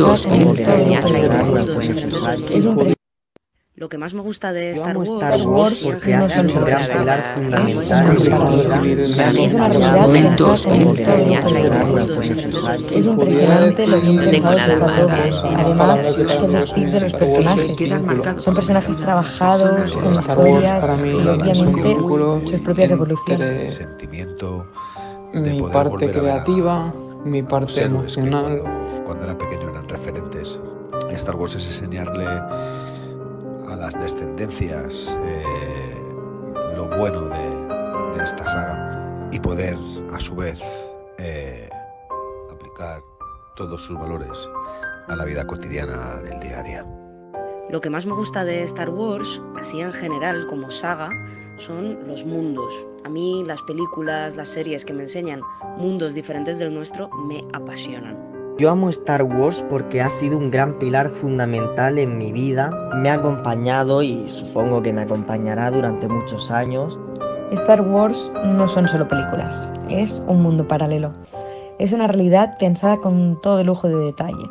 momentos Lo que más me gusta de Star Wars, Star Wars porque ha sido un gran pilar fundamental momentos Es impresionante lo bien No tengo nada que malo que decir. Además, es que decir de los personajes. quedan marcados. Son personajes trabajados, con Star Wars historias para mí y obviamente sus propias evoluciones. sentimiento de mi parte creativa, mi parte que emocional. cuando, era pequeño Star Wars es enseñarle a las descendencias eh, lo bueno de, de esta saga y poder a su vez eh, aplicar todos sus valores a la vida cotidiana del día a día. Lo que más me gusta de Star Wars, así en general como saga, son los mundos. A mí las películas, las series que me enseñan mundos diferentes del nuestro me apasionan. Yo amo Star Wars porque ha sido un gran pilar fundamental en mi vida. Me ha acompañado y supongo que me acompañará durante muchos años. Star Wars no son solo películas, es un mundo paralelo. Es una realidad pensada con todo lujo de detalle.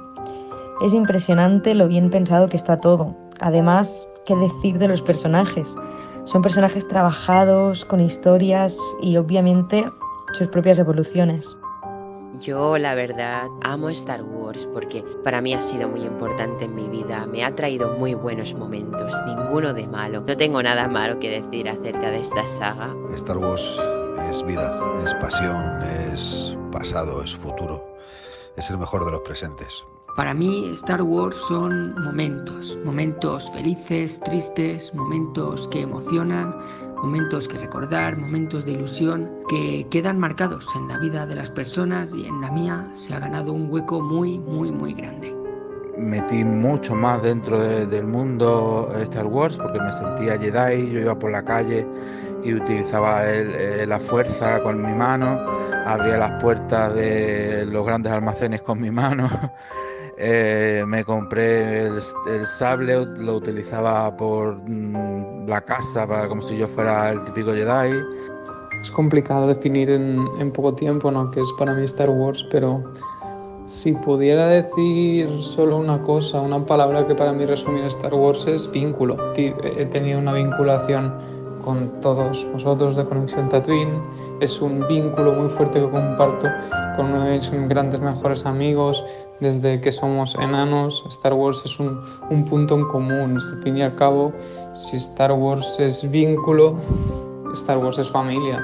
Es impresionante lo bien pensado que está todo. Además, ¿qué decir de los personajes? Son personajes trabajados, con historias y obviamente sus propias evoluciones. Yo, la verdad, amo Star Wars porque para mí ha sido muy importante en mi vida. Me ha traído muy buenos momentos, ninguno de malo. No tengo nada malo que decir acerca de esta saga. Star Wars es vida, es pasión, es pasado, es futuro. Es el mejor de los presentes. Para mí Star Wars son momentos, momentos felices, tristes, momentos que emocionan, momentos que recordar, momentos de ilusión que quedan marcados en la vida de las personas y en la mía se ha ganado un hueco muy, muy, muy grande. metí mucho más dentro de- del mundo Star Wars porque me sentía Jedi, yo iba por la calle y utilizaba el- eh, la fuerza con mi mano, abría las puertas de los grandes almacenes con mi mano, eh, me compré el, el sable, lo utilizaba por mm, la casa para, como si yo fuera el típico Jedi. Es complicado definir en, en poco tiempo, ¿no? Que es para mí Star Wars, pero si pudiera decir solo una cosa, una palabra que para mí resumir Star Wars es vínculo. Ti- He tenido una vinculación con todos vosotros de Conexión Tatooine. Es un vínculo muy fuerte que comparto con uno de mis grandes mejores amigos desde que somos enanos. Star Wars es un, un punto en común. Al fin y al cabo, si Star Wars es vínculo, Star Wars es familia.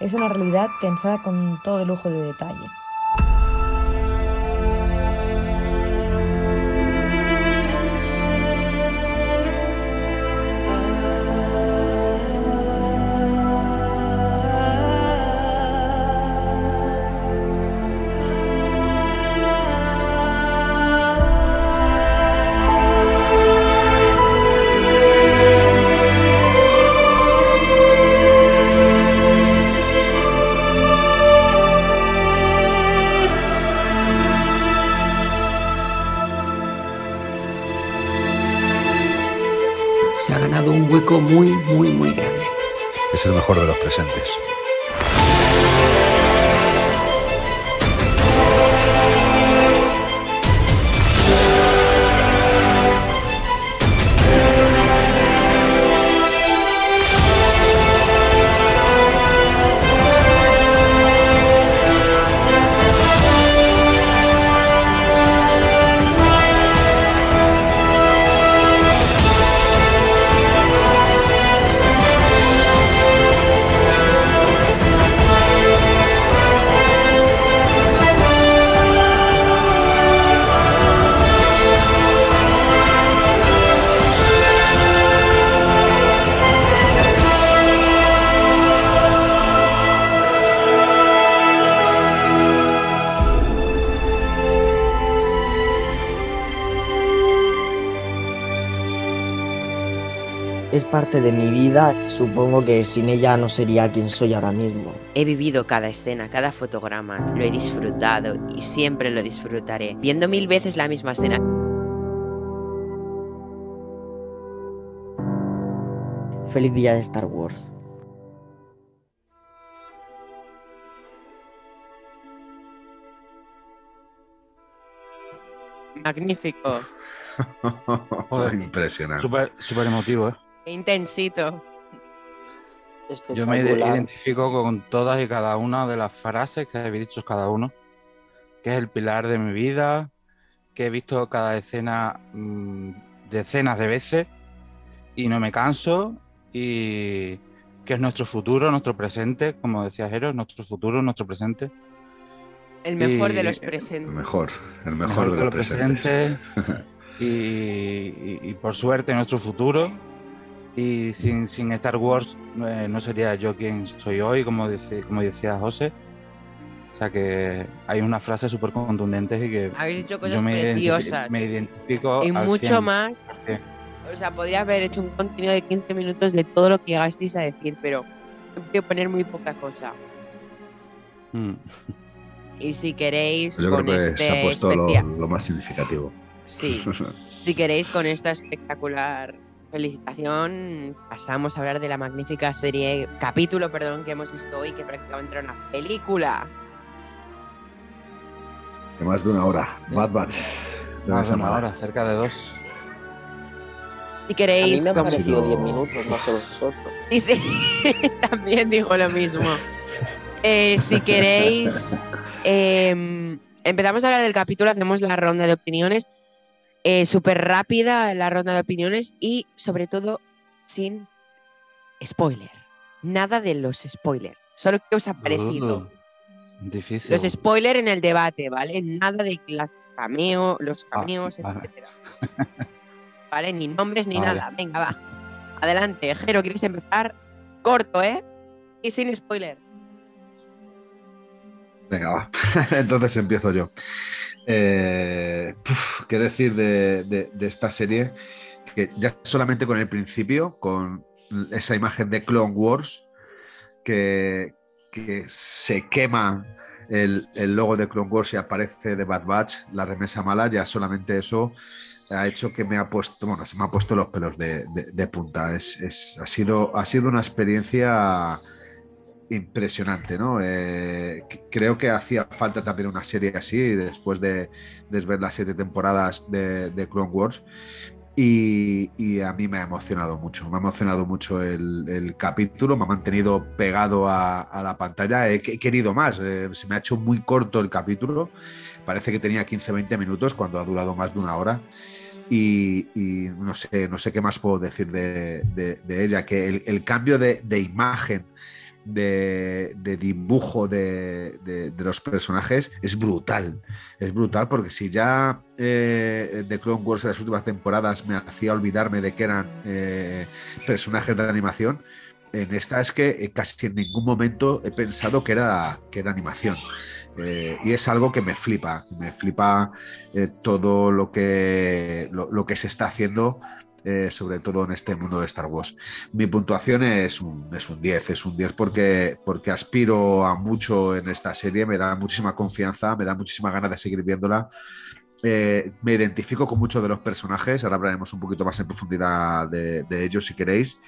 Es una realidad pensada con todo lujo de detalle. Mejor Supongo que sin ella no sería quien soy ahora mismo. He vivido cada escena, cada fotograma, lo he disfrutado y siempre lo disfrutaré, viendo mil veces la misma escena. Feliz día de Star Wars. Magnífico. Impresionante. Súper emotivo, ¿eh? Intensito. Yo me identifico con todas y cada una de las frases que habéis dicho cada uno, que es el pilar de mi vida, que he visto cada escena mm, decenas de veces y no me canso, y que es nuestro futuro, nuestro presente, como decía Jero, nuestro futuro, nuestro presente. El mejor de los El presentes. mejor, el mejor, de los presentes. y, y- y por suerte nuestro futuro. Y sin, sin Star Wars eh, no sería yo quien soy hoy, como, dice, como decía José. O sea que hay unas frases súper contundentes y que Habéis dicho cosas yo me, preciosas. me identifico. y al mucho 100, más. al 100. O sea, podría haber hecho un contenido de 15 minutos de todo lo que llegasteis a decir, pero he podido poner muy poca cosa. Mm. Y si queréis Yo creo con que este se ha puesto lo, lo más significativo. Sí, si queréis con esta espectacular felicitación, pasamos a hablar de la magnífica serie, capítulo, perdón, que hemos visto hoy, que prácticamente era una película. De más de una hora. Bad Batch. De Más de una hora, cerca de dos. Si A mí queréis, me ha somos- parecido sido- 10 minutos, no sé vosotros. Y sí, también dijo lo mismo. Eh, si queréis, em, empezamos a hablar del capítulo, hacemos la ronda de opiniones. Eh, Súper rápida la ronda de opiniones y sobre todo sin spoiler. Nada de los spoilers. Solo que os ha parecido. Uh, difícil. Los spoilers en el debate, ¿vale? Nada de las cameo, los Ah, cameos, vale. etcétera. ¿Vale? Ni nombres ni Vale. nada. Venga, va. Adelante, Jero, ¿quieres empezar? Corto, ¿eh? Y sin spoiler. Venga, va. Entonces empiezo yo. Eh, ¿Qué decir de, esta serie? Que ya solamente con el principio, con esa imagen de Clone Wars, que, se quema el, logo de Clone Wars y aparece de Bad Batch, la remesa mala, ya solamente eso ha hecho que me ha puesto, bueno, se me ha puesto los pelos de, punta. Es- ha, sido, ha sido una experiencia impresionante, ¿no? Eh, creo que hacía falta también una serie así después de, de las siete temporadas de, Clone Wars. Y, a mí me ha emocionado mucho, me ha emocionado mucho el, capítulo, me ha mantenido pegado a, la pantalla, he, querido más, eh, se me ha hecho muy corto el capítulo, parece que tenía 15-20 minutos cuando ha durado más de una hora. Y, no, sé, no sé qué más puedo decir de, ella, que el, cambio de imagen, de, dibujo de, de- de los personajes es brutal. Es brutal porque si ya eh, The Clone Wars en las últimas temporadas me hacía olvidarme de que eran eh, personajes de animación, en esta es que eh, casi en ningún momento he pensado que era, que era animación. Eh, y es algo que me flipa, me flipa todo lo que, lo que se está haciendo, eh, sobre todo en este mundo de Star Wars. Mi puntuación es un, es un 10, es un 10 porque, porque aspiro a mucho en esta serie, me da muchísima confianza, me da muchísima ganas de seguir viéndola. Eh, me identifico con muchos de los personajes, ahora hablaremos un poquito más en profundidad de, ellos si queréis,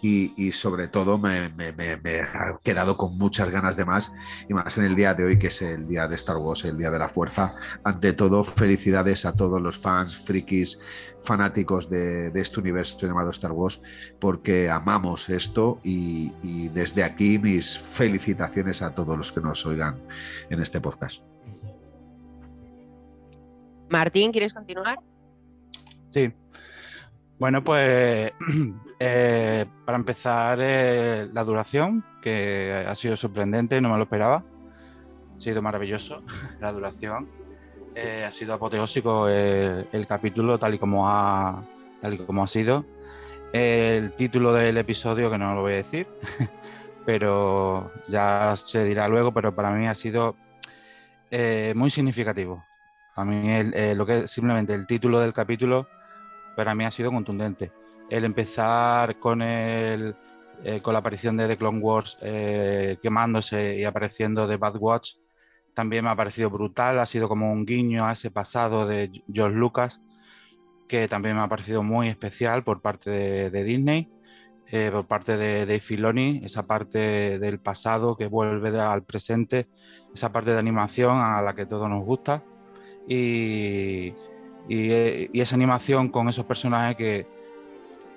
y, sobre todo me, me- ha quedado con muchas ganas de más, y más en el día de hoy que es el día de Star Wars, el día de la fuerza. Ante todo, felicidades a todos los fans, frikis, fanáticos de, de este universo llamado Star Wars, porque amamos esto y, y desde aquí mis felicitaciones a todos los que nos oigan en este podcast. Martín, ¿quieres continuar? Sí. Bueno, pues eh, para empezar, eh, la duración, que ha sido sorprendente, no me lo esperaba. Ha sido maravilloso la duración. Eh, ha sido apoteósico el, capítulo tal y como ha, tal y como ha sido. El título del episodio, que no lo voy a decir, pero ya se dirá luego, pero para mí ha sido muy significativo. A mí eh, lo que simplemente el título del capítulo para mí ha sido contundente. El empezar con el eh, con la aparición de The Clone Wars eh, quemándose y apareciendo de Bad Watch también me ha parecido brutal. Ha sido como un guiño a ese pasado de George Lucas que también me ha parecido muy especial por parte de, de Disney. por parte de Dave Filoni, esa parte del pasado que vuelve al presente, esa parte de animación a la que todos nos gusta y, esa animación con esos personajes que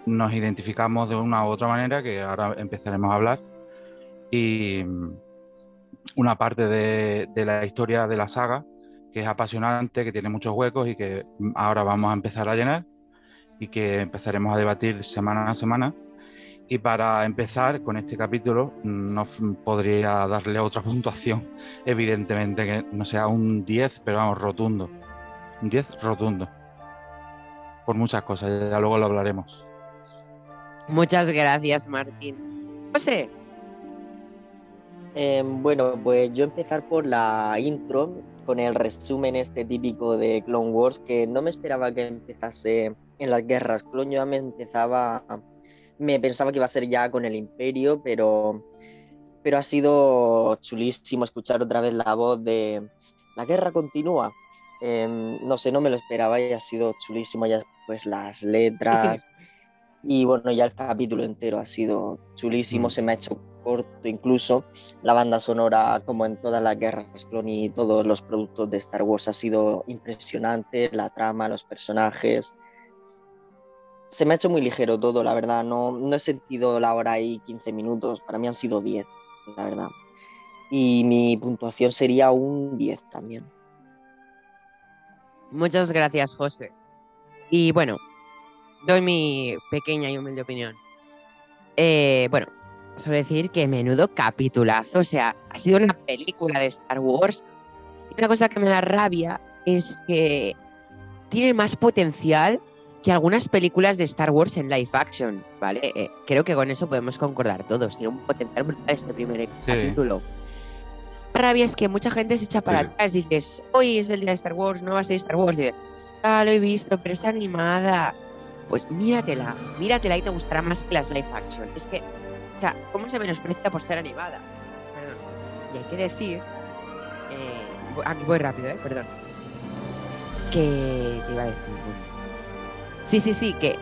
nos identificamos de una u otra manera, que ahora empezaremos a hablar, y una parte de la historia de la saga que es apasionante, que tiene muchos huecos y que ahora vamos a empezar a llenar y que empezaremos a debatir semana a semana y para empezar con este capítulo, no podría darle otra puntuación, evidentemente que no sea un 10, pero vamos, rotundo. Un 10 rotundo. Por muchas cosas, ya luego lo hablaremos. Muchas gracias, Martín. José. Eh, bueno, pues yo empezar por la intro, con el resumen este típico de Clone Wars, que no me esperaba que empezase en las guerras clon, yo me empezaba me pensaba que iba a ser ya con el Imperio, pero, pero ha sido chulísimo escuchar otra vez la voz de la guerra continúa. Em, no sé, no me lo esperaba y ha sido chulísimo ya pues las letras y bueno, ya el capítulo entero ha sido chulísimo, mm. se me ha hecho corto incluso. La banda sonora, como en todas las guerras clon y todos los productos de Star Wars, ha sido impresionante, la trama, los personajes, se me ha hecho muy ligero todo, la verdad. No, no he sentido la hora y 15 minutos. Para mí han sido 10, la verdad. Y mi puntuación sería un 10 también. Muchas gracias, José. Y bueno, doy mi pequeña y humilde opinión. Eh, bueno, solo decir que menudo capitulazo. O sea, ha sido una película de Star Wars. Y una cosa que me da rabia es que tiene más potencial que algunas películas de Star Wars en live action, ¿vale? Eh, creo que con eso podemos concordar todos. Tiene un potencial brutal este primer capítulo. La rabia es que mucha gente se echa para atrás. Dices, hoy es el día de Star Wars, no va a ser Star Wars. Dices, ah, lo he visto, pero es animada. Pues míratela, míratela y te gustará más que las live action. Es que, o sea, ¿cómo se menosprecia por ser animada? Perdón. Y hay que decir, eh, aquí voy rápido, ¿eh? Perdón. Que te iba a decir, Sí, sí, sí, que,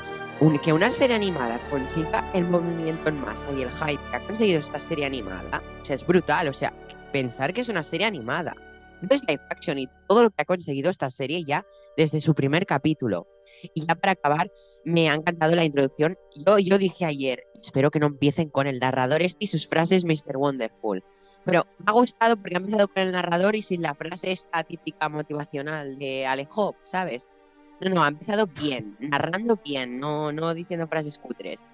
que una serie animada consiga el movimiento en masa y el hype que ha conseguido esta serie animada, o sea, es brutal. O sea, pensar que es una serie animada. No es live action y todo lo que ha conseguido esta serie ya desde su primer capítulo. Y ya para acabar, me ha encantado la introducción. Yo, yo dije ayer, espero que no empiecen con el narrador este y sus frases Mr. Wonderful. Pero me ha gustado porque ha empezado con el narrador y sin la frase esta típica motivacional de Alejo, ¿sabes? No, no, ha empezado bien, narrando bien, no, no diciendo frases cutres.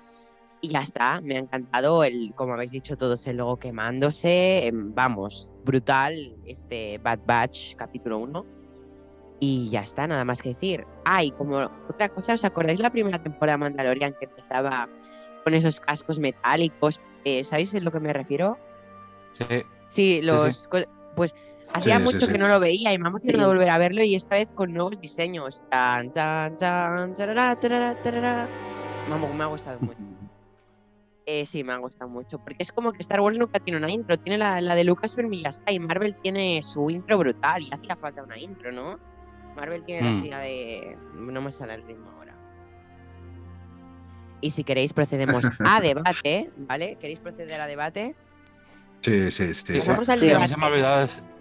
Y ya está, me ha encantado el, como habéis dicho todos, el logo quemándose. Em, vamos, brutal este Bad Batch capítulo 1. Y ya está, nada más que decir. Ay, como otra cosa, ¿os acordáis la primera temporada de Mandalorian que empezaba con esos cascos metálicos? Eh, ¿Sabéis a lo que me refiero? Sí. Sí, los. Pues Hacía mucho que no lo veía y me ha emocionado volver a verlo y esta vez con nuevos diseños. Tan, tan, tan, Me, ha gustado mucho. Eh, sí, me ha gustado mucho. Porque es como que Star Wars nunca tiene una intro. Tiene la, la de Lucasfilm y ya está. Y Marvel tiene su intro brutal y hacía falta una intro, ¿no? Marvel tiene la mm. silla de. No me sale el ritmo ahora. Y si queréis, procedemos a debate, ¿vale? ¿Queréis proceder a debate? Sí, sí, sí. Vamos al debate.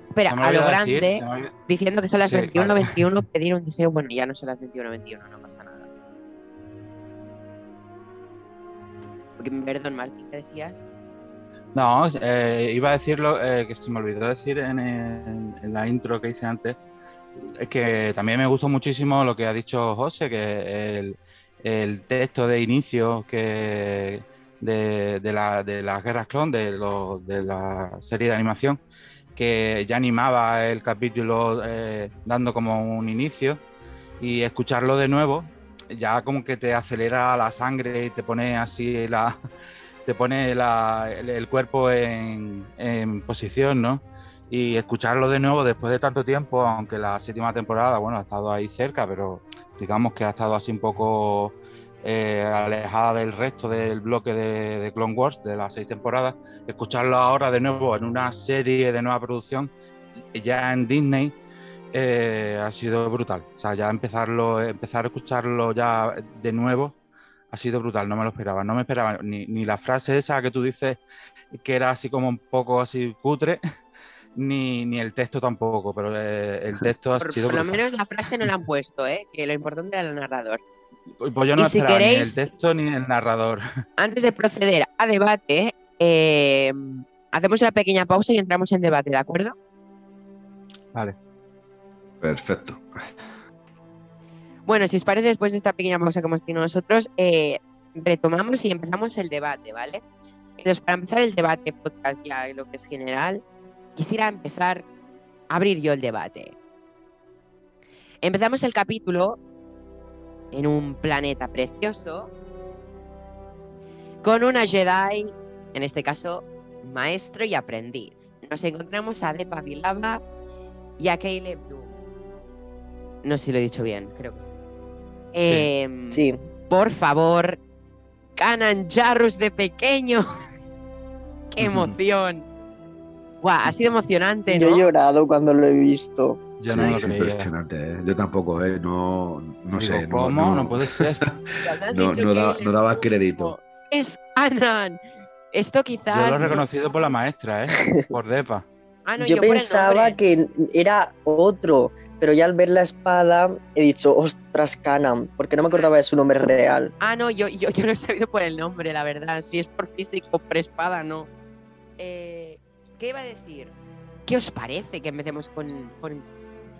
Espera, a lo grande, diciendo que son las 21.21, pedir un deseo. Bueno, ya no son las 21.21, no pasa nada. Perdón, Martín, ¿qué decías? No, eh, iba a decirlo eh, que se me olvidó decir en, la intro que hice antes. Es que también me gustó muchísimo lo que ha dicho José, que el, texto de inicio que de, la, de las guerras clon, de, de la serie de animación, que ya animaba el capítulo eh, dando como un inicio y escucharlo de nuevo ya como que te acelera la sangre y te pone así la te pone el, cuerpo en, posición, ¿no? Y escucharlo de nuevo después de tanto tiempo, aunque la séptima temporada, bueno, ha estado ahí cerca, pero digamos que ha estado así un poco eh, alejada del resto del bloque de, Clone Wars, de las seis temporadas, escucharlo ahora de nuevo en una serie de nueva producción, ya en Disney, eh, ha sido brutal. O sea, ya empezarlo, empezar a escucharlo ya de nuevo ha sido brutal, no me lo esperaba. No me esperaba ni, ni la frase esa que tú dices que era así como un poco así cutre, ni, ni el texto tampoco, pero eh, el texto ha Por, sido por lo brutal. menos la frase no la han puesto, ¿eh? Que lo importante era el narrador. Pues yo no y si queréis- ni el texto ni el narrador. Antes de proceder a debate, eh, hacemos una pequeña pausa y entramos en debate, ¿de acuerdo? Vale. Perfecto. Bueno, si os parece, después de esta pequeña pausa que hemos tenido nosotros, eh, retomamos y empezamos el debate, ¿vale? Entonces, para empezar el debate podcast ya lo que es general, quisiera empezar a abrir yo el debate. Empezamos el capítulo en un planeta precioso con una Jedi, en este caso, maestro y aprendiz. Nos encontramos a Depa Vilava y a Caleb Doom. No sé si lo he dicho bien, creo que sí. Em, Sí, Por favor, Canan Jarrus de pequeño. ¡Qué emoción! Guau, ha sido emocionante, yo ¿no? he llorado cuando lo he visto. Yo Sí, no lo es creía. impresionante, ¿eh? Yo tampoco, ¿eh? No, no Digo, sé. no- ¿Cómo? No, no- puede ser. No- no da- Caleb no daba crédito. Es Canan. Esto Yo quizás. lo he no- reconocido por la maestra, ¿eh? Por Depa. Ah, no, yo, pensaba que era otro, pero ya al ver la espada he dicho, ostras, Kanan, porque no me acordaba de su nombre real. Ah, no, yo, yo, yo lo he sabido por el nombre, la verdad. Si es por físico, por espada, no. Eh, ¿Qué iba a decir? ¿Qué os parece que empecemos con, con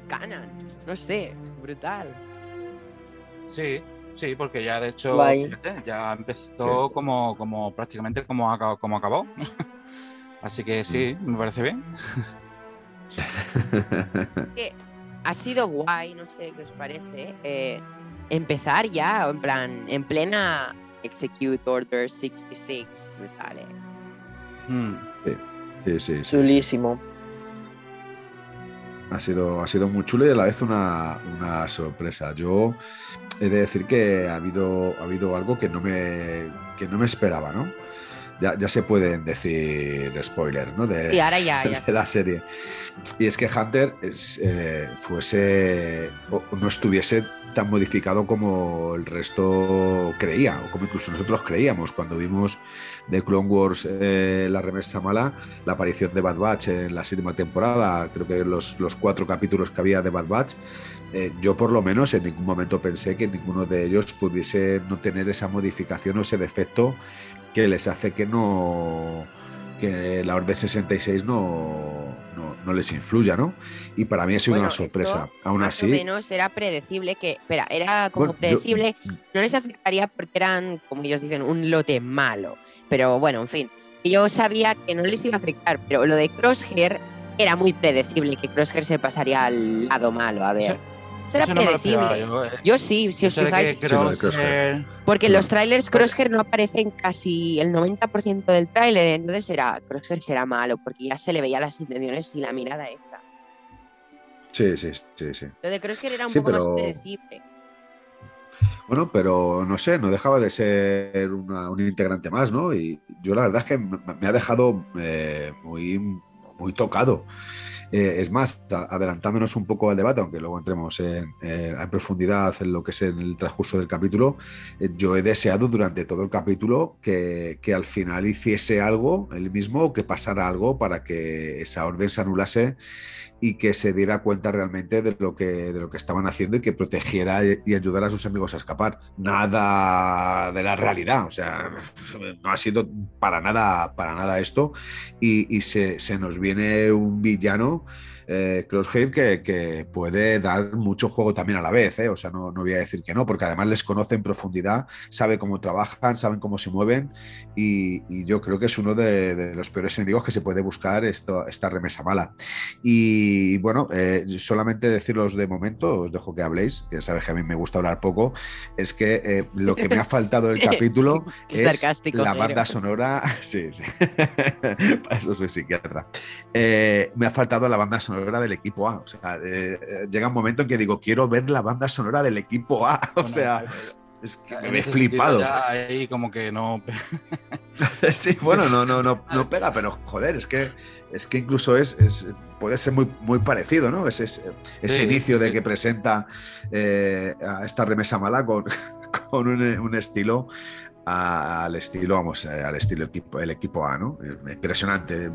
Canan? No sé, brutal. Sí, sí, porque ya de hecho, fíjate, ya empezó como, como prácticamente como, aca- como acabó. Así que sí, me parece bien. que ha sido guay, no sé qué os parece, eh, empezar ya, en plan, en plena Execute Order 66, brutal, eh. Mm. Sí, sí, sí, sí. Chulísimo. Ha sido, ha sido muy chulo y a la vez una, una sorpresa. Yo he de decir que ha habido, ha habido algo que no me, que no me esperaba, ¿no? Ya, ya se pueden decir spoilers, ¿no? De, Y ahora ya, ya. de la serie. Y es que Hunter es, eh, fuese o no estuviese tan modificado como el resto creía, o como incluso nosotros creíamos cuando vimos de Clone Wars eh, la remesa mala, la aparición de Bad Batch en la séptima temporada, creo que los, los cuatro capítulos que había de Bad Batch, eh, yo por lo menos en ningún momento pensé que ninguno de ellos pudiese no tener esa modificación o ese defecto que les hace que no que la Orden 66 no, no, no les influya, ¿no? Y para mí ha sido Bueno, una sorpresa. eso Aún Más así, o menos era predecible que, espera, era como Bueno, yo- predecible, no les afectaría porque eran, como ellos dicen, un lote malo. Pero bueno, en fin, yo sabía que no les iba a afectar, pero lo de Crosshair era muy predecible, que Crosshair se pasaría al lado malo, a ver. Era Eso no predecible. yo, eh. Yo sí, si os Eso fijáis, Crosshair- porque en los trailers Crosshair no aparece en casi el 90% del tráiler, entonces era Crosshair será malo, porque ya se le veía las intenciones y la mirada esa. sí, sí, sí, sí. Lo de Crosshair era un Sí, poco más predecible. Bueno, pero no sé, no dejaba de ser una- un integrante más, ¿no? Y yo la verdad es que me me ha dejado eh, muy, muy tocado. Eh, es más, adelantándonos un poco al debate, aunque luego entremos en, eh, en profundidad en lo que es en el transcurso del capítulo, eh, yo he deseado durante todo el capítulo que, que al final hiciese algo, él mismo, que pasara algo para que esa orden se anulase y que se diera cuenta realmente de lo que, de lo que estaban haciendo y que protegiera y ayudara a sus amigos a escapar. Nada de la realidad, o sea, no ha sido para nada, para nada esto. Y, y se, se nos viene un villano, eh, Crosshair, que, que puede dar mucho juego también a la vez, ¿eh? o sea, no, no voy a decir que no, porque además les conoce en profundidad, sabe cómo trabajan, saben cómo se mueven y, y yo creo que es uno de, de los peores enemigos que se puede buscar esto, esta remesa mala. Y bueno, eh, solamente deciros de momento, os dejo que habléis, que sabes que a mí me gusta hablar poco, es que eh, lo que me ha faltado del capítulo es sarcástico, la banda sonora. Sí, sí. Para eso soy psiquiatra. Me ha faltado la banda sonora del equipo A. O sea, eh, eh, llega un momento en que digo, quiero ver la banda sonora del equipo A. O Bueno, sea, eh, es que me he flipado. ya ahí como que no. Sí, bueno, no, no, no, no pega, pero joder, es que, es que incluso es, es- puede ser muy, muy parecido, ¿no? Ese, ese, Sí, inicio de que presenta eh, a esta remesa mala con, con un, estilo al estilo, vamos, eh, al estilo equipo, el equipo A, ¿no? Eh, impresionante.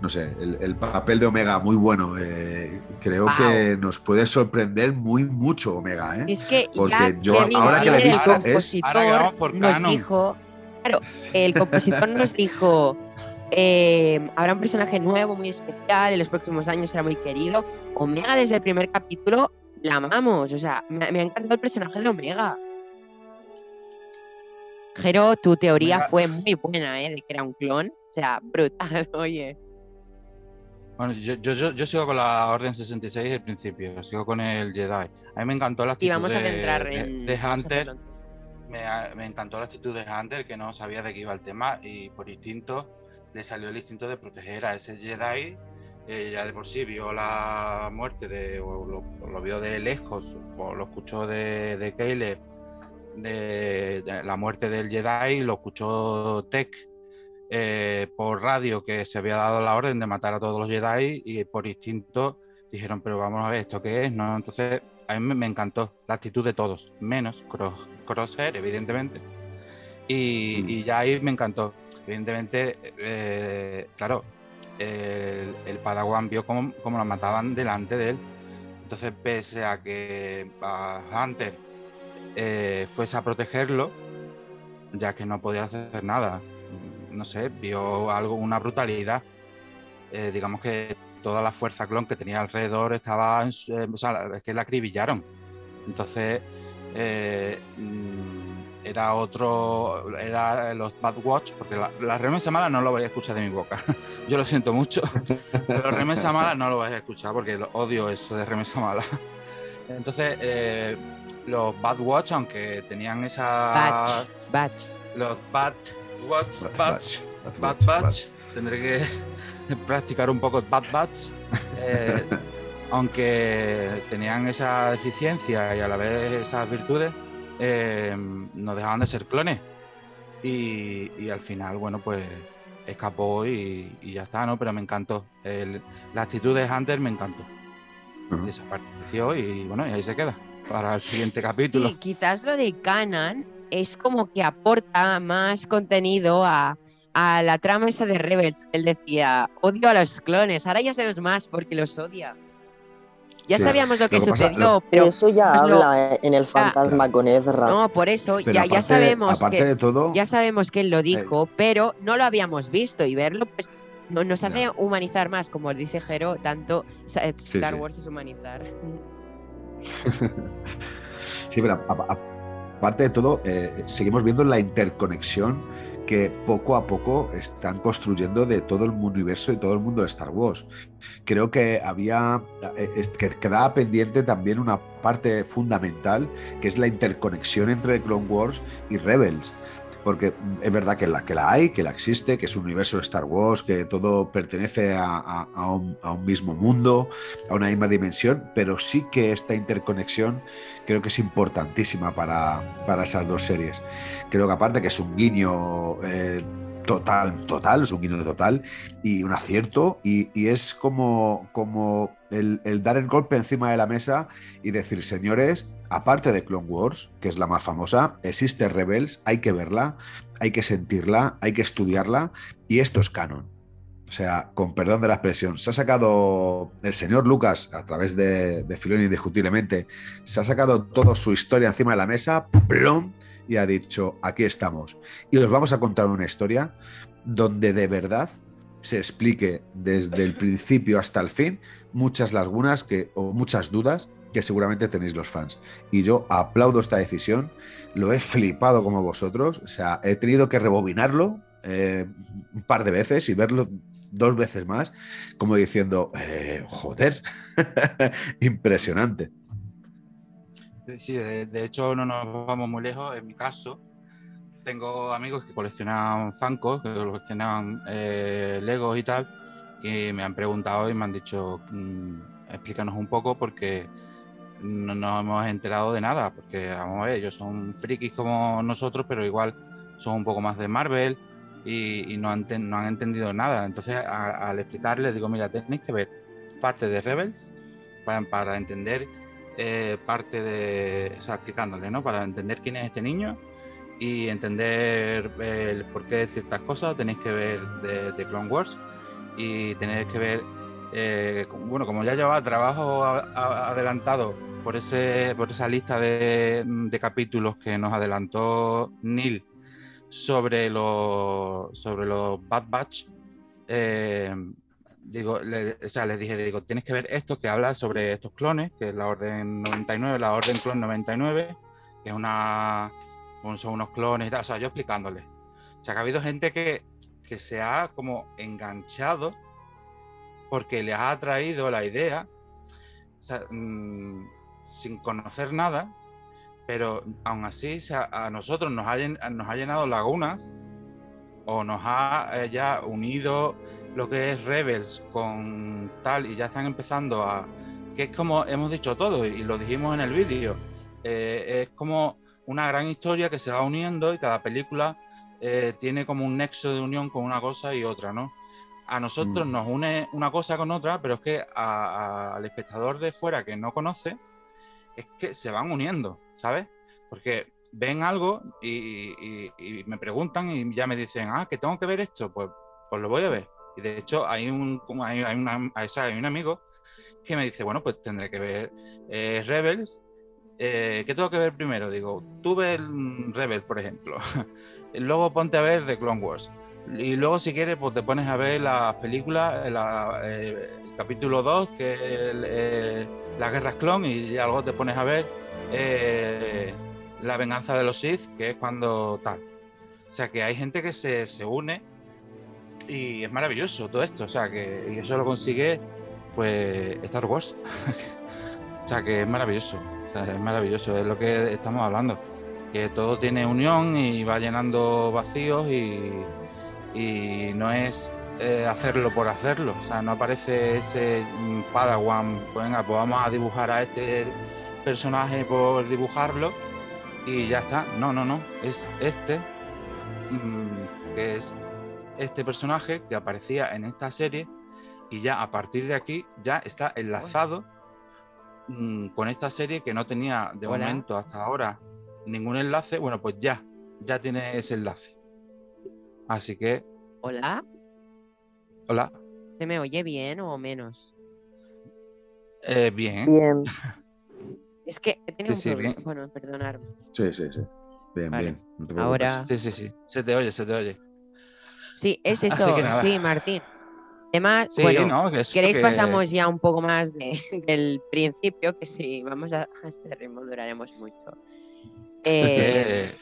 No sé, el, papel de Omega muy bueno. Eh, creo que nos puede sorprender muy mucho Omega, ¿eh? Es que porque yo ahora que lo he visto el compositor nos dijo, claro, el compositor nos dijo. habrá un personaje nuevo, muy especial, en los próximos años será muy querido. Omega desde el primer capítulo la amamos, o sea, me, me ha encantado el personaje de Omega. Jero, tu teoría fue muy buena, ¿eh? De que era un clon. O sea, brutal, oye. Bueno, yo, yo, yo, sigo con la Orden 66 el principio, sigo con el Jedi. A mí me encantó la actitud y vamos a centrar de, en... de Hunter. Me, me, encantó la actitud de Hunter, que no sabía de qué iba el tema y por instinto le salió el instinto de proteger a ese Jedi. Eh, ya de por sí vio la muerte de, o lo, vio de lejos, o lo escuchó de, de Caleb de, la muerte del Jedi, lo escuchó Tech eh, por radio que se había dado la orden de matar a todos los Jedi y por instinto dijeron, pero vamos a ver, ¿esto qué es? ¿No? Entonces, a mí me encantó la actitud de todos, menos Crosshair, evidentemente. Y, mm. ya ahí me encantó. Evidentemente, eh, claro, el, Padawan vio cómo, cómo, la mataban delante de él. Entonces, pese a que a Hunter eh, fuese a protegerlo, ya que no podía hacer nada. No sé, vio algo, una brutalidad. Eh, digamos que toda la fuerza clon que tenía alrededor estaba, en eh, o sea, es que la acribillaron. Entonces, mm, era otro, era los Bad Watch, porque la, remesa mala no lo voy a escuchar de mi boca. Yo lo siento mucho, pero remesa mala no lo vais a escuchar porque odio eso de remesa mala. Entonces, los Bad Watch, aunque tenían esa. Batch. Los Bad Watch. Batch. Bad Batch. Tendré que practicar un poco Bad Batch. Eh, aunque tenían esa deficiencia y a la vez esas virtudes, eh, no dejaban de ser clones. Y, al final, bueno, pues escapó y, ya está, ¿no? Pero me encantó. la actitud de Hunter me encantó. Desapareció y bueno, y ahí se queda para el siguiente capítulo. Y quizás lo de Canan es como que aporta más contenido a, la trama esa de Rebels. Él decía, odio a los clones. Ahora ya sabemos más porque los odia. Ya sabíamos lo que, sucedió, pero eso ya pues habla en el fantasma con Ezra. No, por eso ya, ya sabemos que ya sabemos que él lo dijo, eh. pero no lo habíamos visto y verlo pues nos hace humanizar más, como dice Jero, tanto Star Wars es humanizar. sí, pero aparte de todo, eh, seguimos viendo la interconexión que poco a poco están construyendo de todo el universo y todo el mundo de Star Wars. Creo que había eh, que quedaba pendiente también una parte fundamental que es la interconexión entre Clone Wars y Rebels porque es verdad que la, que la hay, que la existe, que es un universo de Star Wars, que todo pertenece a, un, mismo mundo, a una misma dimensión, pero sí que esta interconexión creo que es importantísima para, esas dos series. Creo que aparte que es un guiño... Eh, total, total, es un guiño total y un acierto y, es como, como el, el, dar el golpe encima de la mesa y decir, señores, aparte de Clone Wars, que es la más famosa, existe Rebels, hay que verla, hay que sentirla, hay que estudiarla, y esto es canon. O sea, con perdón de la expresión, se ha sacado el señor Lucas, a través de, de Filón indiscutiblemente, se ha sacado toda su historia encima de la mesa, plom, y ha dicho, aquí estamos. Y os vamos a contar una historia donde de verdad se explique desde el principio hasta el fin muchas lagunas que, o muchas dudas que seguramente tenéis los fans. Y yo aplaudo esta decisión, lo he flipado como vosotros, o sea, he tenido que rebobinarlo eh, un par de veces y verlo dos veces más, como diciendo, eh, joder, impresionante. Sí, de, hecho no nos vamos muy lejos. En mi caso, tengo amigos que coleccionan Funko, que coleccionan eh, Legos y tal, y me han preguntado y me han dicho, mm, explícanos un poco porque no nos hemos enterado de nada, porque vamos a ver, ellos son frikis como nosotros, pero igual son un poco más de Marvel y, no, han no, han entendido nada. Entonces, al explicarles, digo, mira, tenéis que ver parte de Rebels para, para entender eh, parte de, o sea, explicándole, ¿no? Para entender quién es este niño y entender el por qué de ciertas cosas tenéis que ver de, Clone Wars y tenéis que ver, eh, bueno, como ya llevaba trabajo adelantado por, ese, por esa lista de, capítulos que nos adelantó Neil sobre los, sobre los Bad Batch, eh, digo, o sea, les dije, digo, tienes que ver esto que habla sobre estos clones, que es la Orden 99, la Orden Clon 99, que es una, son unos clones y tal, o sea, yo explicándoles. O sea, que ha habido gente que, que se ha como enganchado porque les ha atraído la idea, o sea, mm, sin conocer nada, pero aún así a nosotros nos ha, nos ha llenado lagunas o nos ha eh, ya unido lo que es Rebels con tal y ya están empezando a... que es como hemos dicho todo y lo dijimos en el vídeo, eh, es como una gran historia que se va uniendo y cada película eh, tiene como un nexo de unión con una cosa y otra, ¿no? A nosotros mm. nos une una cosa con otra, pero es que al espectador de fuera que no conoce, es que se van uniendo, ¿sabes? Porque ven algo y, me preguntan y ya me dicen, ah, que tengo que ver esto, pues, pues lo voy a ver. Y de hecho hay un, hay, hay, hay un amigo que me dice, bueno, pues tendré que ver eh, Rebels. Eh, ¿Qué tengo que ver primero? Digo, tú ves Rebels, por ejemplo. luego ponte a ver The Clone Wars. Y luego, si quieres, pues te pones a ver las películas, eh, el capítulo 2, que es eh, las guerras clon, y luego te pones a ver la venganza de los Sith, que es cuando tal. O sea, que hay gente que se, se une y es maravilloso todo esto. O sea, que y eso lo consigue, pues, Star Wars. o sea, que es maravilloso. Es maravilloso, es lo que estamos hablando. Que todo tiene unión y va llenando vacíos y, y no es eh, hacerlo por hacerlo. O sea, no aparece ese Padawan, pues venga, pues vamos a dibujar a este personaje por dibujarlo y ya está. No, no, no. Es este, mm, que es este personaje que aparecía en esta serie y ya a partir de aquí ya está enlazado mm, con esta serie que no tenía de momento hasta ahora ningún enlace. Bueno, pues ya, ya tiene ese enlace. Así que... Hola. Hola. ¿Se me oye bien o menos? Eh, bien. Bien. Es que he un problema. Bueno, perdonarme. Sí, sí, sí. Bien, bien. Ahora. Sí, sí, sí. Se te oye, se te oye. Sí, es eso. Sí, Martín. Además, bueno, ¿queréis pasamos ya un poco más del principio? Que si vamos a, este ritmo duraremos mucho. Eh,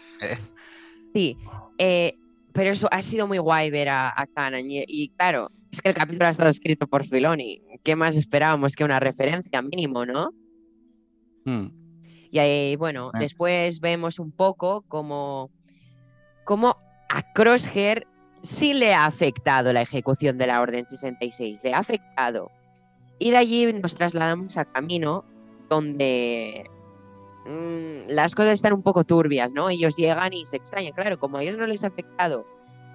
sí, eh, pero eso ha sido muy guay ver a, a y, claro, es que el capítulo ha estado escrito por Filoni. ¿Qué más esperábamos que una referencia mínimo, no? Hmm. Y ahí, bueno, eh. después vemos un poco como, como a Crosshair sí le ha afectado la ejecución de la Orden 66, le ha afectado. Y de allí nos trasladamos a Camino, donde mm, las cosas están un poco turbias, ¿no? Ellos llegan y se extrañan. Claro, como a ellos no les ha afectado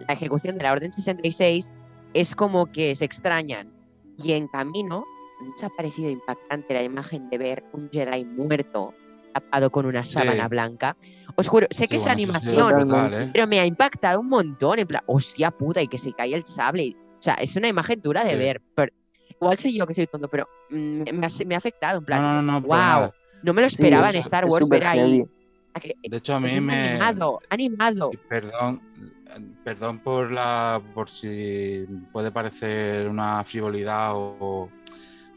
la ejecución de la Orden 66, es como que se extrañan. Y en Camino nos ha parecido impactante la imagen de ver un Jedi muerto tapado con una sábana blanca. Os juro, sé que es animación, ¿eh? pero me ha impactado un montón. En plan, hostia puta, y que se cae el sable. O sea, es una imagen dura de ver. Pero, igual soy yo que soy tonto, pero mm, me, ha, afectado. En plan, no, wow, no me lo esperaba en Star Wars ver ahí. De hecho, a mí me. Animado, animado. Perdón, perdón por la por si puede parecer una frivolidad o,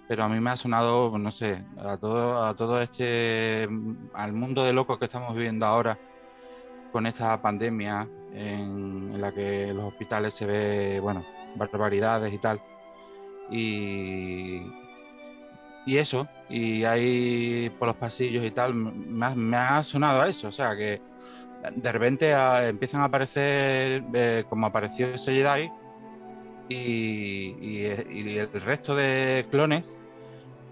pero a mí me ha sonado, no sé, a todo, a todo este, al mundo de locos que estamos viviendo ahora con esta pandemia en, la que los hospitales se ve, bueno, barbaridades y tal. Y, y eso, y ahí por los pasillos y tal, me ha, sonado a eso, o sea que de repente empiezan a aparecer eh, como apareció ese Jedi y, el resto de clones,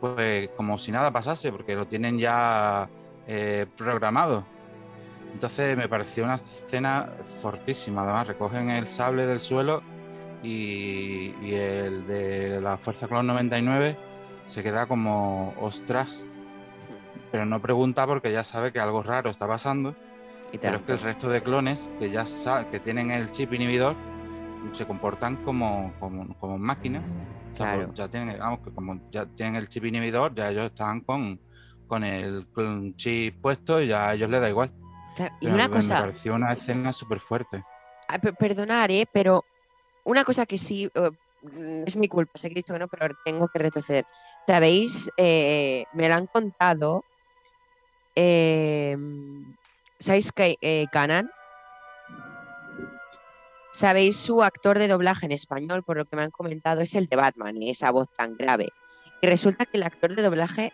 pues como si nada pasase, porque lo tienen ya eh, programado. Entonces me pareció una escena fortísima. Además, recogen el sable del suelo y, el de la Fuerza Clon 99 se queda como ostras. pero no pregunta porque ya sabe que algo raro está pasando. Y Pero es que el resto de clones que ya que tienen el chip inhibidor se comportan como, como, como máquinas. O sea, Claro. pues ya tienen, vamos, que como ya tienen el chip inhibidor, ya ellos están con, con el clon chip puesto y ya a ellos les da igual. Claro, y Pero una me- cosa, Me pareció una escena súper fuerte. Ah, pe- perdonar, ¿eh? pero una cosa que sí, eh, mm, es mi culpa, sé que he dicho que no, pero tengo que retroceder. Sabéis, Eh, me lo han contado, eh, ¿sabéis que eh, Canan? ¿Sabéis su actor de doblaje en español? Por lo que me han comentado, es el de Batman y esa voz tan grave. Y resulta que el actor de doblaje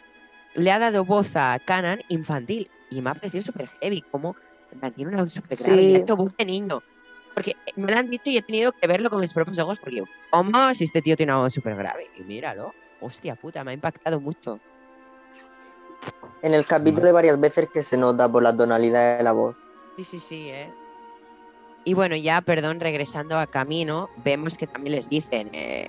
le ha dado voz a Canan infantil y me ha parecido súper heavy, como tiene una voz súper grave y Sí. ha hecho voz de niño. Porque me lo han dicho y he tenido que verlo con mis propios ojos porque, digo, ¿cómo si este tío tiene una voz súper grave? Y míralo, hostia puta, me ha impactado mucho. En el capítulo hay varias veces que se nota por la tonalidad de la voz. Sí, sí, sí, ¿eh? Y bueno, ya, perdón, regresando a camino, vemos que también les dicen, eh,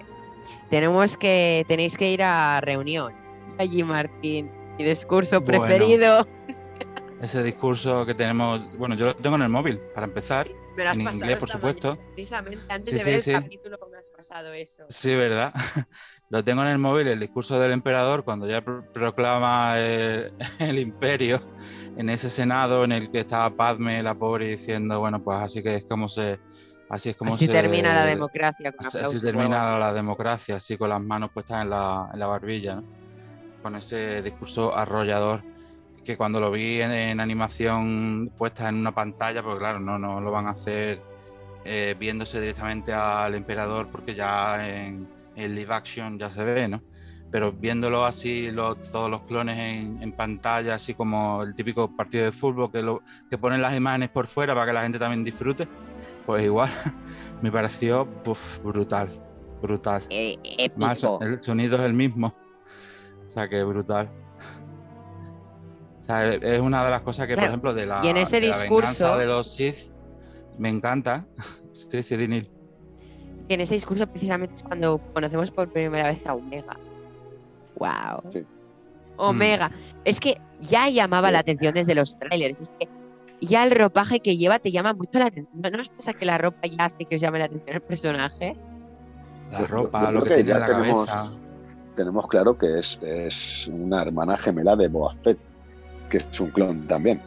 tenemos que, tenéis que ir a reunión. Allí, Martín, mi discurso Bueno. preferido. Ese discurso que tenemos, bueno, yo lo tengo en el móvil, para empezar, Me lo has en pasado inglés, por supuesto. mañana, precisamente antes Sí, de ver el sí. capítulo me has pasado eso. Sí, ¿verdad? Lo tengo en el móvil, el discurso del emperador, cuando ya pro- proclama el, el imperio en ese senado en el que estaba Padme, la pobre, diciendo, bueno, pues así que es como se... Así es como Así se- termina la democracia. Con Así, así termina la democracia, así con las manos puestas en la, en la barbilla, ¿no? Con ese discurso arrollador que cuando lo vi en, en animación puesta en una pantalla, porque claro, no, no lo van a hacer eh, viéndose directamente al emperador porque ya en, en live action ya se ve, ¿no? Pero viéndolo así, lo- todos los clones en, en pantalla, así como el típico partido de fútbol que, lo, que ponen las imágenes por fuera para que la gente también disfrute, pues igual me pareció brutal, brutal. Eh, Más, el sonido es el mismo. O sea, que brutal. O sea, es una de las cosas que, por ejemplo, de la, y en ese de la venganza discurso- de los Sith, me encanta. Sí, sí, Dinil. Y en ese discurso precisamente es cuando conocemos por primera vez a Omega. ¡Wow! Sí. Omega. Es que ya llamaba la atención desde los trailers. Es que ya el ropaje que lleva te llama mucho la atención. ¿No os pasa que la ropa ya hace que os llame la atención el personaje? La Yo- yo ropa, creo lo que que tiene ya en la tenemos- cabeza. Tenemos claro que es, es una hermana gemela de Boba Fett, que es un clon también,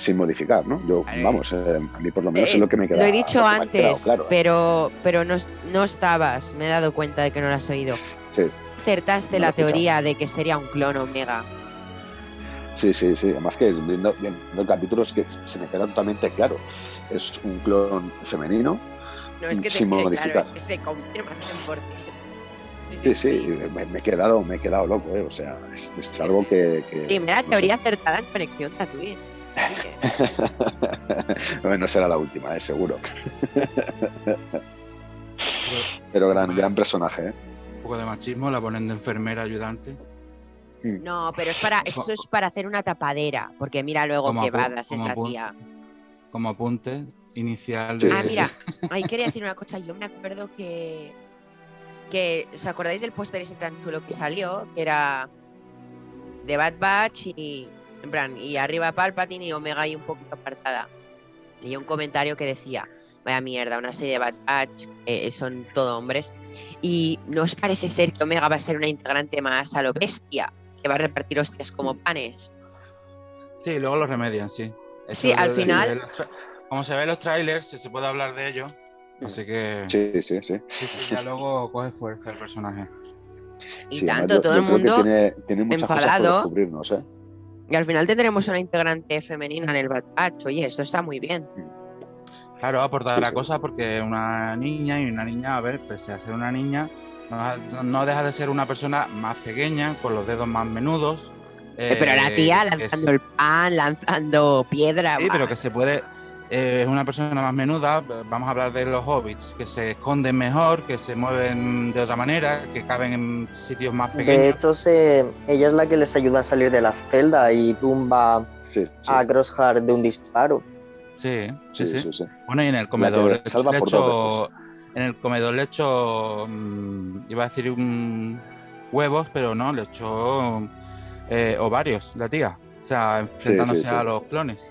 sin modificar, ¿no? Yo, Vale. vamos, eh, a mí por lo menos Eh, es lo que me queda. lo he dicho ha quedado antes, claro. pero, pero no, no estabas. Me he dado cuenta de que no lo has oído. Sí, Acertaste No la escuchado. teoría de que sería un clon Omega. sí, sí, sí. Además que viendo, viendo el capítulo es que se me queda totalmente claro. Es un clon femenino. No es que te Sin quede modificar. claro, es que se confirma 100%. Sí, sí, me, me he quedado, me he quedado loco, ¿eh? O sea, es, es algo que. que- Primera no sé. teoría acertada en conexión Tatooine. Bueno, no será la última, eh, seguro. Pero gran, gran personaje, ¿eh? Un poco de machismo, la ponen de enfermera ayudante. No, pero es para, eso es para hacer una tapadera, porque mira luego Como qué badas es la tía. Como apunte inicial Sí, de. Ah, mira, ahí quería decir una cosa. Yo me acuerdo que. que ¿Os acordáis del póster ese tan chulo que salió? Que era de Bad Batch y. En plan, y arriba Palpatine y Omega ahí un poquito apartada. Y un comentario que decía: Vaya mierda, una serie de Bad Batch, eh, son todo hombres. Y ¿no os parece ser que Omega va a ser una integrante más a lo bestia? Que va a repartir hostias como panes. Sí, luego lo remedian, sí. Sí, al final- de los tra- como se ve en los trailers, se se puede hablar de ello. Así que. Sí, Sí, sí, sí. sí, ya luego coge fuerza el personaje. Y Sí, además tanto, yo- todo yo el mundo. tiene, tiene muchas cosas enfadado. por descubrirnos, ¿eh? Y al final tendremos una integrante femenina en el Bad Batch. Oye, esto está muy bien. Claro, aportará Sí, sí. cosas porque una niña y una niña, a ver, pese a ser una niña, no, deja de ser una persona más pequeña, con los dedos más menudos. Eh, pero la tía que lanzando se- el pan, lanzando piedra. Sí, pero que se puede. Eh, Es una persona más menuda. Vamos a hablar de los hobbits, que se esconden mejor, que se mueven de otra manera, que caben en sitios más De pequeños. hecho, se, ella es la que les ayuda a salir de la celda y tumba Sí, sí. a Crosshair de un disparo. Sí, sí, sí, sí. sí, sí. Bueno, y en el comedor. le salva por en el comedor le echo. mm, iba a decir un huevos, pero no, le echó eh, ovarios, la tía. sea, enfrentándose sí, sí. a los clones.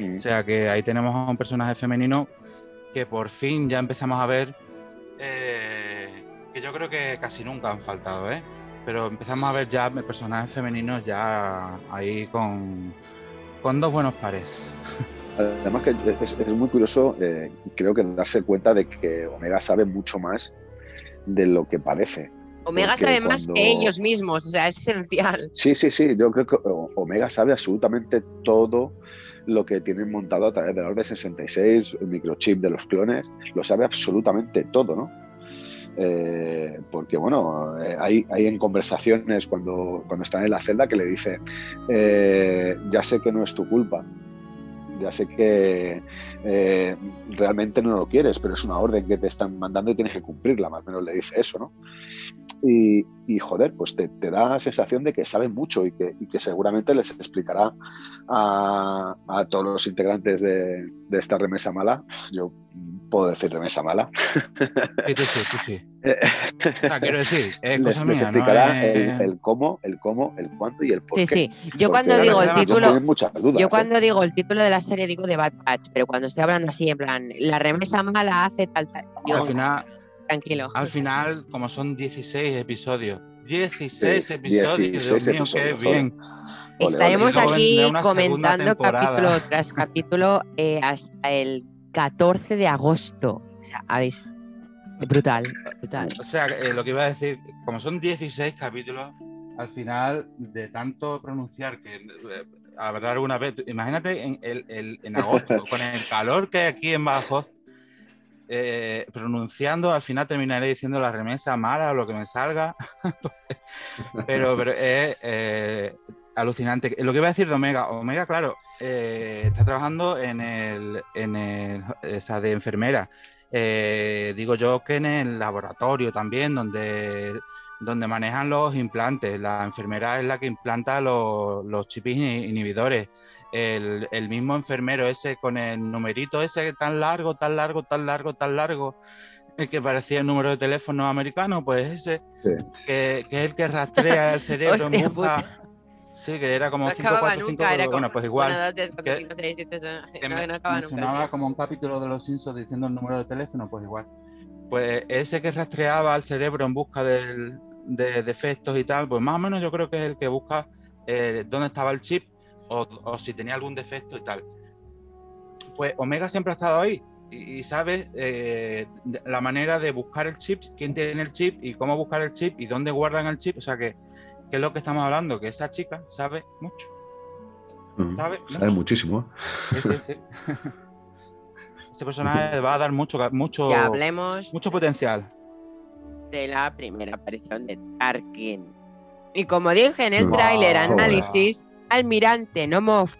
Mm. O sea que ahí tenemos a un personaje femenino que por fin ya empezamos a ver, eh, que yo creo que casi nunca han faltado, ¿eh? Pero empezamos a ver ya personajes femeninos ya ahí con, con dos buenos pares. Además que es, es muy curioso, eh, creo que darse cuenta de que Omega sabe mucho más de lo que parece. Omega sabe más que ellos mismos, o sea, es esencial. Sí, sí, sí, yo creo que Omega sabe absolutamente todo lo que tienen montado a través de la Orden 66, el microchip de los clones, lo sabe absolutamente todo, ¿no? Eh, porque, bueno, eh, hay, hay en conversaciones cuando, cuando están en la celda que le dice, eh, ya sé que no es tu culpa, ya sé que eh, realmente no lo quieres, pero es una orden que te están mandando y tienes que cumplirla, más o menos le dice eso, ¿no? Y, y, joder, pues te, te, da la sensación de que saben mucho y que, y que seguramente les explicará a, a todos los integrantes de, de, esta remesa mala. Yo puedo decir remesa mala. Sí, tú sí, tú sí. quiero decir, es les, cosa les mía, explicará no es... el, el, cómo, el cómo, el cuándo y el por sí, qué. Sí, sí. Yo Porque cuando digo el título. Dudas, yo cuando ¿eh? digo el título de la serie digo de Bad Batch, pero cuando estoy hablando así, en plan, la remesa mala hace tal, tal. Digo, al final, tranquilo. Al final, como son 16 episodios, 16 Sí, episodios, 16 Dios mío, episodios, qué bien. Estaremos ole. Aquí una comentando temporada. capítulo tras capítulo eh, hasta el 14 de agosto. O sea, habéis. Brutal, brutal. O sea, eh, lo que iba a decir, como son 16 capítulos, al final de tanto pronunciar que eh, habrá alguna vez, imagínate en, el, el- en agosto, con el calor que hay aquí en Badajoz, eh, pronunciando, al final terminaré diciendo la remesa mala o lo que me salga, pero, pero es eh, alucinante. Lo que iba a decir de Omega, Omega, claro, eh, está trabajando en el, en el, de enfermera. Eh, digo yo que en el laboratorio también, donde, donde manejan los implantes. La enfermera es la que implanta los, los chips inhibidores. El, el mismo enfermero ese con el numerito ese tan largo, tan largo, tan largo, tan largo, el que parecía el número de teléfono americano, pues ese, Sí. que, que es el que rastrea el cerebro en busca. Sí, que era como No 5, acababa 4, 5, nunca, era como. bueno, pues igual. 1, 2, 3, 4, que- 5, 6, 7, 8. que No, me, no acaba me nunca. sonaba como un capítulo de Los Simpsons diciendo el número de teléfono, pues igual. Pues ese que rastreaba al cerebro en busca del- de defectos y tal, pues más o menos yo creo que es el que busca eh, dónde estaba el chip o, o si tenía algún defecto y tal. Pues Omega siempre ha estado ahí y, y sabe eh, la manera de buscar el chip, quién tiene el chip y cómo buscar el chip y dónde guardan el chip. O sea que, que es lo que estamos hablando, que esa chica sabe mucho. Ujú. ¿Sabe? Sabe Mucho. muchísimo. Sí, sí, sí. Ese personaje va a dar mucho, mucho, Ya hablemos mucho potencial. de la primera aparición de Tarkin. Y como dije en el Oh, tráiler análisis, Almirante Nomov.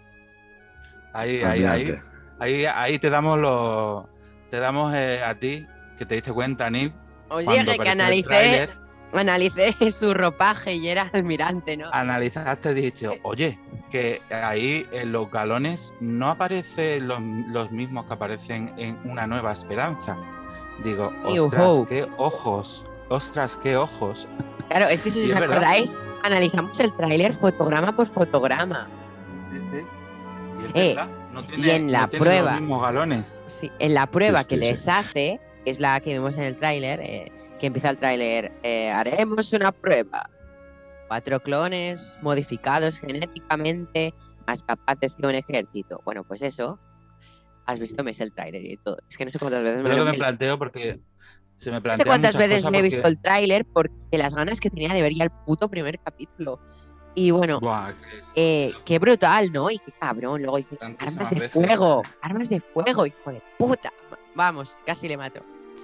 Ahí, ahí, ahí, ahí, ahí te damos los, te damos eh, a ti que te diste cuenta, cuando dije que analicé, analicé su ropaje y era Almirante, ¿no? analizaste y dijiste, oye, que ahí en los galones no aparecen los, los mismos que aparecen en Una Nueva Esperanza. Digo, ostras, qué ojos, ostras, qué ojos. Claro, es que si os verdad. acordáis, analizamos el tráiler fotograma por fotograma. Sí, sí. Y es Eh, verdad, no y en la no prueba. los mismos galones. Sí, en la prueba que sí, les sí. hace, que es la que vemos en el tráiler, eh, que empieza el tráiler, eh, haremos una prueba. Cuatro clones modificados genéticamente, más capaces que un ejército. Bueno, pues eso. Has visto, me es el tráiler y todo. Es que no sé cuántas veces me Creo lo que me planteo porque se me No sé cuántas veces me he porque- visto el tráiler porque las ganas que tenía de ver ya el puto primer capítulo. Y bueno, Buah, eh, qué brutal, ¿no? Y qué cabrón. Luego dice, armas de veces. fuego, armas de fuego, hijo de puta. Vamos, casi le mato.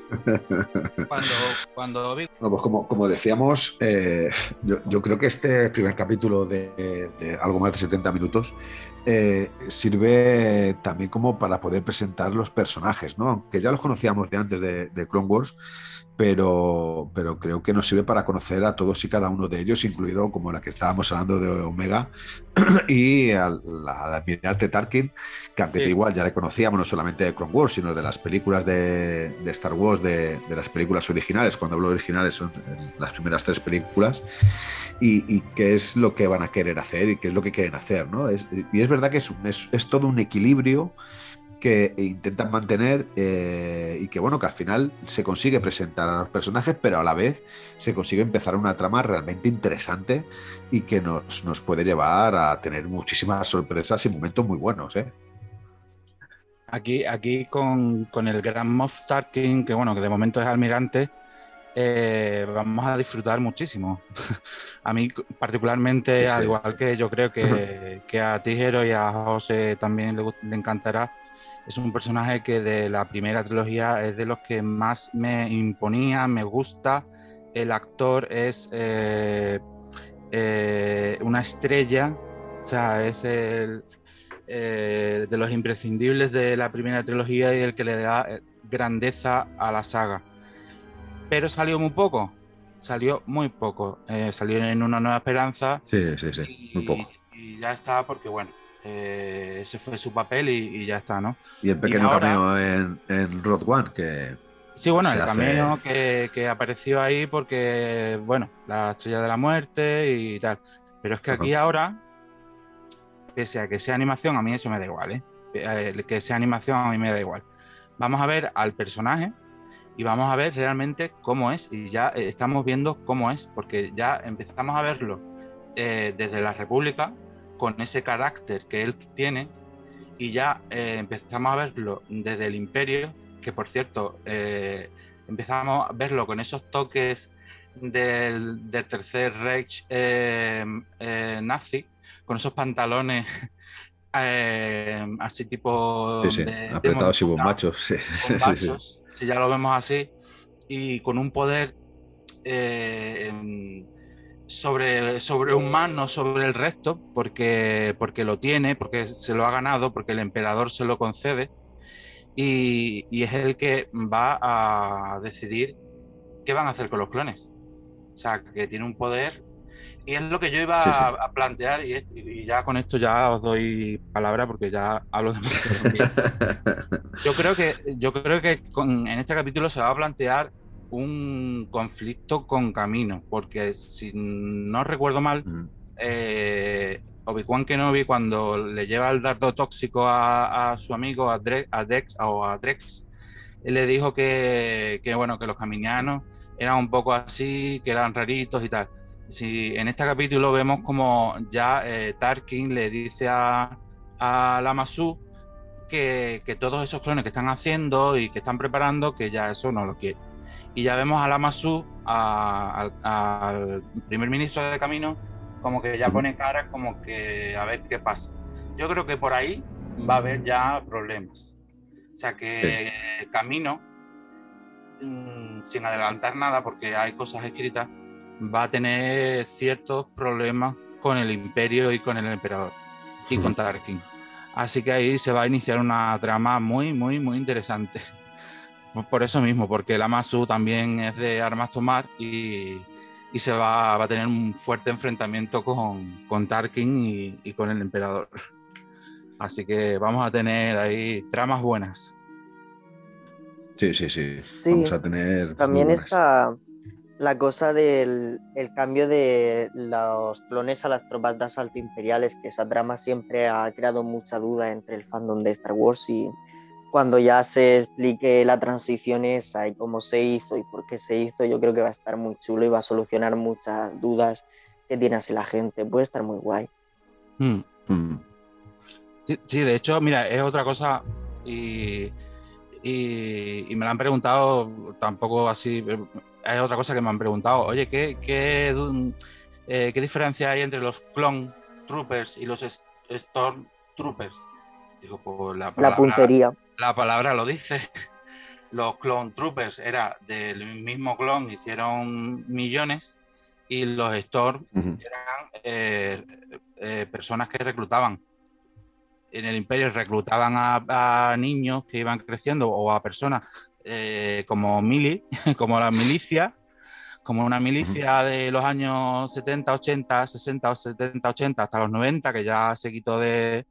cuando, cuando pues como, como decíamos, eh, yo, yo creo que este primer capítulo de, de algo más de 70 minutos eh, sirve también como para poder presentar los personajes, ¿no? Aunque ya los conocíamos de antes de, de Clone Wars, pero, pero creo que nos sirve para conocer a todos y cada uno de ellos, incluido como la que estábamos hablando de Omega y al, almirante Tarkin, que aunque igual ya le conocíamos no solamente de Clone Wars, sino de las películas de, Star Wars, de, las películas originales, cuando hablo originales son las primeras tres películas, y, qué es lo que van a querer hacer y qué es lo que quieren hacer, ¿no? y es verdad que es, es, es todo un equilibrio que intentan mantener eh, y que bueno, que al final se consigue presentar a los personajes, pero a la vez se consigue empezar una trama realmente interesante y que nos, nos puede llevar a tener muchísimas sorpresas y momentos muy buenos. ¿eh? Aquí, aquí con, con, el gran Moff Tarkin, que bueno, que de momento es almirante, eh, vamos a disfrutar muchísimo. a mí particularmente, al igual que yo creo que, que a Tijero y a José también le, le encantará, es un personaje que de la primera trilogía es de los que más me imponía, me gusta. El actor es eh, eh, una estrella, o sea, es el, eh, de los imprescindibles de la primera trilogía y el que le da grandeza a la saga. Pero salió muy poco, salió muy poco. salió en Una Nueva Esperanza. Sí, sí, sí, muy poco. Y ya está, porque bueno, eh, ese fue su papel y, ya está, ¿no? Y el pequeño cameo en, en Road One, que. Sí, bueno, el cameo que, apareció ahí porque, bueno, la estrella de la muerte y tal. Pero es que aquí ahora, pese a que sea animación, a mí eso me da igual, ¿eh? ¿eh? Que sea animación a mí me da igual. Vamos a ver al personaje y vamos a ver realmente cómo es. Y ya estamos viendo cómo es, porque ya empezamos a verlo eh, desde la República, con ese carácter que él tiene y ya eh, empezamos a verlo desde el imperio, que por cierto, eh, empezamos a verlo con esos toques del, tercer Reich eh, nazi, con esos pantalones así tipo... apretados y bombachos. Sí. si ya lo vemos así, y con un poder sobre, sobre humano sobre el resto, porque, porque lo tiene, porque se lo ha ganado, porque el emperador se lo concede, y, es el que va a decidir qué van a hacer con los clones. O sea, que tiene un poder. Y es lo que yo iba A, plantear, y, ya con esto ya os doy palabra porque ya hablo de Yo creo que, yo creo que en este capítulo se va a plantear un conflicto con Camino, porque si no recuerdo mal, eh, Obi-Wan Kenobi cuando le lleva el dardo tóxico a, su amigo a, Dex o a Drex, le dijo que, bueno, que los caminianos eran un poco así, que eran raritos y tal. Si en este capítulo vemos como ya eh, Tarkin le dice a, a Lamasu que, que todos esos clones que están haciendo y que están preparando, que ya eso no lo quiere y ya vemos a Lamassu, al primer ministro de Camino, como que ya pone cara como que a ver qué pasa. Yo creo que por ahí va a haber ya problemas. O sea que Camino, mm, sin adelantar nada, porque hay cosas escritas, va a tener ciertos problemas con el imperio y con el emperador y con Tarkin. Así que ahí se va a iniciar una trama muy, muy, muy interesante. Por eso mismo, porque el Amasu también es de armas tomar y, se va, a tener un fuerte enfrentamiento con, con Tarkin y, con el emperador. Así que vamos a tener ahí tramas buenas. Sí, sí, sí. vamos a tener. También está la cosa del cambio de los clones a las tropas de asalto imperiales, que esa trama siempre ha creado mucha duda entre el fandom de Star Wars y cuando ya se explique la transición esa y cómo se hizo y por qué se hizo, yo creo que va a estar muy chulo y va a solucionar muchas dudas que tiene así la gente. Puede estar muy guay. Mm. Mm. Sí, de hecho, mira, es otra cosa y, y, me la han preguntado tampoco así, es otra cosa que me han preguntado, oye, ¿qué, qué, eh, ¿qué diferencia hay entre los clone troopers y los storm troopers? Digo, pues la, la puntería la palabra lo dice. Los clone troopers era del mismo clon, hicieron millones y los Storm eran eh, eh, personas que reclutaban. En el imperio reclutaban a, niños que iban creciendo o a personas eh, como mili, como la milicia, como una milicia de los años 70, 80, 60 o 70, 80 hasta los 90, que ya se quitó de,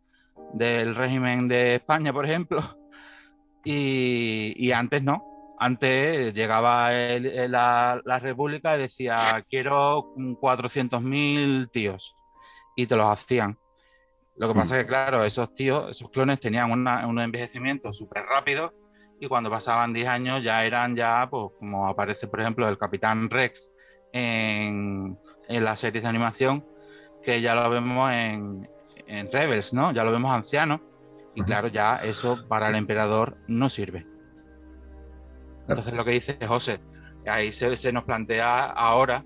del régimen de España, por ejemplo. Y, y antes no. Antes llegaba el, la, la, República y decía, quiero 400.000 tíos. Y te los hacían. Lo que pasa es que, claro, esos tíos, esos clones tenían una, un envejecimiento súper rápido y cuando pasaban 10 años ya eran ya, pues como aparece, por ejemplo, el Capitán Rex en, en las series de animación, que ya lo vemos en, en Rebels, ¿no? Ya lo vemos anciano. Y claro, ya eso para el emperador no sirve. Entonces lo que dice José, ahí se, se nos plantea ahora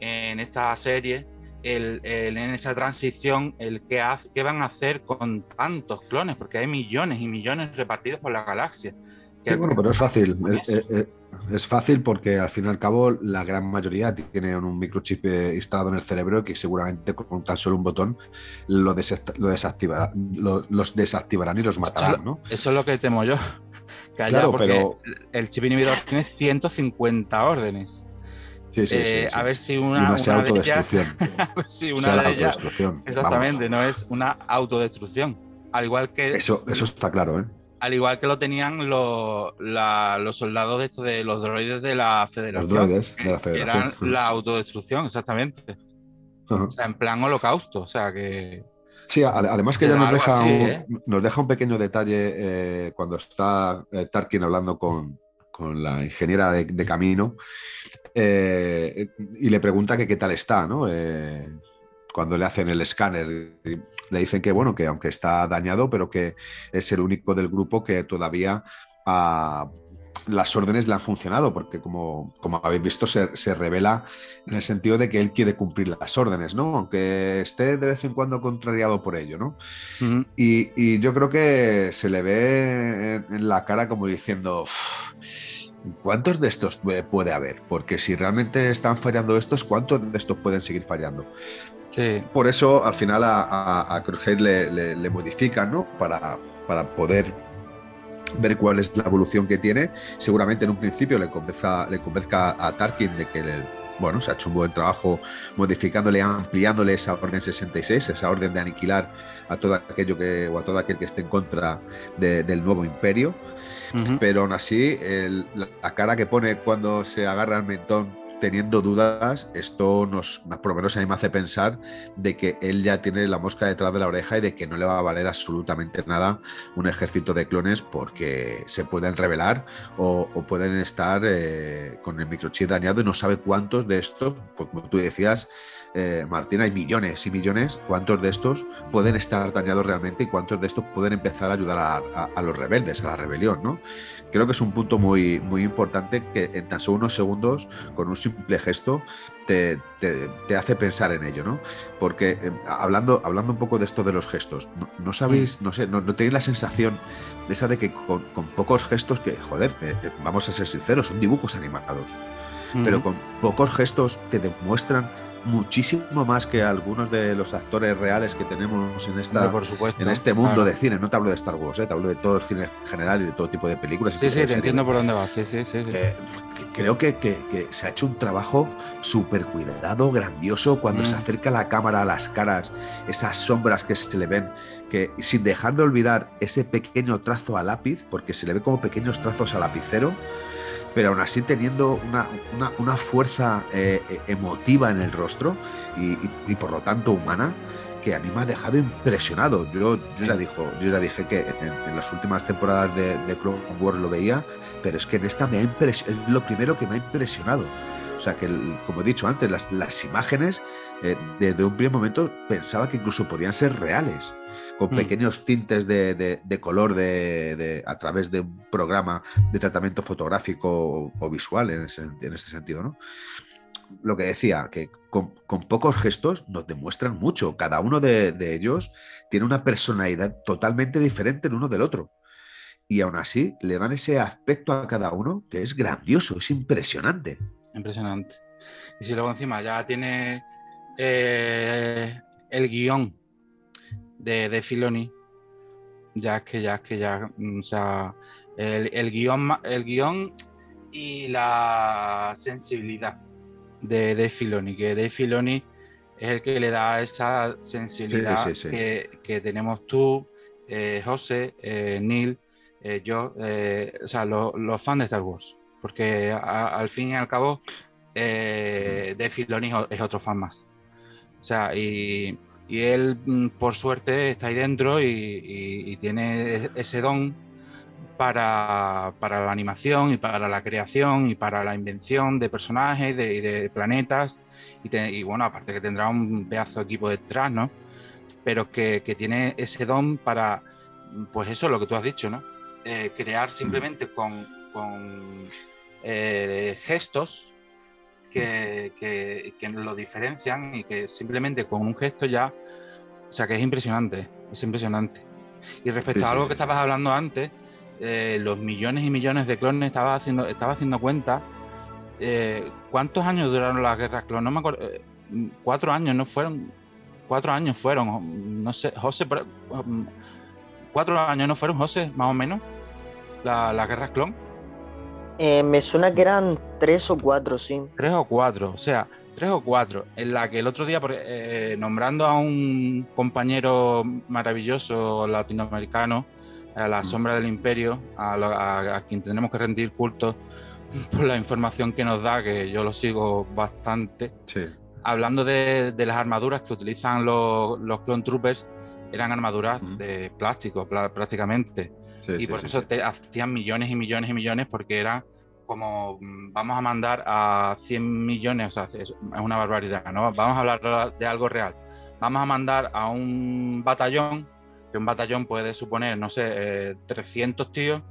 en esta serie el, el, en esa transición el qué, hace, qué van a hacer con tantos clones, porque hay millones y millones repartidos por la galaxia. Sí, bueno, pero es fácil. Es, es, eh, es, fácil porque al fin y al cabo la gran mayoría tiene un microchip eh, instalado en el cerebro que seguramente con tan solo un botón lo, des lo desactivará, lo, los desactivarán y los matarán, ¿no? Eso es lo que temo yo. Que haya, claro, pero el chip inhibidor tiene 150 órdenes. Sí, sí, eh, sí, a ver si una, una, una autodestrucción. De ellas, a ver si una sea de ellas, autodestrucción. exactamente, Vamos. no es una autodestrucción. Al igual que Eso, eso está claro, ¿eh? Al igual que lo tenían los, la, los soldados de, esto de los droides de la Federación. Los droides de la que Federación. eran la autodestrucción, exactamente. Ajá. O sea, en plan holocausto. O sea que. Sí, ade- además que ya nos Algo deja, así, un, ¿eh? nos deja un pequeño detalle eh, cuando está eh, Tarkin hablando con, con la ingeniera de, de camino y le pregunta que qué tal está, ¿no? Cuando le hacen el escáner, le dicen que bueno, que aunque está dañado, pero que es el único del grupo que todavía ah, las órdenes le han funcionado, porque como, como habéis visto, se, se revela en el sentido de que él quiere cumplir las órdenes, ¿no? Aunque esté de vez en cuando contrariado por ello, ¿no? Y, y yo creo que se le ve en, en la cara como diciendo, "Uf, ¿cuántos de estos pu- puede haber? Porque si realmente están fallando estos, ¿cuántos de estos pueden seguir fallando? Sí. Por eso al final a, a, le, le- le modifican, ¿no? Para, para poder ver cuál es la evolución que tiene. Seguramente en un principio le convenzca, le convenzca a Tarkin de que el- bueno, se ha hecho un buen trabajo modificándole, ampliándole esa orden 66, esa orden de aniquilar a todo aquello que, o a todo aquel que esté en contra de- del nuevo imperio. Pero aún así, el- la cara que pone cuando se agarra al mentón teniendo dudas, esto nos, por lo menos a mí me hace pensar de que él ya tiene la mosca detrás de la oreja y de que no le va a valer absolutamente nada un ejército de clones porque se pueden revelar o, pueden estar eh, con el microchip dañado y no sabe cuántos de estos, pues como tú decías, eh, Martín, hay millones y millones, cuántos de estos pueden estar dañados realmente y cuántos de estos pueden empezar a ayudar a, a- a los rebeldes, a la rebelión, ¿no? Creo que es un punto muy, muy importante que en tan solo unos segundos, con un simple gesto, te, te- te hace pensar en ello, ¿no? Porque eh, hablando, hablando un poco de esto de los gestos, no, no sabéis, no sé, no, no tenéis la sensación de esa de que con, con pocos gestos, que joder, eh, eh, vamos a ser sinceros, son dibujos animados, pero con pocos gestos que demuestran muchísimo más que algunos de los actores reales que tenemos en esta Hombre, por supuesto. en este mundo claro. de cine. No te hablo de Star Wars, ¿eh? te hablo de todo el cine en general y de todo tipo de películas. Sí, sí, te entiendo por dónde vas. Sí, sí, sí. Eh, creo que, que- que se ha hecho un trabajo súper cuidado, grandioso, cuando Mm. se acerca la cámara a las caras, esas sombras que se le ven, que sin dejar de olvidar ese pequeño trazo a lápiz, porque se le ve como pequeños trazos a lapicero, pero aún así teniendo una, una- una fuerza eh, eh, emotiva en el rostro y, y- y por lo tanto humana que a mí me ha dejado impresionado. Yo, yo, ya, dijo, yo ya dije que en, en las últimas temporadas de, de Clone Wars lo veía, pero es que en esta me ha impresionado, es lo primero que me ha impresionado. O sea que, el- como he dicho antes, las, las imágenes eh, desde un primer momento pensaba que incluso podían ser reales, con Mm. pequeños tintes de, de- de color de, a través de un programa de tratamiento fotográfico o, o visual en, ese, en este sentido, ¿no? Lo que decía, que con, con pocos gestos nos demuestran mucho. Cada uno de, de ellos tiene una personalidad totalmente diferente el uno del otro. Y aún así le dan ese aspecto a cada uno que es grandioso, es impresionante. Impresionante. Y si luego encima ya tiene eh, el guion de, de Filoni, ya es que ya es que ya, mm, o sea, El, el guion, el guion y la sensibilidad de Dave Filoni, que Dave Filoni es el que le da esa sensibilidad Sí, sí, sí. Que, que tenemos tú, eh, José, eh, Neil, eh, yo, o sea, lo- los fans de Star Wars. Porque a- al fin y al cabo, Dave Filoni es otro fan más. O sea, y, y él, mm, por suerte, está ahí dentro y, y- y tiene e- ese don para, para la animación y para la creación y para la invención de personajes de- y de, planetas. Y, te- y bueno, aparte que tendrá un pedazo de equipo detrás, ¿no? Pero que, que tiene ese don para, pues eso, lo que tú has dicho, ¿no? Eh, crear simplemente con, con, eh, gestos que, que- que lo diferencian y que simplemente con un gesto ya, o sea, que es impresionante, es impresionante. Y respecto Sí, a algo sí. que estabas hablando antes, eh, los millones y millones de clones, estaba haciendo, estaba haciendo cuenta, eh, ¿cuántos años duraron las guerras clones? No me acuerdo, eh, cuatro años, ¿no fueron? Cuatro años fueron, no sé, José, um, cuatro años no fueron, José, más o menos, la- las guerras clon. Eh, me suena que eran tres o cuatro, sí. Tres o cuatro, o sea, tres o cuatro, en la que el otro día, por- eh, nombrando a un compañero maravilloso latinoamericano, a la Mm. sombra del imperio, a, lo- a- a quien tenemos que rendir culto por la información que nos da, que yo lo sigo bastante, Sí. hablando de, de las armaduras que utilizan los, los Clone Troopers, eran armaduras de plástico prácticamente sí, y sí, por sí, eso te hacían millones y millones y millones porque era como mm, vamos a mandar a 100 millones, o sea, es es una barbaridad, ¿no? Vamos a hablar de algo real. Vamos a mandar a un batallón, que un batallón puede suponer, no sé, eh, 300 tíos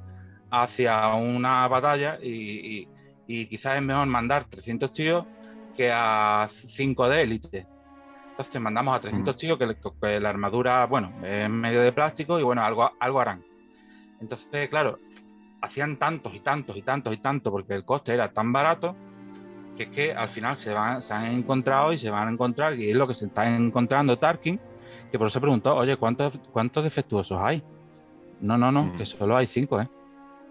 hacia una batalla y, y- y quizás es mejor mandar 300 tíos que a 5 de élite. Entonces mandamos a 300 tíos que, que la armadura, bueno, es medio de plástico y bueno, algo, algo harán. Entonces, claro, hacían tantos y tantos y tantos y tantos porque el coste era tan barato que es que al final se, van, se han encontrado y se van a encontrar, y es lo que se está encontrando Tarkin, que por eso preguntó, oye, ¿cuántos, cuántos defectuosos hay? No, no, no, Mm. que solo hay cinco, ¿eh?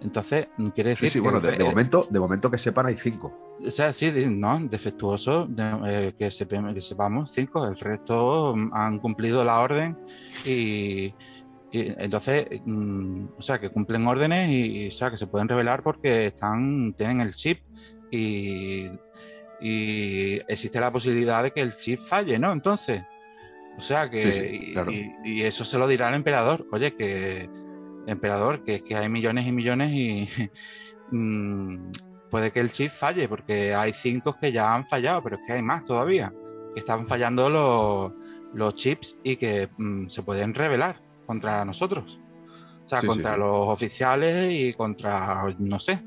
Entonces, quiere decir Sí, sí, que bueno, de, de momento, de momento que sepan hay cinco. o sea, sí, no, defectuosos, de- eh, que, que sepamos, cinco, el resto han cumplido la orden y, y entonces, mm, o sea, que cumplen órdenes y, y, o sea, que se pueden revelar porque están, tienen el chip y, y existe la posibilidad de que el chip falle, ¿no? Entonces, o sea, que Sí, sí, y- claro. y, y eso se lo dirá el emperador, oye, que emperador, que es que hay millones y millones y mm, puede que el chip falle, porque hay cinco que ya han fallado, pero es que hay más todavía, que están fallando los, los chips y que mm, se pueden revelar contra nosotros. O sea, Sí, contra sí. los oficiales y contra, no sé,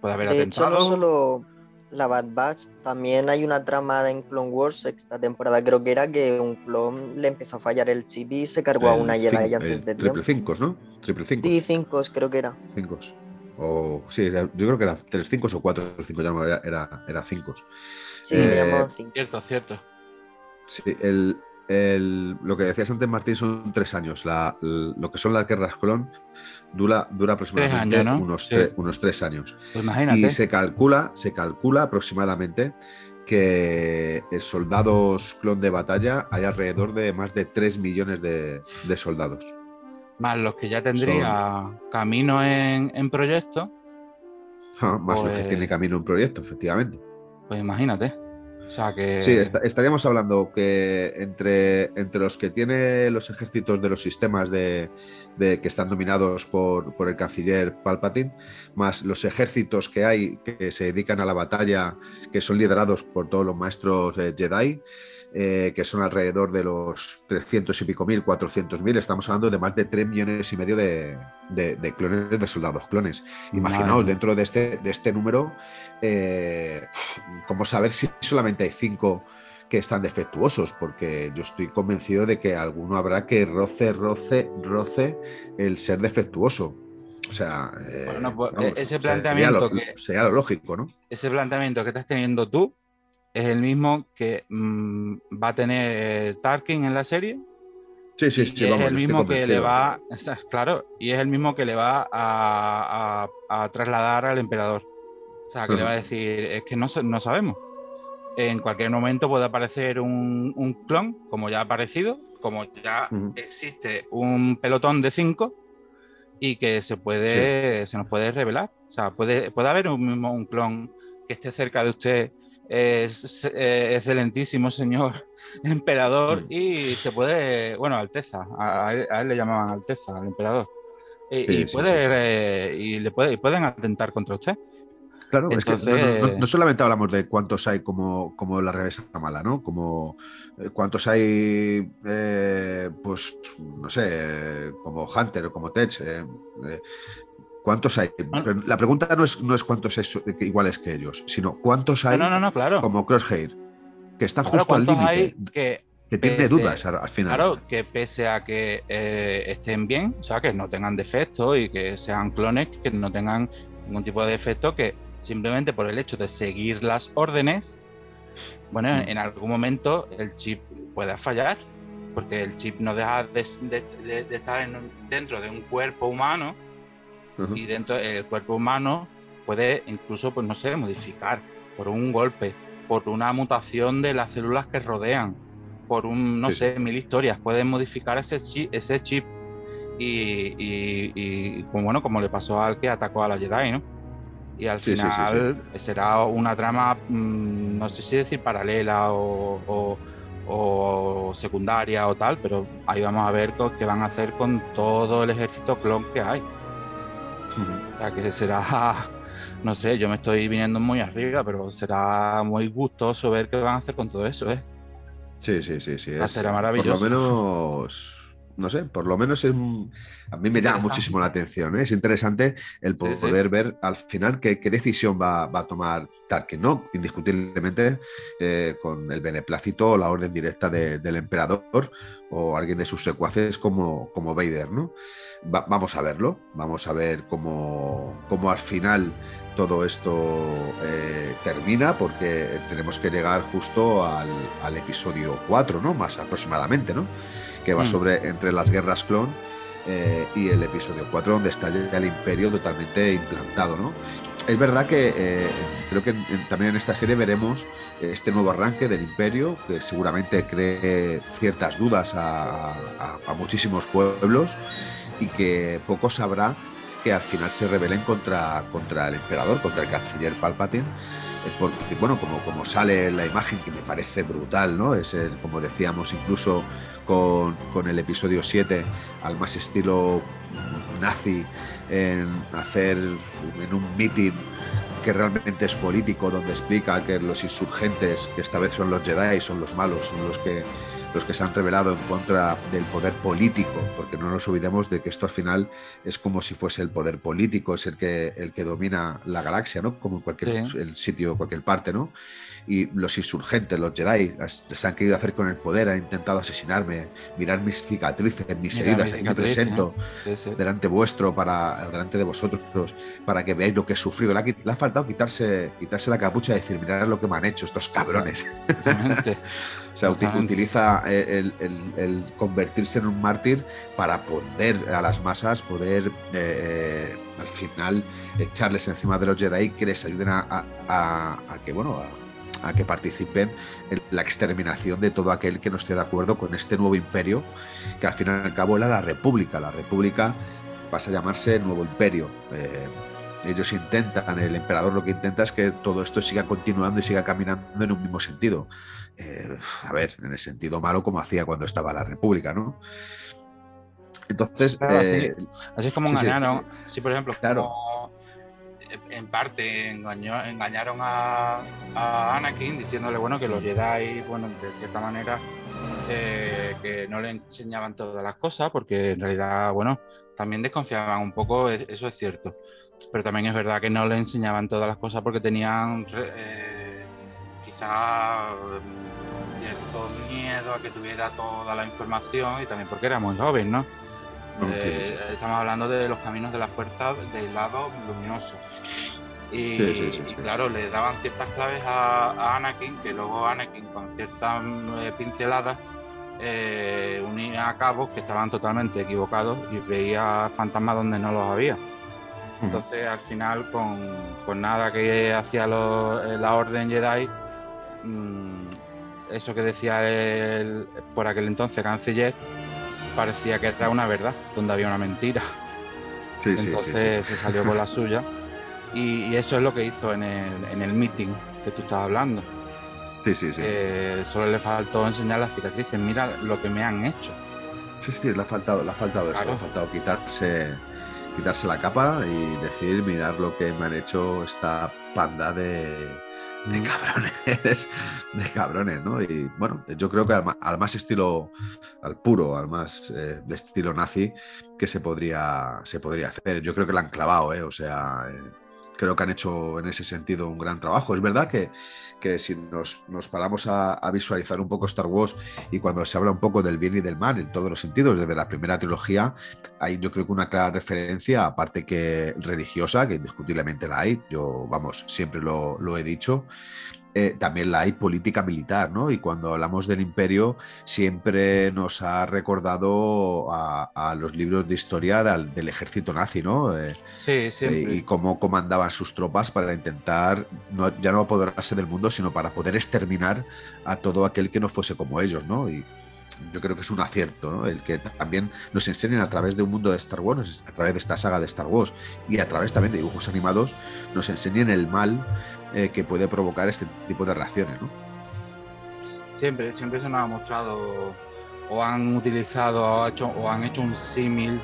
puede haber De hecho, no atentados. solo la Bad Batch, también hay una trama en Clone Wars, sexta temporada creo que era, que un clon le empezó a fallar el chip y se cargó a El una cin- Jedi antes de triple tiempo. cinco, ¿no? Triple cinco. Sí, cinco creo que era. Cinco. O sí, era- yo creo que era tres cinco o cuatro cinco, ya no era, era, era cinco. Sí, Eh, le llamaban cinco. Cierto, cierto. Sí, el, el- lo que decías antes, Martín, son tres años. La- lo que son las guerras clon dura, dura aproximadamente años, ¿no? unos, Sí. tre- unos tres años. Pues imagínate. Y se calcula, se calcula aproximadamente que en soldados clon de batalla hay alrededor de más de 3 millones de, de soldados. Más los que ya tendría camino en, en proyecto, Ah, Más lo que Pues- tiene camino un proyecto, efectivamente. pues imagínate. Sí, esta- estaríamos hablando que entre, entre los que tiene los ejércitos de los sistemas de, de- que están dominados por, por el canciller Palpatine, más los ejércitos que hay que se dedican a la batalla, que son liderados por todos los maestros eh, Jedi, eh, que son alrededor de los 300 y pico mil, 400 mil, estamos hablando de más de 3 millones y medio de, de- de clones, de soldados clones. Imaginaos, dentro de este, de este número, eh, ¿cómo saber si solamente hay 5 que están defectuosos? Porque yo estoy convencido de que alguno habrá que roce, roce, roce el ser defectuoso. O sea, eh, Bueno, pues, vamos, ese sería planteamiento lo- que- sería lo lógico, ¿no? ese planteamiento que estás teniendo tú es el mismo que mm, va a tener Tarkin en la serie Sí, sí, sí, vamos, es el mismo que le va, claro, y es el mismo que le va a, a- a trasladar al emperador. O sea, que le va a decir, es que no, no sabemos. En cualquier momento puede aparecer un, un clon, como ya ha aparecido, como ya existe un pelotón de cinco y que se puede, se nos puede revelar. O sea, puede, puede haber un mismo un clon que esté cerca de usted, es, eh, excelentísimo señor emperador, Mm. y se puede, bueno, Alteza, a, él, a él le llamaban Alteza, al emperador. Y, Sí, y sí, puede, sí, sí. eh, y le puede, y pueden atentar contra usted. Claro, es que no- no, no- Entonces- no solamente hablamos de cuántos hay como, como la regresa mala, ¿no? Como eh, cuántos hay, eh, pues, no sé, como Hunter o como Tech. eh, ¿Cuántos hay? La pregunta no es, no es cuántos so- que- iguales que ellos, sino cuántos hay No, no, no, claro. como Crosshair, que están Claro, justo al ¿cuántos hay límite, que, que tiene dudas al, al final. Claro, que pese a que eh, estén bien, o sea, que no tengan defectos y que sean clones que no tengan ningún tipo de defecto, que simplemente por el hecho de seguir las órdenes, bueno, Mm. en, en algún momento el chip pueda fallar, porque el chip no deja de, de- de- de estar en un- dentro de un cuerpo humano Y dentro del cuerpo humano puede incluso, pues no sé, modificar por un golpe, por una mutación de las células que rodean, por un, no Sí, sé, mil historias, pueden modificar ese chip, ese chip. Y, y- y, como bueno, como le pasó al que atacó a la Jedi, ¿no? Y al Sí, sí, sí, final será una trama, mm, no sé si decir paralela o, o- o secundaria o tal, pero ahí vamos a ver qué van a hacer con todo el ejército clon que hay. O sea, que será, no sé, yo me estoy viniendo muy arriba, pero será muy gustoso ver qué van a hacer con todo eso, ¿eh? Sí, sí, sí, sí. Ah, es- será maravilloso. Por lo menos, no sé, por lo menos es un- a mí me llama muchísimo la atención. ¿eh? Es interesante el Sí, sí. poder ver al final qué, qué decisión va, va a tomar Tarkin, ¿no? Indiscutiblemente eh, con el beneplácito o la orden directa de- del emperador o alguien de sus secuaces como, como Vader, ¿no? Va- vamos a verlo, vamos a ver cómo, cómo al final todo esto eh, termina porque tenemos que llegar justo al, al episodio 4, ¿no? Más aproximadamente, ¿no? Que va Mm. sobre entre las guerras clon eh, y el episodio 4 donde está ya el imperio totalmente implantado, ¿no? Es verdad que eh, creo que en- en- también en esta serie veremos este nuevo arranque del imperio que seguramente cree ciertas dudas a, a- a muchísimos pueblos y que poco sabrá que al final se rebelen contra, contra el emperador, contra el canciller Palpatine, eh, porque, bueno, como, como sale la imagen, que me parece brutal, ¿no? Es el, como decíamos, incluso con, con el episodio 7, al más estilo nazi, en hacer en un meeting que realmente es político, donde explica que los insurgentes, que esta vez son los Jedi, son los malos, son los que los que se han rebelado en contra del poder político, porque no nos olvidemos de que esto al final es como si fuese el poder político, es el que, el que domina la galaxia, ¿no? Como en cualquier Sí. el sitio, cualquier parte, ¿no? Y los insurgentes, los Jedi, las- se han querido hacer con el poder, han intentado asesinarme, mirar mis cicatrices, mis Mira, heridas, aquí me presento Sí, sí. delante vuestro, para, delante de vosotros, para que veáis lo que he sufrido. Le ha, quit- le ha faltado quitarse, quitarse la capucha y decir, mirad lo que me han hecho estos cabrones. O sea, utiliza el, el- el convertirse en un mártir para poder a las masas, poder eh, al final echarles encima de los Jedi que les ayuden a, a- a- a que, bueno, a, a que participen en la exterminación de todo aquel que no esté de acuerdo con este nuevo imperio, que al fin y al cabo era la República. La República pasa a llamarse el nuevo imperio. Eh, ellos intentan, el emperador lo que intenta es que todo esto siga continuando y siga caminando en un mismo sentido. Eh, a ver, en el sentido malo como hacía cuando estaba la República, ¿no? Entonces, Claro, eh, Así es como sí, sí. engañaron. Sí, por ejemplo, Claro. como en parte engañó- engañaron a, a Anakin diciéndole bueno que los Jedi, bueno, de cierta manera, eh, que no le enseñaban todas las cosas, porque en realidad, bueno, también desconfiaban un poco, e- eso es cierto. Pero también es verdad que no le enseñaban todas las cosas porque tenían eh, quizá mm, cierto miedo a que tuviera toda la información y también porque era muy joven, ¿no? Mm, sí, sí, Eh, sí. Estamos hablando de los caminos de la fuerza del lado luminoso. Y, claro, le daban ciertas claves a, a Anakin, que luego Anakin con ciertas eh, pinceladas eh, unía cabos que estaban totalmente equivocados y veía fantasmas donde no los había. Entonces, al final, con, nada que hacía la Orden Jedi, mm, eso que decía él por aquel entonces canciller, parecía que era una verdad, donde había una mentira. entonces se salió con la suya. Y, eso es lo que hizo en el, en el meeting que tú estabas hablando. Sí, sí, sí. solo le faltó enseñar las cicatrices. Mira lo que me han hecho. Sí, sí, le ha faltado, le ha faltado eso. Le ha faltado quitarse, quitarse la capa y decir, mirar lo que me han hecho esta panda de, de mm. cabrones, de cabrones, ¿no? Y bueno, yo creo que al, más estilo, al puro, al más eh, de estilo nazi, que se podría, se podría hacer. Yo creo que la han clavado, ¿eh? O sea, eh, creo que han hecho en ese sentido un gran trabajo. Es verdad que, que si nos, nos paramos a, visualizar un poco Star Wars y cuando se habla un poco del bien y del mal en todos los sentidos, desde la primera trilogía, hay yo creo que una clara referencia, aparte que religiosa, que indiscutiblemente la hay, yo vamos, siempre lo, lo he dicho, eh, también la hay política militar, ¿no? Y cuando hablamos del imperio, siempre nos ha recordado a, los libros de historia del, ejército nazi, ¿no? Eh, sí, siempre. y cómo comandaban sus tropas para intentar, ya no apoderarse del mundo, sino para poder exterminar a todo aquel que no fuese como ellos, ¿no? Y, yo creo que es un acierto, ¿no? El que también nos enseñen a través de un mundo de Star Wars, a través de esta saga de Star Wars y a través también de dibujos animados, nos enseñen el mal eh, que puede provocar este tipo de reacciones, ¿no? Siempre, siempre se nos ha mostrado o han utilizado o, hecho, o han hecho un símil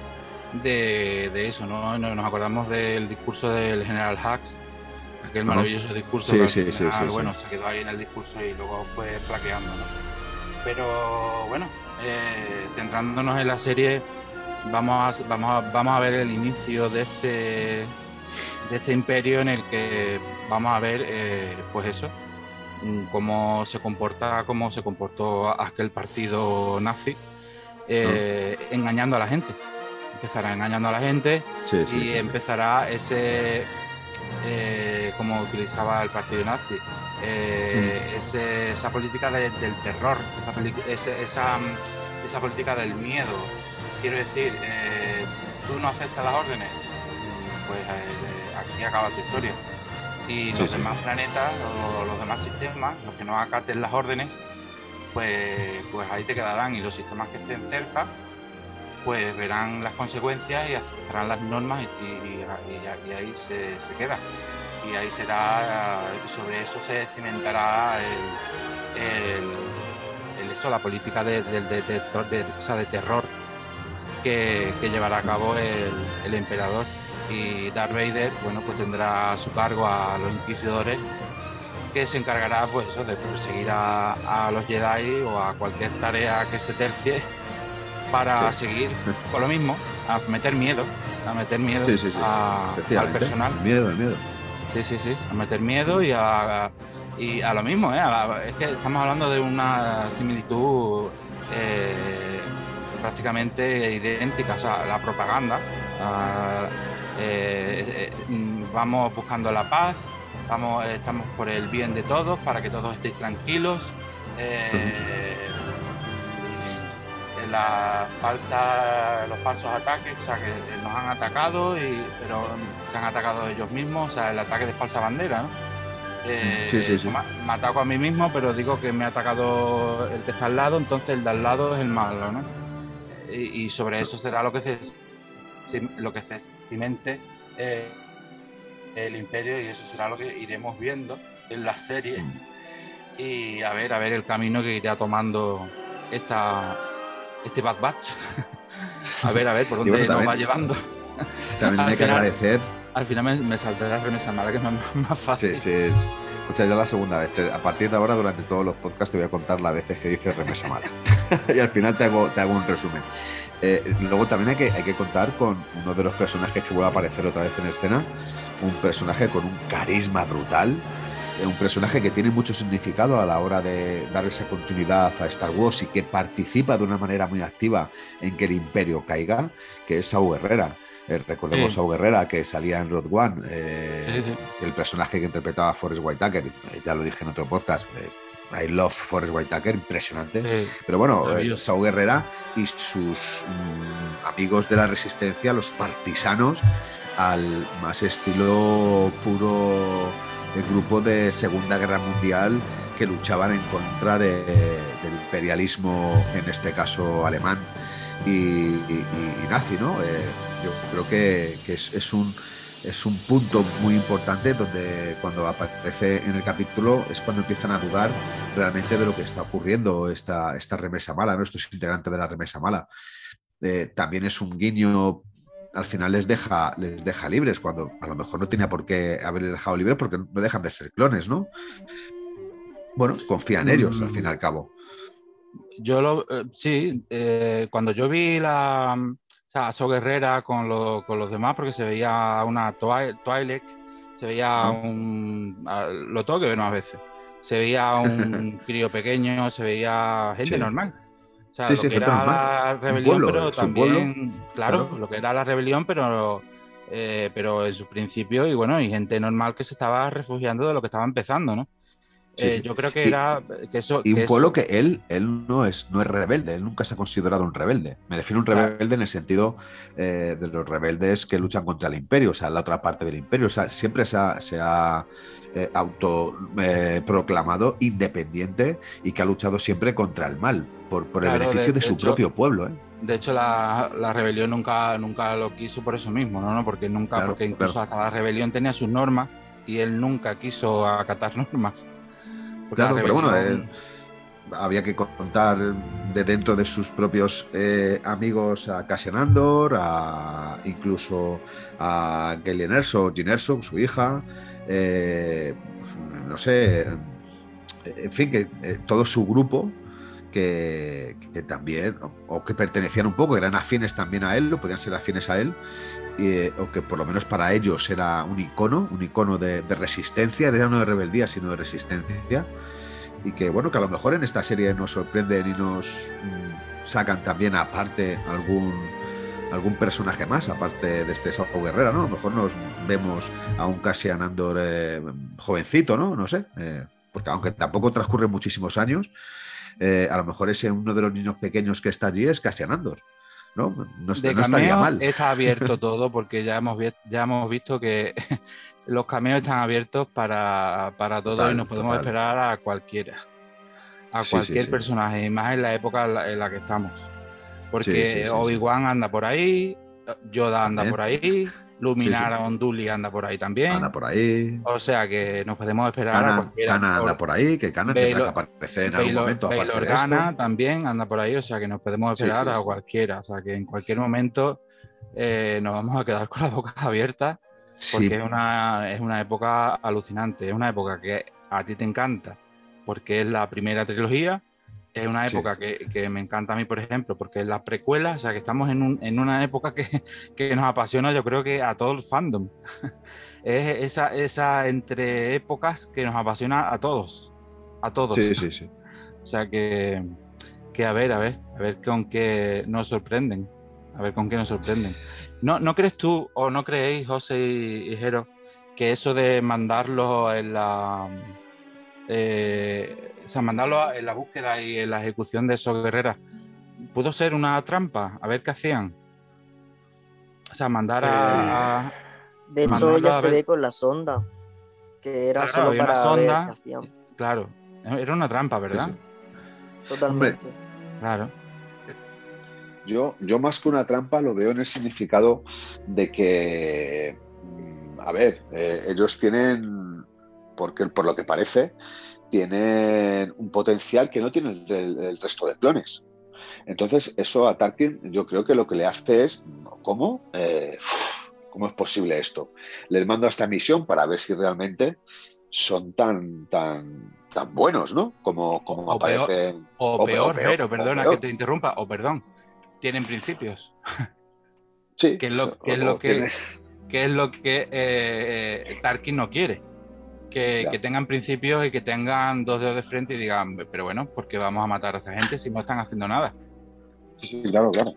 de, eso, ¿no? Nos acordamos del discurso del general Hux, aquel maravilloso discurso sí, sí, sí, bueno, se quedó ahí en el discurso y luego fue flaqueando, ¿no? Pero bueno, eh, centrándonos en la serie, vamos a, vamos, vamos a ver el inicio de este, de este imperio en el que vamos a ver, eh, pues eso, mm, cómo se comporta, cómo se comportó aquel partido nazi, eh, engañando a la gente. Empezará engañando a la gente y empezará ese, como utilizaba el partido nazi, eh, esa política del terror, esa, esa, esa, política del miedo. Quiero decir, eh, tú no aceptas las órdenes, pues eh, aquí acaba tu historia. Y los demás planetas o los demás sistemas, los que no acaten las órdenes, pues, pues ahí te quedarán. Y los sistemas que estén cerca, pues verán las consecuencias y aceptarán las normas y, ahí se, se queda y ahí será, sobre eso se cimentará el, eso, la política de, de, de, de terror que, llevará a cabo el, emperador. Y Darth Vader, bueno, pues tendrá a su cargo a los inquisidores que se encargará pues eso, de perseguir a, los Jedi o a cualquier tarea que se tercie para seguir con lo mismo, a meter miedo, a meter miedo al personal. miedo, el miedo. Sí, sí, sí, a meter miedo y a, y a lo mismo, ¿eh? es que estamos hablando de una similitud eh, prácticamente idéntica, o sea, la propaganda. Eh, vamos buscando la paz, vamos, estamos por el bien de todos, para que todos estéis tranquilos la falsa, los falsos ataques, o sea, que nos han atacado, y, pero se han atacado ellos mismos, o sea, el ataque de falsa bandera, ¿no? Eh, sí, sí, sí. Me, ataco a mí mismo, pero digo que me ha atacado el que está al lado, entonces el de al lado es el malo, ¿no? Y, sobre eso será lo que se, lo que se cimente eh, el imperio y eso será lo que iremos viendo en la serie mm. y a ver, a ver el camino que irá tomando esta, este Bad Batch. a ver, a ver, por dónde nos va llevando. También hay que agradecer. Al final me, me la remesa mala, que es más, fácil. Sí, sí. Es, escucha, ya la segunda vez. A partir de ahora, durante todos los podcasts, te voy a contar las veces que dice remesa mala. y al final te hago, te hago un resumen. Eh, luego también hay que, hay que contar con uno de los personajes que vuelve a aparecer otra vez en escena. Un personaje con un carisma brutal un personaje que tiene mucho significado a la hora de dar esa continuidad a Star Wars y que participa de una manera muy activa en que el imperio caiga, que es Saúl Guerrera. Eh, recordemos a Saúl Guerrera que salía en Road One, eh, el personaje que interpretaba Forrest Whitaker, eh, ya lo dije en otro podcast, I love Forrest Whitaker, impresionante. Pero bueno, eh, Sao Guerrera y sus mm, amigos de la resistencia, los partisanos, al más estilo puro el grupo de Segunda Guerra Mundial que luchaban en contra del imperialismo, en este caso alemán y, nazi, ¿no? Eh, yo creo que, es, un, es un punto muy importante donde cuando aparece en el capítulo es cuando empiezan a dudar realmente de lo que está ocurriendo esta, esta remesa mala, ¿no? Esto es integrante de la remesa mala. Eh, también es un guiño al final les deja, les deja libres, cuando a lo mejor no tenía por qué haberles dejado libres porque no dejan de ser clones, ¿no? Bueno, confía en ellos, al fin y al cabo. Yo lo, eh, sí, eh, cuando yo vi la, o sea, So Guerrera con, con, los demás, porque se veía una Twilight, se veía un. Lo tengo que ver más veces. Se veía un crío pequeño, se veía gente normal. O sea, lo que era la rebelión, pero también. Claro, lo que era la rebelión, pero. Eh, pero en su principio, y bueno, y gente normal que se estaba refugiando de lo que estaba empezando, ¿no? Eh, yo creo que era. Que eso, y un pueblo que él, él no, es, no es rebelde, él nunca se ha considerado un rebelde. Me refiero a un rebelde en el sentido eh, de los rebeldes que luchan contra el imperio, o sea, la otra parte del imperio. O sea, siempre se ha, se ha eh, autoproclamado independiente y que ha luchado siempre contra el mal, por, por el beneficio de, su propio pueblo. De hecho, la, la, rebelión nunca, nunca lo quiso por eso mismo, ¿no? Porque nunca, porque incluso hasta la rebelión tenía sus normas y él nunca quiso acatar normas. Claro, pero bueno, había que contar de dentro de sus propios eh, amigos a Cassian Andor, a, incluso a Gillian Erso, Erso, su hija, eh, no sé, en fin, que eh, todo su grupo que, también, o, que pertenecían un poco, eran afines también a él, o podían ser afines a él, o que por lo menos para ellos era un icono, un icono de, resistencia, ya no de rebeldía, sino de resistencia. Y que bueno, que a lo mejor en esta serie nos sorprenden y nos mm, sacan también aparte algún algún personaje más, aparte de este Sao Guerrera, ¿no? A lo mejor nos vemos a un Cassian Andor eh, jovencito, ¿no? No sé, eh, porque aunque tampoco transcurren muchísimos años, eh, a lo mejor ese uno de los niños pequeños que está allí es Cassian Andor. ¿No? No, estaría mal. Está abierto todo porque ya hemos, ya hemos visto que los caminos están abiertos para, para todo y nos podemos esperar a cualquiera. A cualquier personaje, y más en la época en la, que estamos. Porque Obi-Wan anda por ahí, Yoda anda por ahí, Luminar sí, Onduli anda por ahí también. Anda por ahí. O sea que nos podemos esperar Cana, a cualquiera. anda por ahí, que Cana tendrá que aparecer en algún momento. Baylor Gana también anda por ahí, o sea que nos podemos esperar a cualquiera. O sea que en cualquier momento eh, nos vamos a quedar con la boca abierta porque es, una, es una época alucinante, es una época que a ti te encanta porque es la primera trilogía es una época que, me encanta a mí, por ejemplo, porque la precuela, o sea, que estamos en, una época que, nos apasiona, yo creo que a todo el fandom. es esa, esa entre épocas que nos apasiona a todos, a todos. Sí, sí, sí. O sea, que, que a ver, a ver, a ver con qué nos sorprenden, a ver con qué nos sorprenden. ¿No, no crees tú o no creéis, José y, Jero, que eso de mandarlo en la... Eh, o sea, mandarlo en la búsqueda y en la ejecución de esos guerreras, ¿pudo ser una trampa? A ver qué hacían. O sea, mandar a. Eh, de hecho, ya se ve con la sonda, que era solo para sonda, ver qué hacían. Claro, era una trampa, ¿verdad? Totalmente. claro. Yo, yo más que una trampa lo veo en el significado de que, mm, a ver, eh, ellos tienen, porque por lo que parece, tienen un potencial que no tiene el, resto de clones. Entonces, eso a Tarkin yo creo que lo que le hace es, ¿cómo? Eh, ¿Cómo es posible esto? Les mando a esta misión para ver si realmente son tan, tan, tan buenos, ¿no? Como, como aparecen. o, peor, pero perdona que te interrumpa, o perdón, tienen principios. Sí. que es lo, que, es lo que, que, es lo que eh, Tarkin no quiere que, tengan principios y que tengan dos dedos de frente y digan, pero bueno, ¿por qué vamos a matar a esa gente si no están haciendo nada? Sí, claro, claro.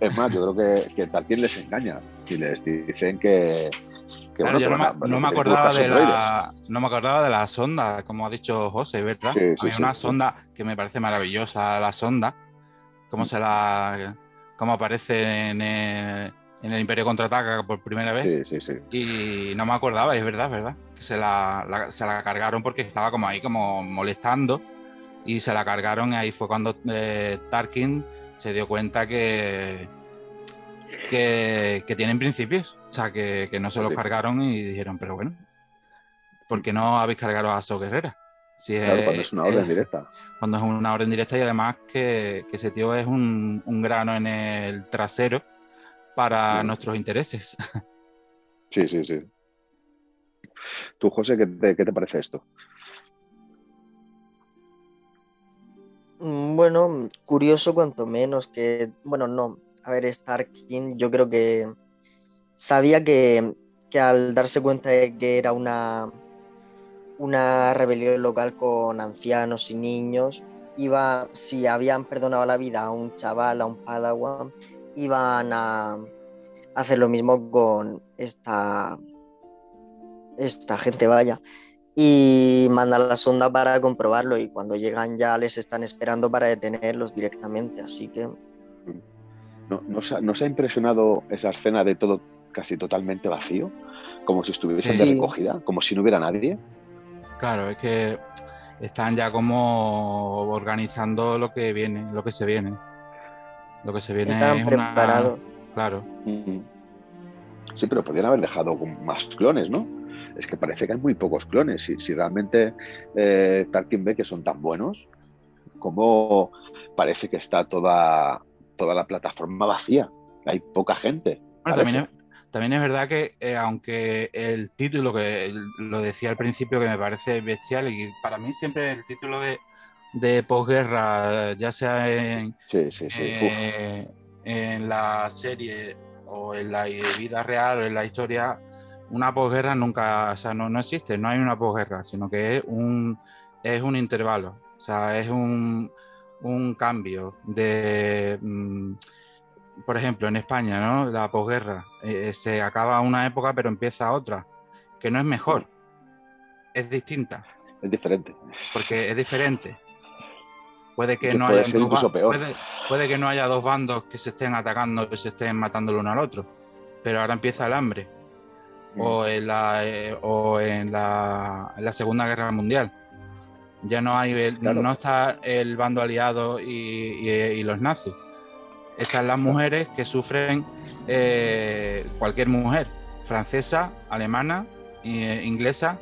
Es más, yo creo que, que Tarkin les engaña y les dicen que. que Claro, bueno, yo no, van me, no me acordaba de la, no me acordaba de la sonda, como ha dicho José, ¿verdad? Sí, sí, sí, una sonda que me parece maravillosa, la sonda, cómo se la, cómo aparece en el, en el Imperio contraataca por primera vez. Sí, sí, sí. Y no me acordaba, es verdad, es verdad. Que se la, la- se la cargaron porque estaba como ahí, como molestando. Y se la cargaron y ahí fue cuando eh, Tarkin se dio cuenta que, que, que tienen principios. O sea, que, que no se los Sí. cargaron y dijeron, pero bueno, ¿por qué no habéis cargado a So Guerrera? Si Claro, cuando es una orden es- directa. Cuando es una orden directa y además que, que ese tío es un, un grano en el trasero para nuestros intereses. Sí, sí, sí. Tú, José, ¿qué te, qué te parece esto? Mm, Bueno, curioso cuanto menos que, bueno, no, a ver, Starkin yo creo que sabía que, que al darse cuenta de que era una, una rebelión local con ancianos y niños, iba, si habían perdonado la vida a un chaval, a un padawan, iban a hacer lo mismo con esta, esta gente, vaya y mandan la sonda para comprobarlo y cuando llegan ya les están esperando para detenerlos directamente, así que ¿No, no, os ha, no os ha impresionado esa escena de todo casi totalmente vacío? Como si estuviesen de Sí. recogida, como si no hubiera nadie. Claro, es que están ya como organizando lo que viene, lo que se viene. Lo que se viene están es una- preparados. Claro. Mm. Sí, pero podrían haber dejado más clones, ¿no? Es que parece que hay muy pocos clones. Si, si realmente eh, Tarkin ve que son tan buenos, como parece que está toda, toda la plataforma vacía. Hay poca gente. Bueno, también, es, también es verdad que eh, aunque el título, que el- lo decía al principio, que me parece bestial, y para mí siempre el título de, de posguerra, ya sea en, Sí, sí, sí. Uf. eh, en la serie o en la vida real o en la historia, una posguerra nunca, o sea, no, no existe, no hay una posguerra, sino que es un, es un intervalo, o sea, es un, un cambio de, mm, por ejemplo, en España, ¿no? La posguerra, eh, se acaba una época pero empieza otra, que no es mejor, es distinta, Es diferente. porque es diferente. Puede que Que no puede haya ser dos incluso ba- peor. Puede, puede que no haya dos bandos que se estén atacando, que se estén matando el uno al otro. Pero ahora empieza el hambre. Mm. O en la, eh, o en la, en la Segunda Guerra Mundial. Ya no hay el- Claro. no está el bando aliado y, y- y los nazis. Están las mujeres que sufren eh, cualquier mujer, francesa, alemana, eh, inglesa.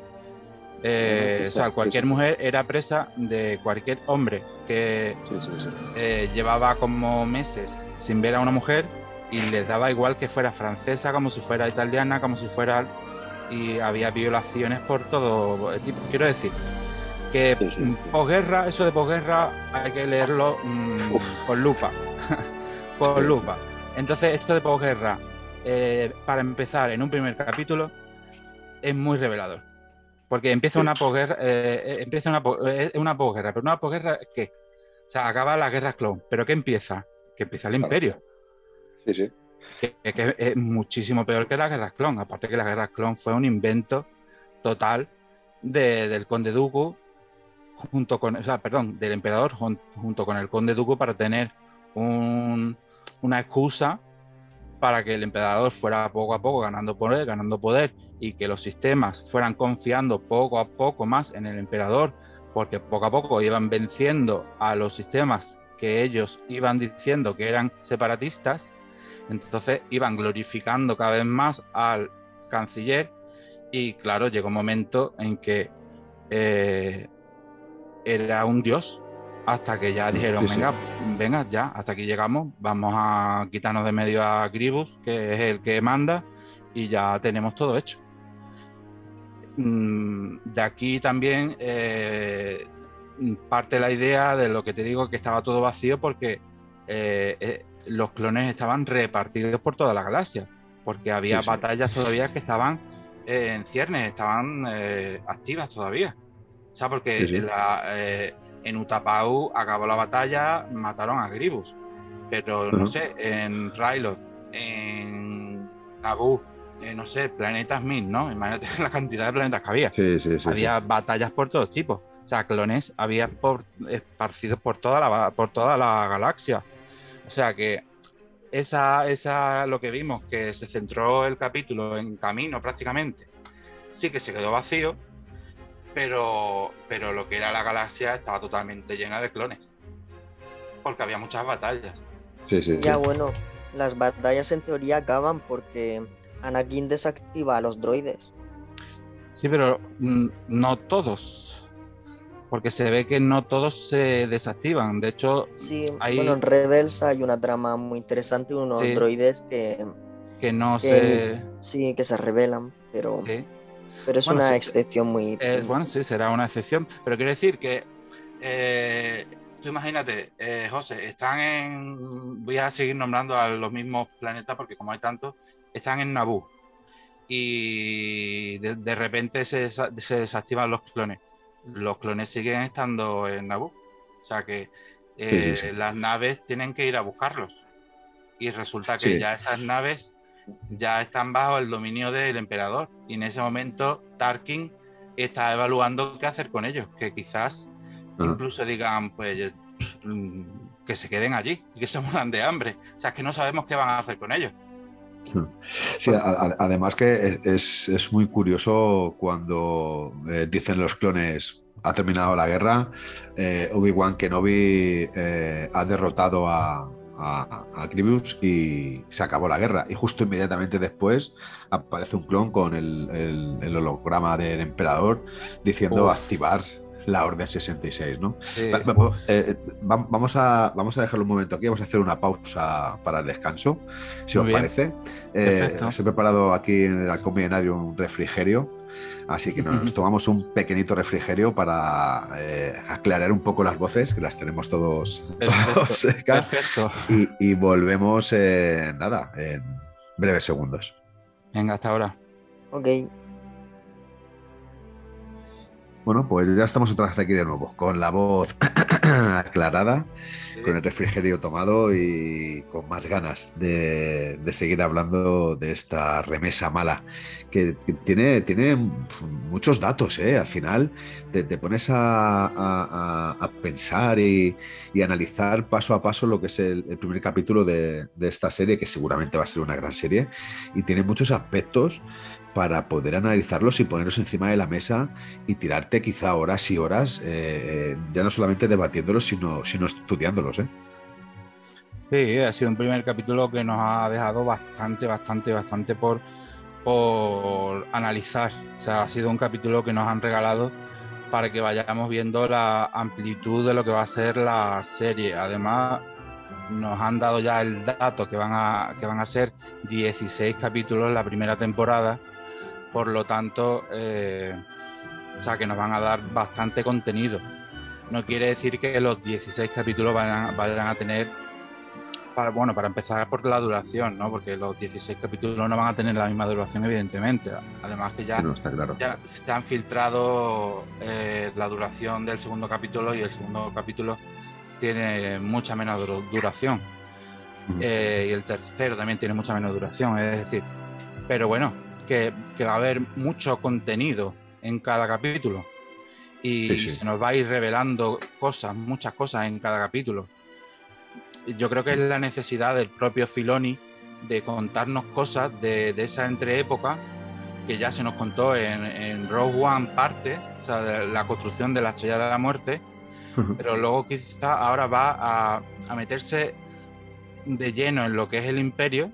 eh, o sea, cualquier mujer era presa de cualquier hombre que Sí, sí, sí. eh, llevaba como meses sin ver a una mujer y les daba igual que fuera francesa, como si fuera italiana, como si fuera... Y había violaciones por todo tipo. Quiero decir que mm, posguerra, eso de posguerra hay que leerlo mm, Uf. con lupa. con lupa. Entonces esto de posguerra, eh, para empezar en un primer capítulo, es muy revelador. Porque empieza una posguerra, eh, eh, empieza una, eh, una posguerra, pero una posguerra ¿qué? O sea, acaba la guerra clon. ¿Pero qué empieza? Que empieza el imperio. Sí, sí. Que, que- que es muchísimo peor que la guerra clon. Aparte que la guerra clon fue un invento total de- del conde Dooku junto con, o sea, perdón, del emperador jun- junto con el conde Dooku para tener un- una excusa para que el emperador fuera poco a poco ganando poder, ganando poder y que los sistemas fueran confiando poco a poco más en el emperador, porque poco a poco iban venciendo a los sistemas que ellos iban diciendo que eran separatistas, entonces iban glorificando cada vez más al canciller. Y claro, llegó un momento en que eh, era un dios hasta que ya dijeron, Sí, sí. venga, venga, ya, hasta aquí llegamos, vamos a quitarnos de medio a Gribus, que es el que manda, y ya tenemos todo hecho. Mm, De aquí también eh, parte la idea de lo que te digo, que estaba todo vacío porque eh, eh, los clones estaban repartidos por toda la galaxia, porque había Sí, batallas todavía que estaban en ciernes, estaban activas todavía. O sea, porque la, en Utapau acabó la batalla, mataron a Gribus. Pero no sé, en Ryloth, en Naboo, eh, no sé, planetas mil, ¿no? Imagínate la cantidad de planetas que había. Sí, sí, sí. había batallas por todos tipos. O sea, clones había por, esparcidos por toda la, por toda la galaxia. O sea que esa, esa, lo que vimos, que se centró el capítulo en camino prácticamente, sí que se quedó vacío, pero, pero lo que era la galaxia estaba totalmente llena de clones. Porque había muchas batallas. Sí, sí. Ya bueno, las batallas en teoría acaban porque Anakin desactiva a los droides. Sí, pero mm, no todos. Porque se ve que no todos se desactivan. De hecho, sí, bueno, en Rebels hay una trama muy interesante, unos droides que. Que no se. Sí, que se revelan, pero. Pero es una excepción muy. bueno, sí, será una excepción. Pero quiero decir que. Eh, tú imagínate, eh, José, están en. Voy a seguir nombrando a los mismos planetas porque, como hay tantos, están en Naboo. Y de, repente se, se desactivan los clones los clones siguen estando en Naboo. O sea que eh, las naves tienen que ir a buscarlos. Y resulta que ya esas naves ya están bajo el dominio del emperador. Y en ese momento Tarkin está evaluando qué hacer con ellos. Que quizás ah. incluso digan, pues mm, que se queden allí y que se mueran de hambre. O sea, que no sabemos qué van a hacer con ellos. Sí, además que es, muy curioso cuando eh, dicen los clones ha terminado la guerra, eh, Obi-Wan Kenobi eh, ha derrotado a, a, Grievous y se acabó la guerra. Y justo inmediatamente después aparece un clon con el, holograma del emperador diciendo activar la Orden 66, ¿no? Eh, vamos, a, vamos a dejarlo un momento aquí, vamos a hacer una pausa para el descanso, si os parece. Eh, os he preparado aquí en el combinario un refrigerio, así que nos tomamos un pequeñito refrigerio para eh, aclarar un poco las voces, que las tenemos todos, Perfecto. Y, y, volvemos, nada, en breves segundos. Venga, hasta ahora. Ok. Bueno, pues ya estamos otra vez aquí de nuevo, con la voz aclarada, con el refrigerio tomado y con más ganas de, seguir hablando de esta remesa mala, que, tiene, tiene muchos datos, ¿eh? Al final te, pones a, pensar y, analizar paso a paso lo que es el, primer capítulo de, de esta serie, que seguramente va a ser una gran serie, y tiene muchos aspectos para poder analizarlos y ponerlos encima de la mesa y tirarte quizá horas y horas, eh, eh, ya no solamente debatiéndolos, sino, sino estudiándolos. ¿eh? Sí, ha sido un primer capítulo que nos ha dejado bastante, bastante, bastante por, por analizar. O sea, ha sido un capítulo que nos han regalado para que vayamos viendo la amplitud de lo que va a ser la serie. Además, nos han dado ya el dato que van a, que van a ser 16 capítulos la primera temporada por lo tanto, eh, o sea, que nos van a dar bastante contenido. No quiere decir que los 16 capítulos vayan, vayan a tener, para, bueno, para empezar por la duración, ¿no? Porque los 16 capítulos no van a tener la misma duración, evidentemente. Además que ya, está claro. ya se han filtrado eh, la duración del segundo capítulo y el segundo capítulo tiene mucha menos duración. Eh, y el tercero también tiene mucha menos duración, es decir, pero bueno, que, va a haber mucho contenido en cada capítulo. Y se nos va a ir revelando cosas, muchas cosas en cada capítulo. Yo creo que es la necesidad del propio Filoni de contarnos cosas de, esa entreépoca que ya se nos contó en, en Rogue One parte, o sea, de la construcción de la Estrella de la Muerte, pero luego quizá ahora va a, a meterse de lleno en lo que es el imperio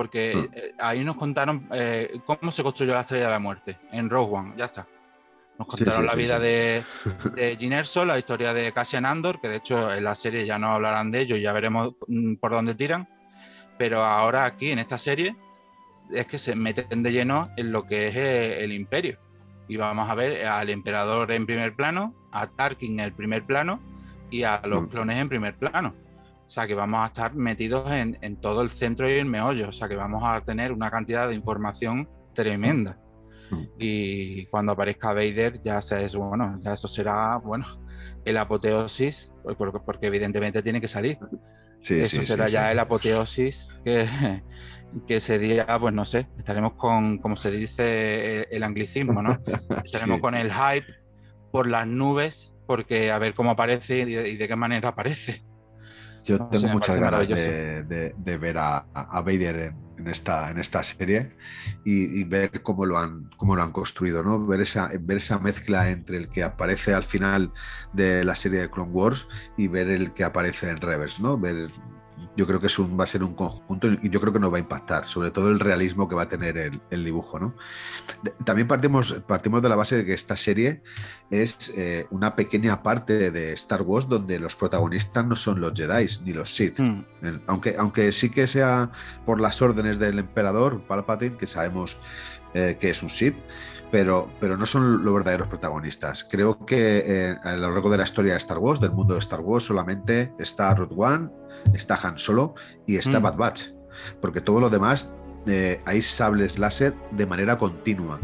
porque mm. eh, ahí nos contaron eh, cómo se construyó la Estrella de la Muerte en Rogue One, ya está. Nos contaron la vida de, de Gin Erso, la historia de Cassian Andor, que de hecho en la serie ya no hablarán de ello y ya veremos mm, por dónde tiran. Pero ahora aquí en esta serie es que se meten de lleno en lo que es eh, el imperio. Y vamos a ver al emperador en primer plano, a Tarkin en el primer plano y a los mm. clones en primer plano. O sea que vamos a estar metidos en, todo el centro y el meollo. O sea que vamos a tener una cantidad de información tremenda. Mm. Y cuando aparezca Vader, ya sea eso, bueno, ya eso será, bueno, el apoteosis, pues, porque, porque evidentemente tiene que salir. Eso será ya el apoteosis que, que ese día, pues no sé, estaremos con, como se dice, el, anglicismo, ¿no? Estaremos con el hype por las nubes, porque a ver cómo aparece y de qué manera aparece. Yo tengo muchas ganas de, ver a, Vader en, esta, en esta serie y, ver cómo lo han, cómo lo han construido, ¿no? Ver esa, ver esa mezcla entre el que aparece al final de la serie de Clone Wars y ver el que aparece en Reverse, ¿no? Ver yo creo que es un, va a ser un conjunto y yo creo que nos va a impactar, sobre todo el realismo que va a tener el, dibujo. ¿no? También partimos, partimos de la base de que esta serie es eh, una pequeña parte de Star Wars donde los protagonistas no son los Jedi ni los Sith. Hmm. Aunque, aunque sí que sea por las órdenes del emperador Palpatine, que sabemos eh, que es un Sith, pero, pero no son los verdaderos protagonistas. Creo que eh, a lo largo de la historia de Star Wars, del mundo de Star Wars, solamente está Rogue One está Han Solo y está mm. Bad Batch, porque todo lo demás eh, hay sables láser de manera continua,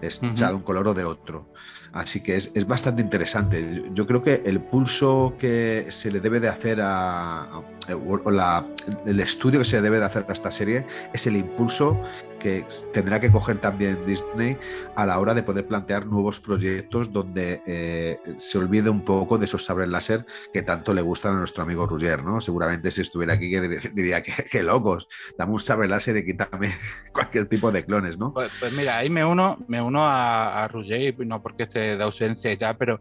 es de un color o de otro. Así que es, bastante interesante. Yo creo que el pulso que se le debe de hacer a, o la, el estudio que se debe de hacer a esta serie es el impulso que tendrá que coger también Disney a la hora de poder plantear nuevos proyectos donde eh, se olvide un poco de esos sabres láser que tanto le gustan a nuestro amigo Roger, ¿no? Seguramente si estuviera aquí diría que, locos, dame un sabre láser y quítame cualquier tipo de clones, ¿no? Pues, pues mira, ahí me uno, me uno a, a Roger, no porque esté de ausencia ya, pero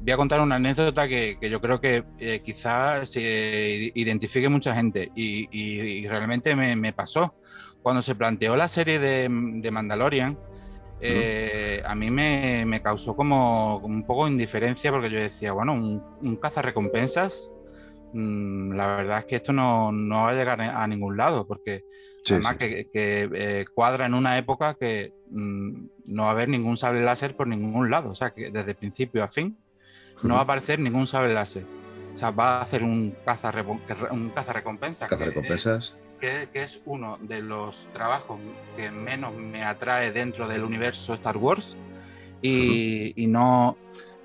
voy a contar una anécdota que, yo creo que eh, quizás se identifique mucha gente y, realmente me, pasó. Cuando se planteó la serie de, Mandalorian, eh, a mí me, causó como, un poco de indiferencia porque yo decía, bueno, un, un recompensas mm, la verdad es que esto no, va a llegar a ningún lado porque además que, eh, cuadra en una época que mm, no va a haber ningún sable láser por ningún lado, o sea que desde principio a fin no va a aparecer ningún sable láser. O sea, va a hacer un caza, un caza recompensa. Caza recompensas. Que, es uno de los trabajos que menos me atrae dentro del universo Star Wars y, no,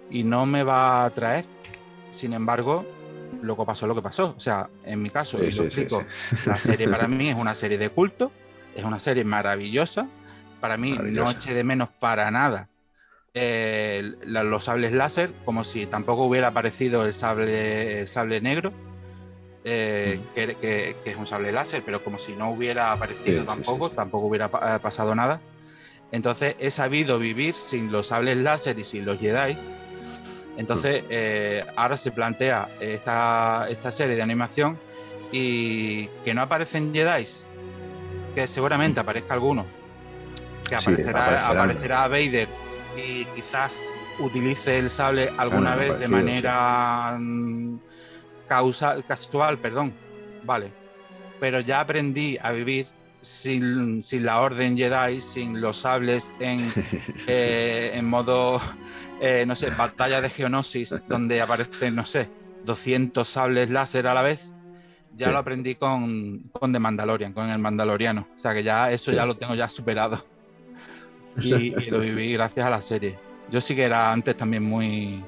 y no me va a atraer. Sin embargo, luego pasó lo que pasó. O sea, en mi caso, y lo explico, la serie para mí es una serie de culto, es una serie maravillosa. Para mí no eche de menos para nada eh, los sables láser, como si tampoco hubiera aparecido el sable, el sable negro, eh, mm. que, es un sable láser, pero como si no hubiera aparecido tampoco, tampoco hubiera eh, pasado nada. Entonces he sabido vivir sin los sables láser y sin los Jedi. Entonces mm. ahora se plantea esta, esta serie de animación y que no aparecen Jedi, que seguramente mm. aparezca alguno, que aparecerá, aparecerá Vader y quizás utilice el sable alguna vez de manera mm, casual, perdón, vale. Pero ya aprendí a vivir sin, la orden Jedi, sin los sables en, eh, en modo, eh, no sé, batalla de geonosis, donde aparecen, no sé, 200 sables láser a la vez. Ya lo aprendí con, con The Mandalorian, con el Mandaloriano. O sea que ya eso ya lo tengo ya superado y, lo viví gracias a la serie. Yo sí que era antes también muy,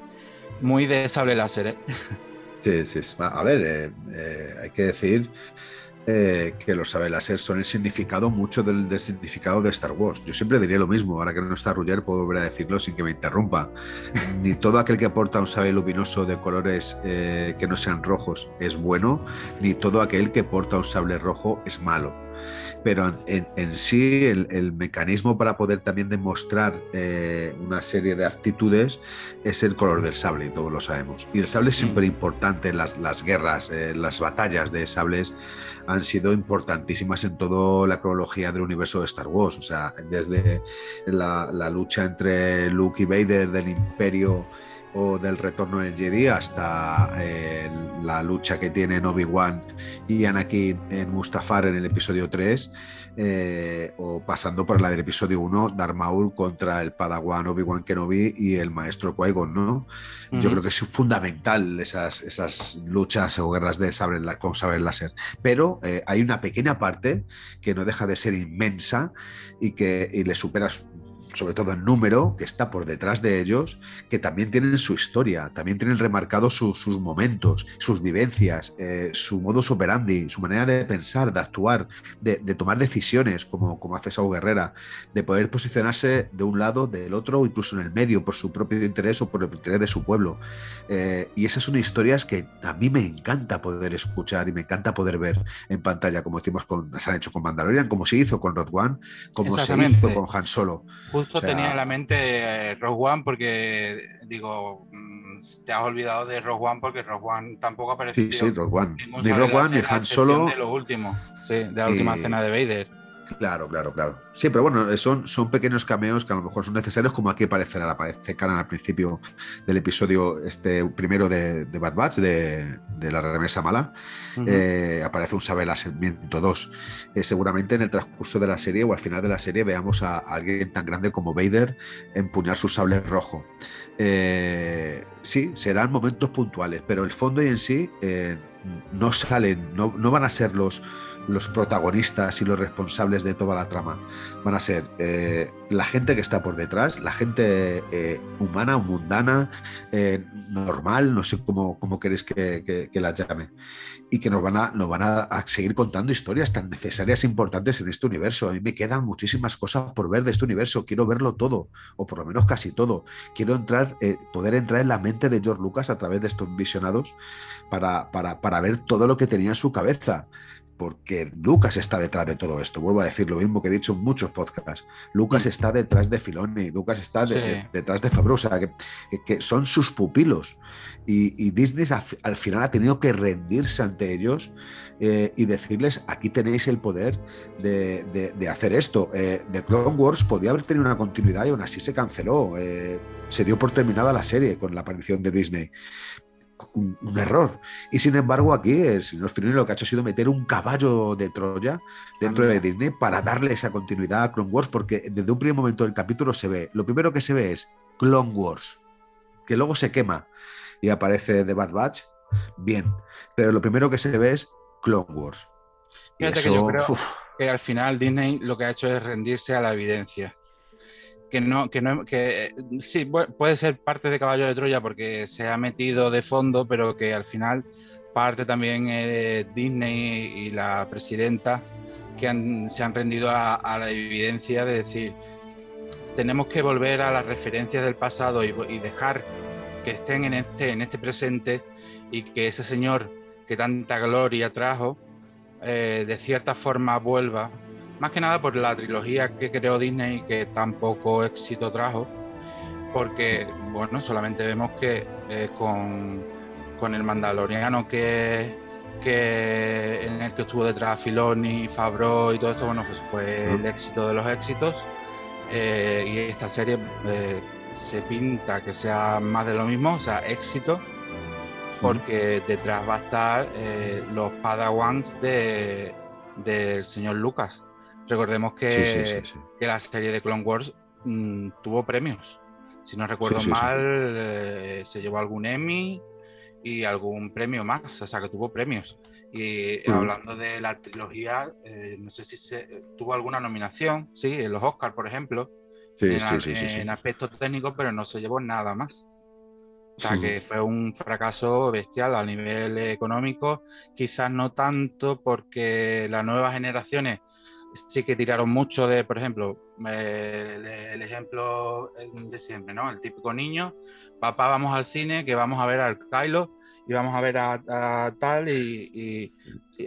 muy de sable láser. ¿eh? Sí, sí. A ver, eh, eh, hay que decir que los sabe láser son el significado mucho del, significado de Star Wars. Yo siempre diría lo mismo, ahora que no está Ruger puedo volver a decirlo sin que me interrumpa. Ni todo aquel que aporta un sable luminoso de colores que no sean rojos es bueno, ni todo aquel que porta un sable rojo es malo pero en, sí el, mecanismo para poder también demostrar eh, una serie de actitudes es el color del sable, y todos lo sabemos. Y el sable es siempre importante en las, guerras, eh, las batallas de sables han sido importantísimas en toda la cronología del universo de Star Wars, o sea, desde la, la lucha entre Luke y Vader del Imperio o del retorno del Jedi hasta eh, la lucha que tienen Obi-Wan y Anakin en Mustafar en el episodio 3, eh, o pasando por la del episodio 1, Darth Maul contra el Padawan Obi-Wan Kenobi y el maestro Qui-Gon, ¿no? Yo creo que es fundamental esas, esas luchas o guerras de sabre, con saber láser. Pero eh, hay una pequeña parte que no deja de ser inmensa y que y le superas sobre todo en número, que está por detrás de ellos, que también tienen su historia, también tienen remarcados sus momentos, sus vivencias, eh, su modus operandi, su manera de pensar, de actuar, de, tomar decisiones, como, como hace Sao Guerrera, de poder posicionarse de un lado, del otro, o incluso en el medio, por su propio interés o por el interés de su pueblo. Eh, y esas son historias que a mí me encanta poder escuchar y me encanta poder ver en pantalla, como decimos con, se han hecho con Mandalorian, como se hizo con Rogue One, como se hizo con Han Solo. Justo tenía en la mente eh, Rogue One porque, digo, mm, te has olvidado de Rogue One porque Rogue One tampoco apareció. Sí, sí, Rogue One. Ni Rogue One ni Han Solo. De los últimos, sí, de la última cena de Vader. Claro, claro, claro. Sí, pero bueno, son, son pequeños cameos que a lo mejor son necesarios, como aquí aparecerá, aparece al principio del episodio este primero de, Bad Batch, de, la remesa mala. Eh, aparece un saber Ascendimiento 2. Eh, seguramente en el transcurso de la serie o al final de la serie veamos a, alguien tan grande como Vader empuñar su sable rojo. Eh, sí, serán momentos puntuales, pero el fondo y en sí no salen, no, no van a ser los los protagonistas y los responsables de toda la trama. Van a ser eh, la gente que está por detrás, la gente eh, humana, mundana, eh, normal, no sé cómo, cómo queréis que, la llame, y que nos van, a, van a, seguir contando historias tan necesarias e importantes en este universo. A mí me quedan muchísimas cosas por ver de este universo, quiero verlo todo, o por lo menos casi todo. Quiero entrar, poder entrar en la mente de George Lucas a través de estos visionados para, para, para ver todo lo que tenía en su cabeza porque Lucas está detrás de todo esto. Vuelvo a decir lo mismo que he dicho en muchos podcasts. Lucas mm. está detrás de Filoni, Lucas está detrás de Fabrosa, que, que, son sus pupilos. Y, Disney al, final ha tenido que rendirse ante ellos eh, y decirles, aquí tenéis el poder de, hacer esto. Eh, The Clone Wars podía haber tenido una continuidad y aún así se canceló. Eh, se dio por terminada la serie con la aparición de Disney un, error. Y sin embargo, aquí el señor Filoni lo que ha hecho ha sido meter un caballo de Troya dentro de Disney para darle esa continuidad a Clone Wars, porque desde un primer momento del capítulo se ve, lo primero que se ve es Clone Wars, que luego se quema y aparece The Bad Batch, bien, pero lo primero que se ve es Clone Wars. Fíjate que yo creo que al final Disney lo que ha hecho es rendirse a la evidencia que no, que no, que sí, puede ser parte de Caballo de Troya porque se ha metido de fondo, pero que al final parte también de Disney y la presidenta que se han rendido a, la evidencia de decir, tenemos que volver a las referencias del pasado y, dejar que estén en este, en este presente y que ese señor que tanta gloria trajo, eh, de cierta forma vuelva más que nada por la trilogía que creó Disney que tan poco éxito trajo, porque, bueno, solamente vemos que eh, con, el Mandaloriano que, que en el que estuvo detrás Filoni, Favreau y todo esto, bueno, pues fue el éxito de los éxitos. Eh, y esta serie eh, se pinta que sea más de lo mismo, o sea, éxito, porque detrás va a estar los Padawans de, del señor Lucas. Recordemos que, que la serie de Clone Wars mm, tuvo premios. Si no recuerdo mal, eh, se llevó algún Emmy y algún premio más, o sea que tuvo premios. Y mm. hablando de la trilogía, eh, no sé si se, tuvo alguna nominación, sí, en los Oscars, por ejemplo, en, en aspectos técnicos, pero no se llevó nada más. O sea que fue un fracaso bestial a nivel económico, quizás no tanto porque las nuevas generaciones sí que tiraron mucho de, por ejemplo, el, ejemplo de siempre, ¿no? El típico niño, papá, vamos al cine, que vamos a ver al Kylo y vamos a ver a, tal y,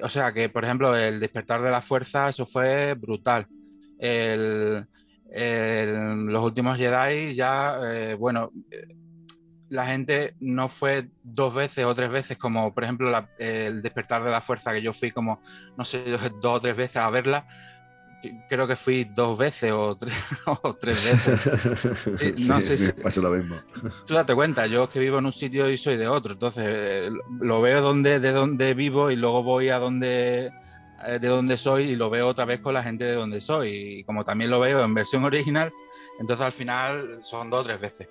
o sea que, por ejemplo, el despertar de la fuerza, eso fue brutal. los últimos Jedi ya, eh, bueno, la gente no fue dos veces o tres veces como, por ejemplo, el despertar de la fuerza, que yo fui como, no sé, dos o tres veces a verla creo que fui dos veces o tres, o tres veces. no sé si, pasa lo mismo. Tú date cuenta, yo que vivo en un sitio y soy de otro, entonces eh, lo veo donde, de donde vivo y luego voy a donde eh, de donde soy y lo veo otra vez con la gente de donde soy. Y como también lo veo en versión original, entonces al final son dos o tres veces.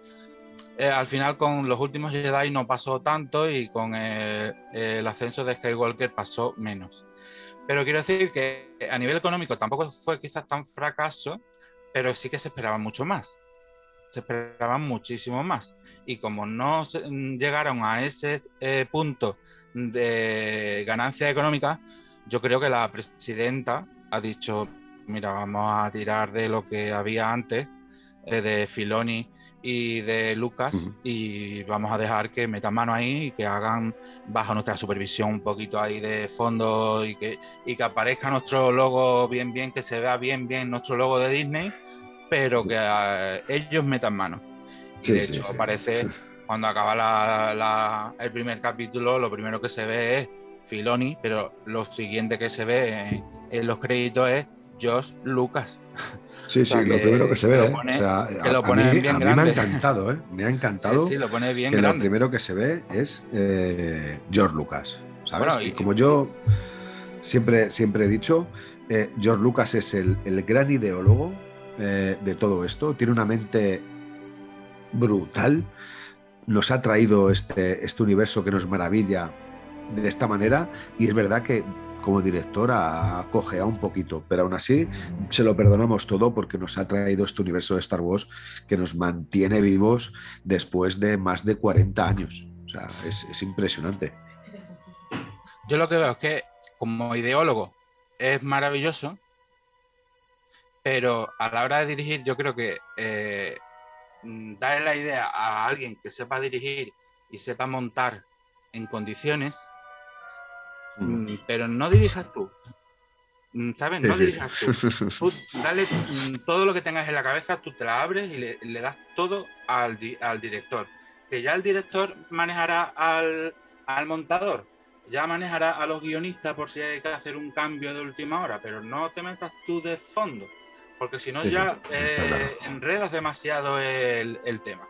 Eh, al final con los últimos Jedi no pasó tanto y con el ascenso de Skywalker pasó menos. Pero quiero decir que a nivel económico tampoco fue quizás tan fracaso, pero sí que se esperaba mucho más. Se esperaban muchísimo más. Y como no llegaron a ese eh, punto de ganancia económica, yo creo que la presidenta ha dicho, mira, vamos a tirar de lo que había antes, eh, de Filoni y de Lucas, y vamos a dejar que metan mano ahí y que hagan bajo nuestra supervisión un poquito ahí de fondo y que, y que aparezca nuestro logo bien, bien, que se vea bien, bien nuestro logo de Disney, pero que eh, ellos metan mano. de hecho, aparece cuando acaba el primer capítulo, lo primero que se ve es Filoni, pero lo siguiente que se ve en los créditos es Josh Lucas. Sí, sí, lo primero que se ve. o sea, a, mí, me ha encantado, ¿eh? Me ha encantado. Sí, lo pone bien que lo primero que se ve es eh, George Lucas. ¿Sabes? y, como yo siempre, siempre he dicho, eh, George Lucas es el, gran ideólogo eh, de todo esto. Tiene una mente brutal. Nos ha traído este, este universo que nos maravilla de esta manera. Y es verdad que como director ha cojeado un poquito, pero aún así se lo perdonamos todo porque nos ha traído este universo de Star Wars que nos mantiene vivos después de más de 40 años. O sea, es, impresionante. Yo lo que veo es que como ideólogo es maravilloso, pero a la hora de dirigir yo creo que eh, darle la idea a alguien que sepa dirigir y sepa montar en condiciones Mm, pero no dirijas tú. Mm, ¿Sabes? no dirijas tú. Dale mm, todo lo que tengas en la cabeza, tú te la abres y le, das todo al, director. Que ya el director manejará al, montador, ya manejará a los guionistas por si hay que hacer un cambio de última hora, pero no te metas tú de fondo, porque si no ya eh, enredas demasiado el, tema.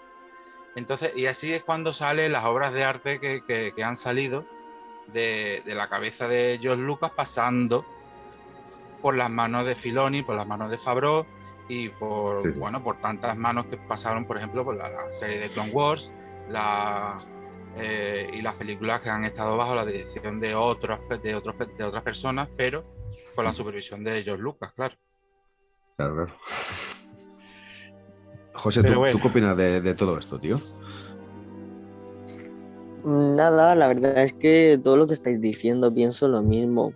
Entonces, y así es cuando salen las obras de arte que han salido de, la cabeza de George Lucas pasando por las manos de Filoni, por las manos de Favreau y por, bueno, por tantas manos que pasaron, por ejemplo, por la, serie de Clone Wars la, eh, y las películas que han estado bajo la dirección de, otros, de, otros, de otras personas, pero con la supervisión de George Lucas, claro. Claro, claro. José, ¿tú, qué opinas de todo esto, tío? Nada, la verdad es que todo lo que estáis diciendo pienso lo mismo.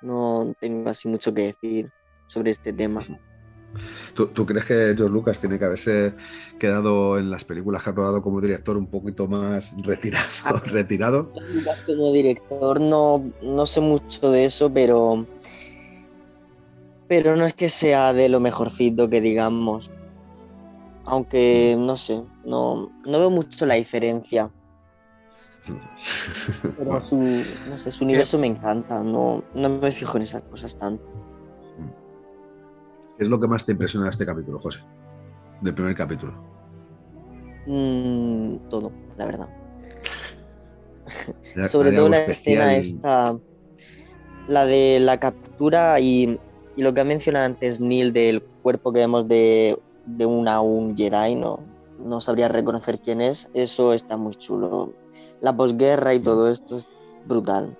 No tengo así mucho que decir sobre este tema. ¿Tú, crees que George Lucas tiene que haberse quedado en las películas que ha probado como director un poquito más retirado? Ah, retirado? Lucas como director no, no sé mucho de eso, pero, pero no es que sea de lo mejorcito que digamos aunque no sé, no, veo mucho la diferencia. Pero su, no sé, su universo me encanta, no, me fijo en esas cosas tanto. ¿Qué es lo que más te impresiona de este capítulo, José? Del primer capítulo. Mm, todo, la verdad. Sobre todo la escena esta, la de la captura y, y, lo que ha mencionado antes Neil del cuerpo que vemos de de una un Jedi, no, no sabría reconocer quién es, eso está muy chulo. La posguerra y todo esto es brutal,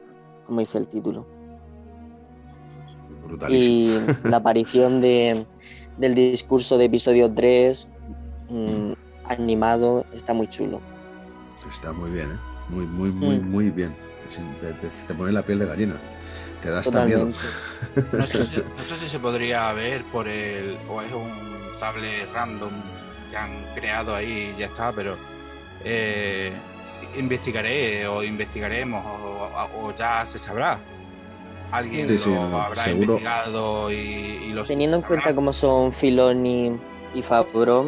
como dice el título. Y la aparición de, del discurso de episodio 3 mm, animado está muy chulo. Está muy bien, ¿eh? Muy, muy, muy, mm. muy bien. Te, pone la piel de gallina. Te da hasta miedo. No sé, no sé, si se podría ver por el. o es un sable random que han creado ahí ya está, pero eh, investigaré o investigaremos o, ya se sabrá. Alguien lo habrá investigado y, y Teniendo en cuenta cómo son Filoni y Fabro,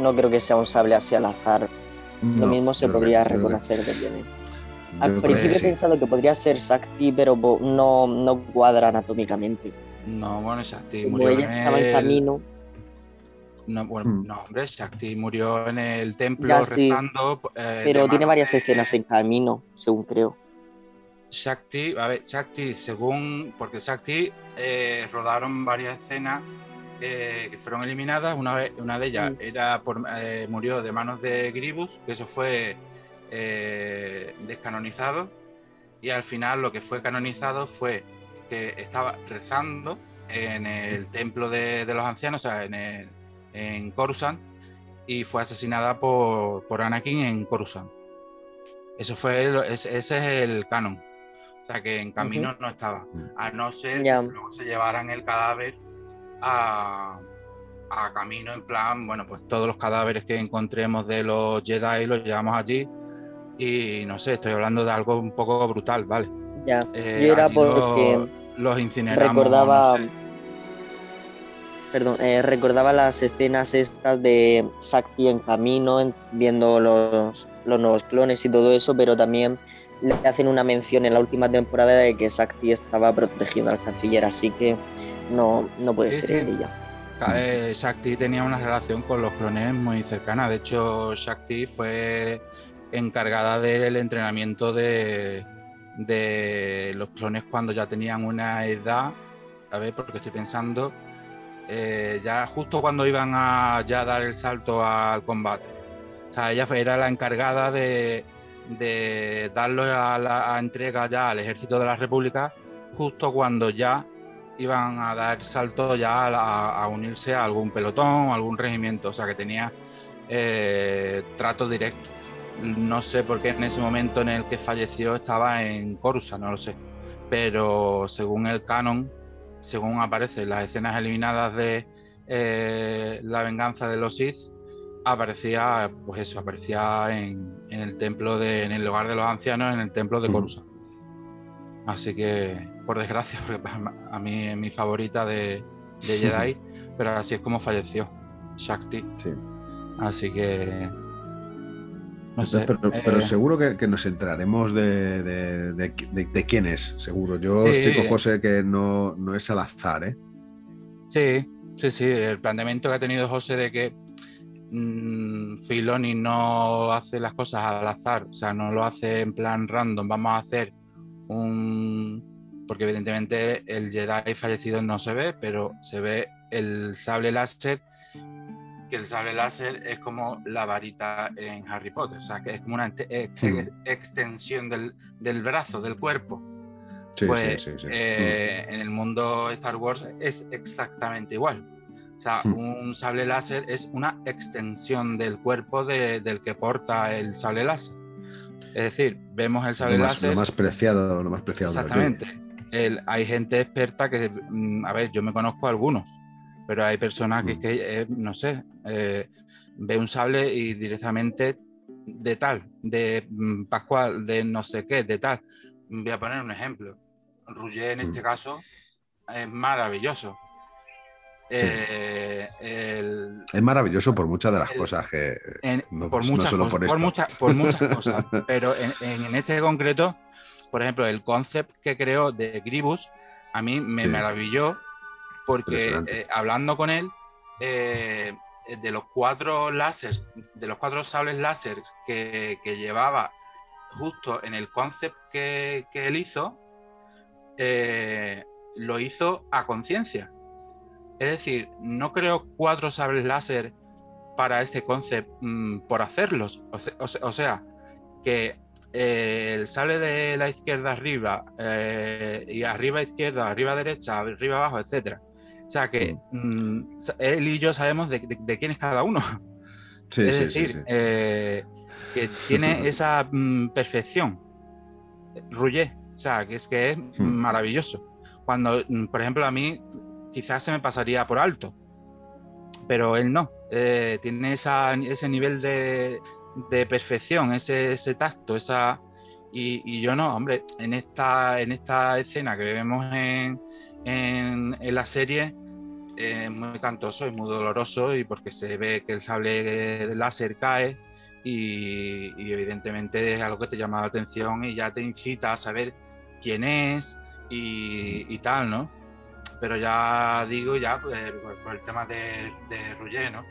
no creo que sea un sable así al azar. lo mismo se podría reconocer de bien. Al principio he pensado que podría ser Sakti, pero no, no cuadra anatómicamente. No, bueno, Sakti murió ella estaba en camino. No, bueno, hmm. no, hombre, Shakti murió en el templo rezando. Eh, pero tiene varias escenas en camino, según creo. Shakti, a ver, Shakti, según. Porque Shakti eh, rodaron varias escenas eh, que fueron eliminadas. Una, vez, una de ellas hmm. era por, murió de manos de Gribus, que eso fue descanonizado. Y al final lo que fue canonizado fue que estaba rezando en el templo de, de los ancianos, o sea, en, el, en Coruscant, y fue asesinada por, por Anakin en Coruscant. Eso fue, el- ese, ese es el canon. O sea, que en camino no estaba. A no ser que luego se llevaran el cadáver a, a camino, en plan, bueno, pues todos los cadáveres que encontremos de los Jedi los llevamos allí. Y no sé, estoy hablando de algo un poco brutal, ¿vale? Ya, Eh, yo era porque los, los incineramos. recordaba, no sé. Perdón, eh, recordaba las escenas estas de Sakti en camino, en- viendo los, los nuevos clones y todo eso, pero también le hacen una mención en la última temporada de que Sakti estaba protegiendo al canciller, así que no, no puede Sí, ser sí. ella. Eh, Shakti tenía una relación con los clones muy cercana. De hecho, Shakti fue encargada del entrenamiento de, de los clones cuando ya tenían una edad. A ver, porque estoy pensando, eh, ya justo cuando iban a ya dar el salto al combate. O sea, ella era la encargada de, de darlo a la entrega ya al ejército de la República, justo cuando ya iban a dar salto ya a, unirse a algún pelotón, a algún regimiento, o sea que tenía eh, trato directo. No sé por qué en ese momento en el que falleció estaba en Coruscant, no lo sé. Pero según el canon, según aparecen las escenas eliminadas de eh, La venganza de los Sith, aparecía, pues eso, aparecía en, en el templo de, en el lugar de los ancianos, en el templo de Coruscant. Así que, por desgracia, porque a mí es mi favorita de, de Jedi, pero así es como falleció Shakti. Así que. No sé. pero, pero eh, seguro que, que nos enteraremos de, de- de- de- de quién es, seguro. Yo Sí. estoy con José que no, no es al azar, ¿eh? Sí, sí, sí. El planteamiento que ha tenido José de que mm, Filoni no hace las cosas al azar, o sea, no lo hace en plan random. Vamos a hacer un. Porque evidentemente el Jedi fallecido no se ve, pero se ve el sable láser. Que el sable láser es como la varita en Harry Potter, o sea, que es como una ex- Mm. extensión del, del brazo, del cuerpo. Sí, Pues, sí, sí, sí. eh, en el mundo Star Wars es exactamente igual. O sea, Hmm. un sable láser es una extensión del cuerpo de- del que porta el sable láser. Es decir, vemos el sable Lo más, láser. lo más preciado, lo más preciado. Exactamente. El- hay gente experta que, mm, a ver, yo me conozco a algunos, pero hay personas que, eh, no sé, eh, ve un sable y directamente de tal, de mm, Pascual, de no sé qué, de tal. Voy a poner un ejemplo. Rouget en este caso es maravilloso. Eh, el- Es maravilloso por muchas de las cosas que. en- no, por, no muchas solo cosas, por por, por muchas cosas. Pero en, en- en este concreto, por ejemplo, el concept que creó de Gribus, a mí me Sí. maravilló porque eh, hablando con él, eh, de los cuatro láser, de los cuatro sables láser que, que llevaba justo en el concept que, que él hizo, eh, lo hizo a conciencia. Es decir, no creó cuatro sables láser para este concept mm, por hacerlos. O sea, que eh, el sable de la izquierda arriba eh, y arriba izquierda, arriba derecha, arriba abajo, etcétera. O sea que mm, sa- él y yo sabemos de, de- de quién es cada uno. Sí, es sí, decir, sí. eh, que tiene esa mm, perfección. Rouget, o sea, que es que es Hmm. maravilloso. Cuando, mm, por ejemplo, a mí quizás se me pasaría por alto, pero él no. Eh, tiene esa- ese nivel de, de perfección, ese, ese tacto, esa. Y, y yo no, hombre, en esta, en esta escena que vemos en, en, en la serie es muy cantoso y muy doloroso y porque se ve que el sable de láser cae y, evidentemente es algo que te llama la atención y ya te incita a saber quién es y, tal, ¿no? Pero ya digo, ya pues, por, el tema de, de Rouget, ¿no?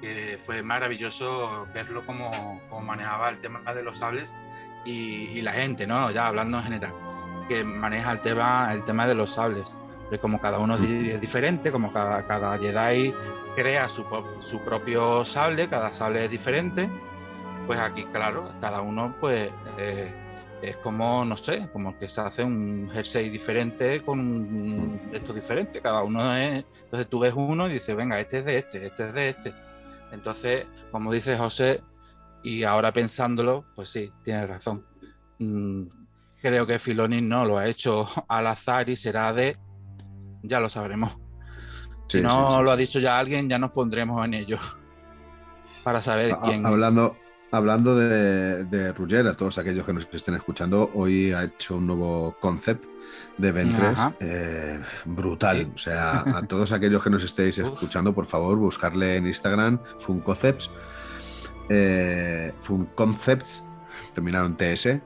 Que fue maravilloso verlo como, como manejaba el tema de los sables y, y la gente, ¿no? Ya hablando en general, que maneja el tema, el tema de los sables. Como cada uno es diferente, como cada, cada Jedi crea su, su propio sable, cada sable es diferente, pues aquí, claro, cada uno pues eh, es como, no sé, como que se hace un jersey diferente con un esto diferente. Cada uno es. Entonces tú ves uno y dices, venga, este es de este, este es de este. Entonces, como dice José, y ahora pensándolo, pues sí, tienes razón. Mm, creo que Filoni no lo ha hecho al azar y será de. Ya lo sabremos. Si no sí, sí. lo ha dicho ya alguien, ya nos pondremos en ello. Para saber quién hablando, hablando de, de a todos aquellos que nos estén escuchando, hoy ha hecho un nuevo concept de Ventres eh, brutal. O sea, a todos aquellos que nos estéis escuchando, por favor, buscarle en Instagram Funconcepts, eh, Funconcepts, terminaron TS,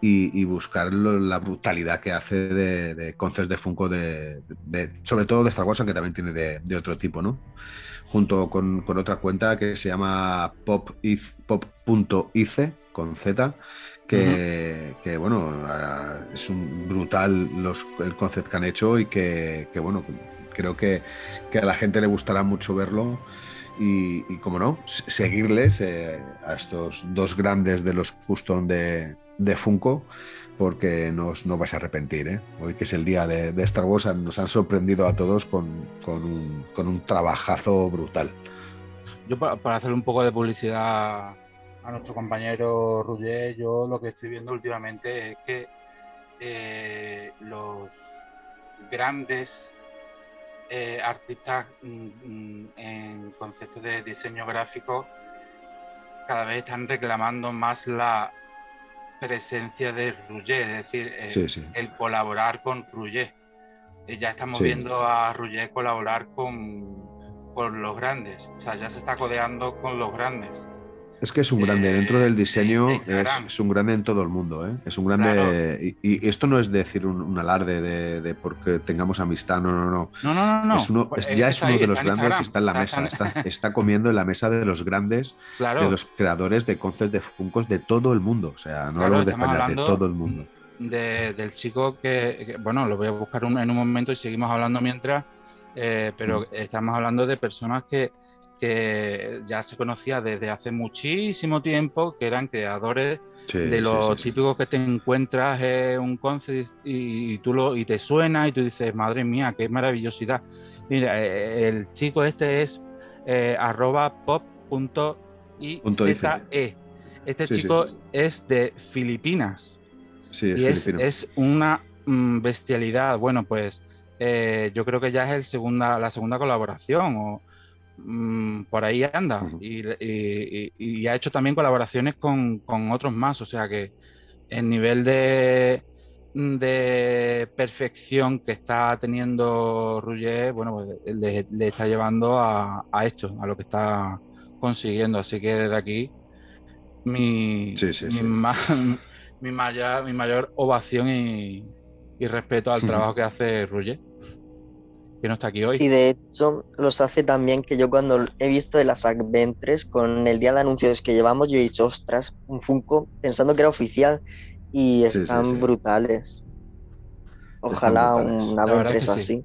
y, y buscar lo- la brutalidad que hace de, de concepts de Funko, de, de- sobre todo de Star Wars, aunque también tiene de, de otro tipo, ¿no? Junto con, con otra cuenta que se llama pop.ice, pop.ice, con Z, que, que, bueno, es un brutal los, el concept que han hecho y que, que, bueno, creo que, que a la gente le gustará mucho verlo y, y como no, seguirles eh, a estos dos grandes de los custom de, de Funko, porque no no vais a arrepentir. ¿eh? Hoy que es el día de, de Star nos han sorprendido a todos con, con un, con un trabajazo brutal. Yo pa- para, hacer un poco de publicidad a nuestro compañero Rugger, yo lo que estoy viendo últimamente es que eh, los grandes eh, artistas mm, mm, en conceptos de diseño gráfico cada vez están reclamando más la presencia de Rugger, es decir, eh, Sí, sí. el colaborar con Rugger. Eh, ya estamos Sí. viendo a Rugger colaborar con, con los grandes, o sea, ya se está codeando con los grandes. Es que es un grande Eh, dentro del de- diseño, de es, es un grande en todo el mundo, ¿eh? Es un grande. Y, y esto no es decir un, un alarde de, de porque tengamos amistad, no, no, no. No, no, no, no. Es uno- Pues, es- eh, ya es uno ahí, de los grandes y Instagram. está en la mesa, está está, comiendo en la mesa de los grandes, Claro. de los creadores de concepts de Funkos de todo el mundo. O sea, no Claro, hablamos de España, de todo el mundo. de- del chico que, que, bueno, lo voy a buscar un- en un momento y seguimos hablando mientras, eh, pero Mm. estamos hablando de personas que, que ya se conocía desde hace muchísimo tiempo, que eran creadores Sí, de los sí, sí. típicos que te encuentras en un concept y, y tú lo, y te suena y tú dices, madre mía, qué maravillosidad. Mira, eh, el chico este es eh, arroba pop.ize. Este chico es de Filipinas Sí, es y es, es una mm, bestialidad. Bueno, pues eh, yo creo que ya es el segunda, la segunda colaboración o mm, por ahí anda. Y, y- y- y ha hecho también colaboraciones con, con otros más. O sea que el nivel de, de perfección que está teniendo Rugger, bueno, pues le, le está llevando a, a esto, a lo que está consiguiendo. Así que desde aquí mi, Sí, sí, mi, sí. ma- mi mayor, mi mayor ovación y, y respeto al trabajo que hace Rugger, que no está aquí hoy. Sí, de hecho, los hace también que yo cuando he visto de las Adventures con el día de anuncios que llevamos, yo he dicho, ostras, un Funko, pensando que era oficial, y Sí, sí, están sí. brutales. Ojalá brutales. una que sí. así.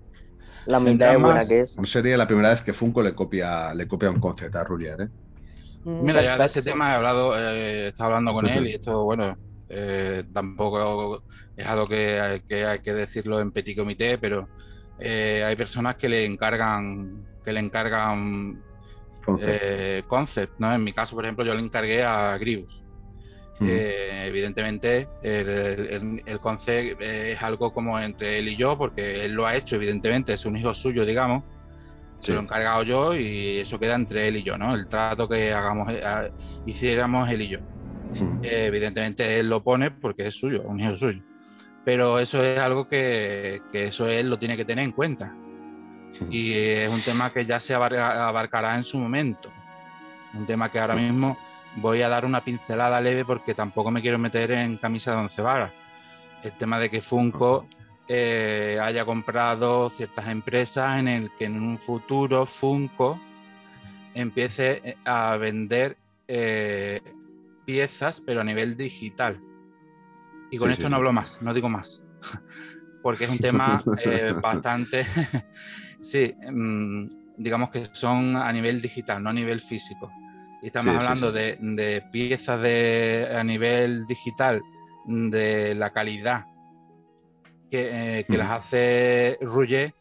La mitad de buena que es. No sería la primera vez que Funko le copia, le copia un concept a Ruggier, ¿eh? Mira, ya de ese tema he hablado, eh, he estado hablando con él y esto, bueno, eh, tampoco es algo que hay, que hay que decirlo en petit comité, pero eh, hay personas que le encargan, que le encargan Concept. eh, concept, ¿no? En mi caso, por ejemplo, yo le encargué a Gribus. Ujú. Eh, evidentemente, el, el- el concept es algo como entre él y yo, porque él lo ha hecho, evidentemente, es un hijo suyo, digamos. Sí. Se lo he encargado yo y eso queda entre él y yo, ¿no? El trato que hagamos, hiciéramos él y yo. Evidentemente él lo pone porque es suyo, un hijo suyo. Pero eso es algo que, que eso él lo tiene que tener en cuenta. Y es un tema que ya se abarca- abarcará en su momento. Un tema que ahora mismo voy a dar una pincelada leve porque tampoco me quiero meter en camisa de once varas. El tema de que Funko eh, haya comprado ciertas empresas en el que en un futuro Funko empiece eh, a vender eh, piezas, pero a nivel digital. Y con Sí, esto sí, no hablo más, no digo más, porque es un tema eh, bastante, sí, mm, digamos que son a nivel digital, no a nivel físico. Y estamos Sí, hablando. De, de piezas de, a nivel digital de la calidad que, eh, que las hace Rouget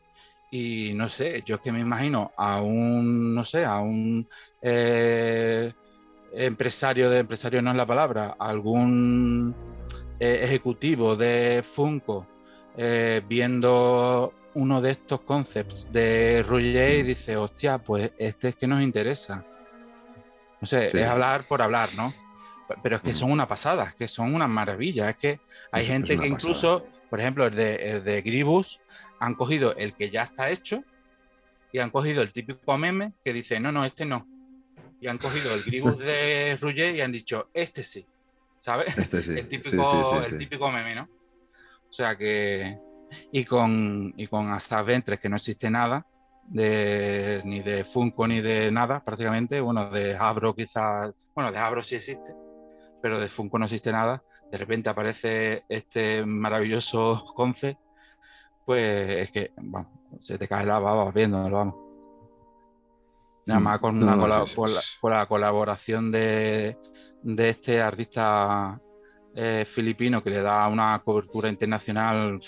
y no sé, yo es que me imagino a un, no sé, a un eh, empresario, de empresario no es la palabra, algún eh, ejecutivo de Funko eh, viendo uno de estos concepts de Rouget y dice, hostia, pues este es que nos interesa. No sé, Sí. es hablar por hablar, ¿no? Pero es que Mm. son una pasada, es que son una maravilla. Es que hay Es- gente es que pasada. incluso, por ejemplo, el de, el de Gribus, han cogido el que ya está hecho y han cogido el típico meme que dice, no, no, este no. Y han cogido el Gribus de Rouget y han dicho, este sí. ¿Sabes? Este sí. el típico, sí, sí, el típico meme, ¿no? O sea que. Y con, y con Asaf Ventres, que no existe nada, de, ni de Funko ni de nada, prácticamente. Bueno, de Habro quizás. Bueno, de Habro sí existe, pero de Funko no existe nada. De repente aparece este maravilloso concept, pues es que, bueno, se te cae la baba viéndolo, vamos. Nada Mm, más con, una no, la, con la colaboración de, de este artista eh, filipino que le da una cobertura internacional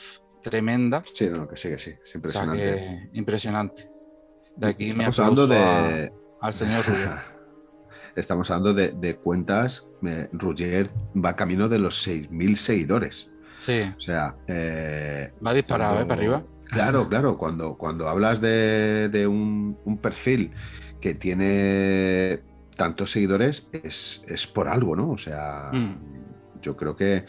tremenda. Sí, no, que sí, que sí. Es O sea impresionante. que impresionante. De aquí me Estamos hablando de. al señor Rubio. Estamos hablando de, de cuentas. eh, Roger va camino de los 6.000 seguidores. Sí, O sea, eh, va disparado, ¿eh? Para arriba. Claro, claro. Cuando, cuando hablas de, de un, un perfil que tiene tantos seguidores, es, es por algo, ¿no? O sea, Mm. yo creo que,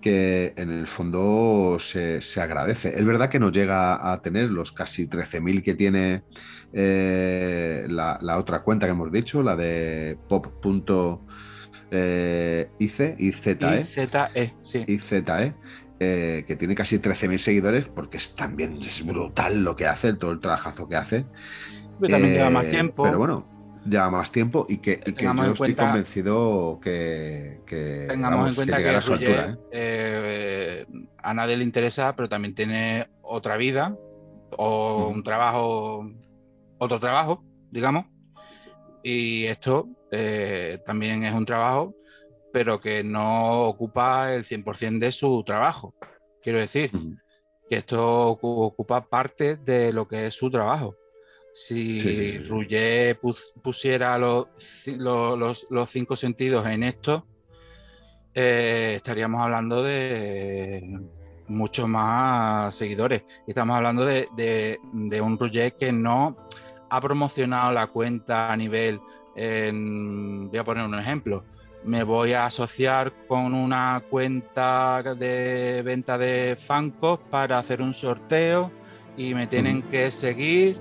que en el fondo se, se agradece. Es verdad que no llega a tener los casi 13.000 que tiene eh, la, la otra cuenta que hemos dicho, la de pop.ic, IZE, Y ZE, sí. IZE, eh, que tiene casi 13.000 seguidores, porque es también es brutal lo que hace, todo el trabajazo que hace. Pero también lleva más Eh, tiempo. Pero bueno, lleva más tiempo y que, y que yo estoy cuenta- convencido que, que, Tengamos vamos, en cuenta que, llegará a su altura. ¿eh? eh, a nadie le interesa, pero también tiene otra vida o un trabajo, otro trabajo, digamos. Y esto eh, también es un trabajo, pero que no ocupa el 100% de su trabajo. Quiero decir, que esto ocu- ocupa parte de lo que es su trabajo. Si Sí, sí, sí. Rouget pus- pusiera los, ci- lo- los- los cinco sentidos en esto, eh, estaríamos hablando de muchos más seguidores. Y estamos hablando de, de- de un Rouget que no ha promocionado la cuenta a nivel, en- voy a poner un ejemplo, me voy a asociar con una cuenta de venta de Funkos para hacer un sorteo y me tienen que seguir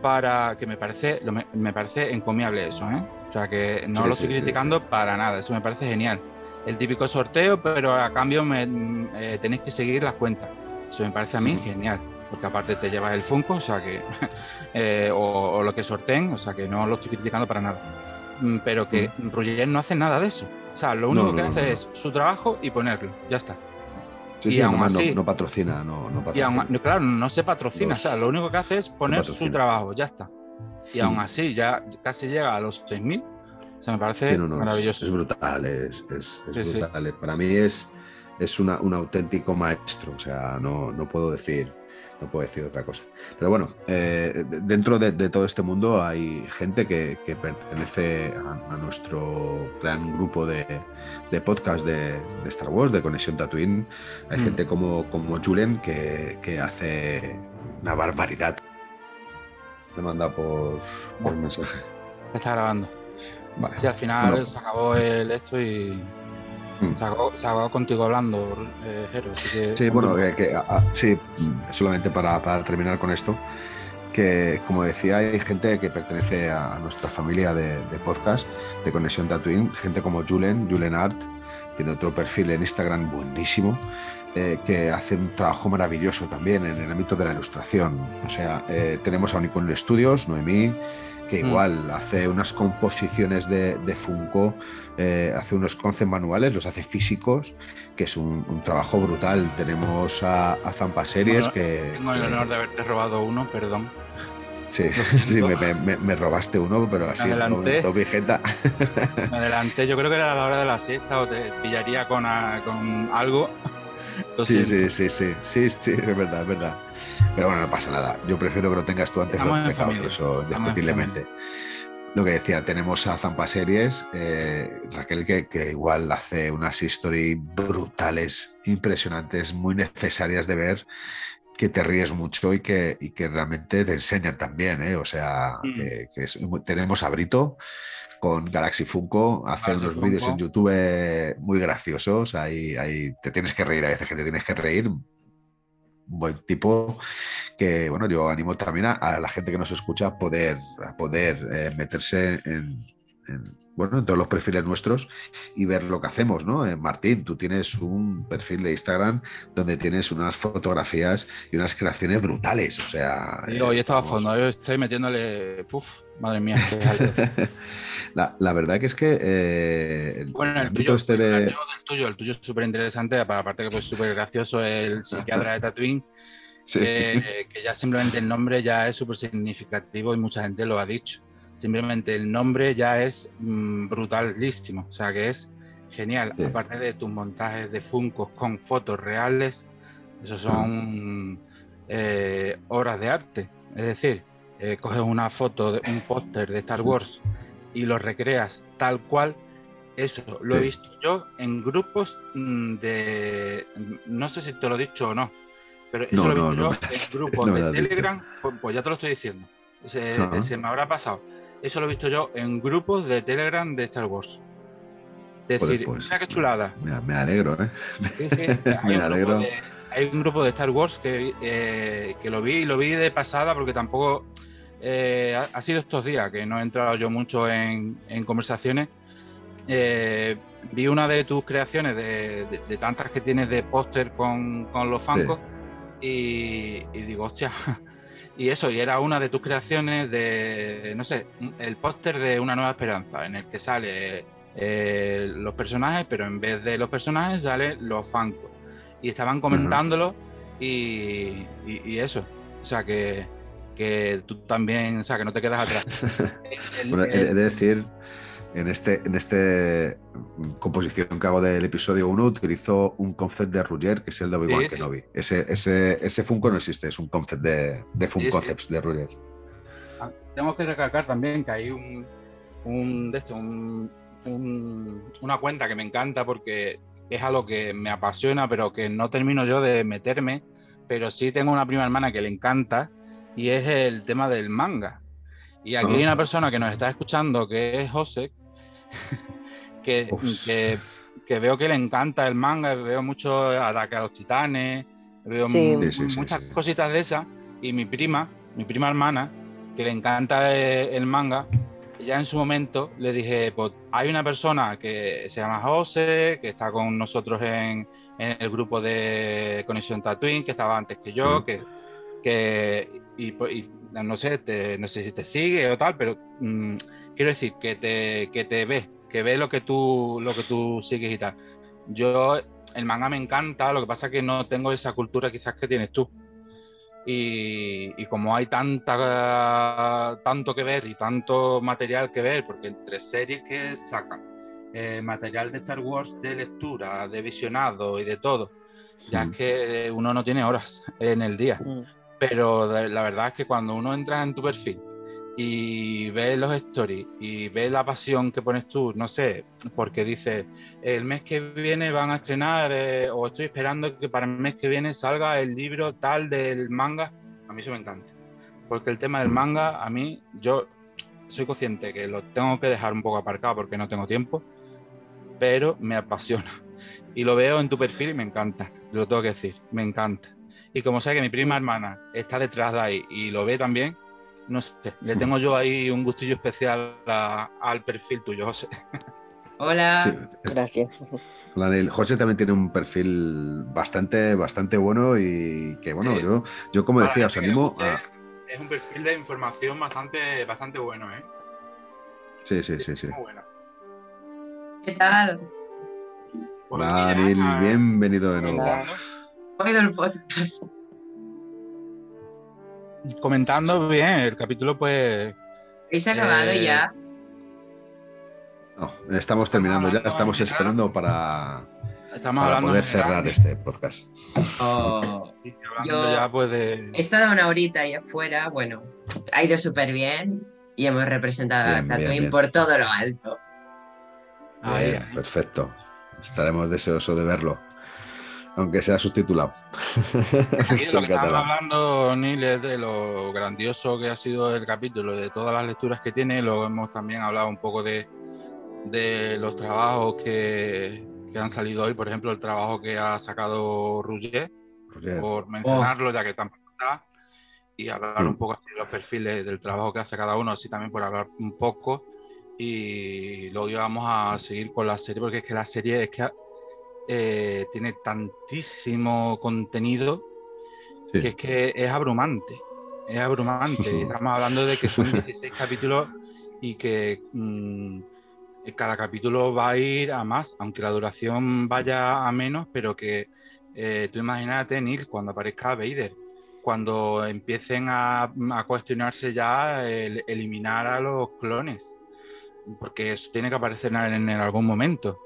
para que me parece lo me, me parece encomiable eso, ¿eh? O sea que no Sí, lo estoy sí, criticando para nada, eso me parece genial. El típico sorteo, pero a cambio me, mm, eh, tenéis que seguir las cuentas. Eso me parece a mí genial, porque aparte te llevas el Funko, o sea que eh, o, o lo que sorteen, o sea que no lo estoy criticando para nada. Mm, Pero que Roger no hace nada de eso. O sea, lo único no, que hace no. es su trabajo y ponerlo, ya está. Sí, y sí, aún además no, así- no patrocina, no, no patrocina. claro, no se patrocina, Los- o sea, lo único que hace es poner su trabajo, ya está. Y Sí. aún así, ya casi llega a los 6.000. O sea, me parece es- maravilloso. Es, brutal, es, es- brutal. Para mí es, es una- un auténtico maestro, o sea, no, no puedo decir. No puedo decir otra cosa. Pero bueno, eh, de- dentro de, de todo este mundo hay gente que, que pertenece a, a nuestro gran grupo de, de podcast de, de Star Wars, de Conexión Tatooine. Hay Mm. gente como, como Julen que, que hace una barbaridad. Me manda por, por mensaje. Está grabando. Vale. Sí, al final Bueno. se acabó el esto y. se acabó, se acabó contigo hablando, eh, Jero. así que- Sí, bueno, que, que, ah, sí, mm, solamente para, para terminar con esto, que como decía, hay gente que pertenece a nuestra familia de, de podcast de Conexión Tatooine, gente como Julen, Julen Art, tiene otro perfil en Instagram buenísimo, eh, que hace un trabajo maravilloso también en el ámbito de la ilustración. O sea, eh, tenemos a Unicorn Studios, Noemí, que Mm. igual hace unas composiciones de, de Funko, eh, hace unos concept manuales, los hace físicos, que es un, un trabajo brutal. Tenemos a, a Zampa Series, Bueno, que, Tengo el honor de haberte robado uno, perdón. Sí, sí me, me- me robaste uno, pero así, en adelanté. momento Vegeta. Me adelanté, yo creo que era la hora de la siesta o te pillaría con, a- con algo. Lo Sí, sí, sí, sí, sí, sí, es verdad, es verdad. Pero bueno, no pasa nada. Yo prefiero que lo tengas tú antes que lo en tenga otro, eso indiscutiblemente. Lo que decía, tenemos a Zampa Series, eh, Raquel, que, que igual hace unas stories brutales, impresionantes, muy necesarias de ver, que te ríes mucho y que, y que realmente te enseñan también, ¿eh? O sea, Mm. que, que es- tenemos a Brito con Galaxy Funko, hace Galaxy unos vídeos en. YouTube muy graciosos, ahí, ahí te tienes que reír, a veces que te tienes que reír, buen tipo que bueno yo animo también a, la gente que nos escucha a poder a poder eh, meterse en, bueno en todos los perfiles nuestros y ver lo que hacemos no Eh, Martín tú tienes un perfil de Instagram donde tienes unas fotografías y unas creaciones brutales o sea Sí, eh, hoy estaba a fondo, hoy estoy metiéndole. Puf, madre mía. qué la, la verdad que es que eh, Bueno, el ámbito tuyo, este el de tuyo, el tuyo es súper interesante, aparte que pues súper gracioso, el psiquiatra de Tatooine, Sí. que, que ya simplemente el nombre ya es súper significativo y mucha gente lo ha dicho. Simplemente el nombre ya es mm, brutalísimo, o sea que es genial. Sí. Aparte de tus montajes de Funkos con fotos reales, eso son eh, obras de arte. Es decir, eh, coges una foto, de un póster de Star Wars y lo recreas tal cual. Eso lo he visto yo en grupos mm, de. No sé si te lo he dicho o no, pero eso No, lo he visto no yo me- en grupos de. Telegram. Pues, pues ya te lo estoy diciendo. Se me habrá pasado. Eso lo he visto yo en grupos de Telegram de Star Wars. Es decir, pues, mira qué chulada. me, me alegro ¿eh? Sí, sí, Me alegro. de, hay un grupo de Star Wars que, eh, que lo vi y lo vi de pasada porque tampoco eh, ha, ha sido estos días que no he entrado yo mucho en, en conversaciones. Eh, vi una de tus creaciones de, de- de tantas que tienes de póster con, con los Funkos y, y digo, hostia. Y eso, y era una de tus creaciones de, no sé, el póster de Una Nueva Esperanza, en el que sale eh, los personajes, pero en vez de los personajes salen los Funkos. Y estaban comentándolo y, y- y eso. O sea, que, que tú también, o sea, que no te quedas atrás. El- Bueno, el- he he de decir, en este, en este mm, composición que hago del episodio 1, utilizo un concept de Ruger, que es el de Obi-Wan Sí, sí. Kenobi. Ese, ese, ese Funko no existe, es un concept de, de Fun Sí. Concepts de Ruger. Ah, Tengo que recalcar también que hay un, un, de esto, un- un- una cuenta que me encanta porque es algo que me apasiona, pero que no termino yo de meterme, pero sí tengo una prima hermana que le encanta y es el tema del manga. Y aquí hay Ah. una persona que nos está escuchando que es José, que, que, que veo que le encanta el manga, veo mucho Ataque a los Titanes, veo Sí. mu- Sí, sí, muchas sí. cositas de esas. Y mi prima, mi prima hermana, que le encanta eh, el manga, ya en su momento le dije, pues hay una persona que se llama José, que está con nosotros en, en el grupo de Conexión Tatooine, que estaba antes que yo, Mm. que, que y, pues, y no sé, te- no sé si te sigue o tal, pero mm, quiero decir que te, que te ve, que ve lo que tú, lo que tú sigues y tal. Yo, el manga me encanta, lo que pasa es que no tengo esa cultura quizás que tienes tú. Y, y como hay tanta, tanto que ver y tanto material que ver, porque entre series que sacan, eh, material de Star Wars de lectura, de visionado y de todo, ya Mm. es que uno no tiene horas en el día. Mm. Pero la verdad es que cuando uno entra en tu perfil y ves los stories y ves la pasión que pones tú, no sé, porque dices, el mes que viene van a estrenar eh, o estoy esperando que para el mes que viene salga el libro tal del manga, a mí eso me encanta. Porque el tema del manga, a mí, yo soy consciente que lo tengo que dejar un poco aparcado porque no tengo tiempo, pero me apasiona. Y lo veo en tu perfil y me encanta, lo tengo que decir, me encanta. Y como sé que mi prima hermana está detrás de ahí y lo ve también, no sé, le tengo yo ahí un gustillo especial a- al perfil tuyo, José. Hola. Sí. Gracias. Hola, Neil. José también tiene un perfil bastante, bastante bueno y que, bueno, Sí. yo, yo como decía, os animo a... Es un perfil de información bastante, bastante bueno, ¿eh? Sí, sí, sí, sí. Muy bueno. ¿Qué tal? Pues Hola, Neil, ah, bienvenido de nuevo. Hola. el podcast. Comentando bien, el capítulo pues... ¿Es acabado Eh, ya? No, estamos terminando ya, estamos esperando para, Estamos para poder cerrar este podcast. Oh, Yo- ya pues de... He estado una horita ahí afuera, bueno, ha ido súper bien y hemos representado Bien, a Tatooine bien. por todo lo alto. Ahí. perfecto. Estaremos deseosos de verlo. Aunque sea subtitulado. Aquí de lo que estamos hablando, Neil, es de lo grandioso que ha sido el capítulo, de todas las lecturas que tiene. Luego hemos también hablado un poco de, de los trabajos que, que han salido hoy. Por ejemplo, el trabajo que ha sacado Rouget, por mencionarlo, ya que tampoco está. Y hablar un poco así de los perfiles del trabajo que hace cada uno, así también por hablar un poco. Y luego ya vamos a seguir con la serie, porque es que la serie es que eh, tiene tantísimo contenido sí. que es que es abrumante. Es abrumante. Estamos hablando de que son 16 capítulos y que mm, cada capítulo va a ir a más, aunque la duración vaya a menos, pero que eh, tú imagínate, Neil, cuando aparezca Vader, cuando empiecen a, a cuestionarse ya el eliminar a los clones, porque eso tiene que aparecer en, en algún momento.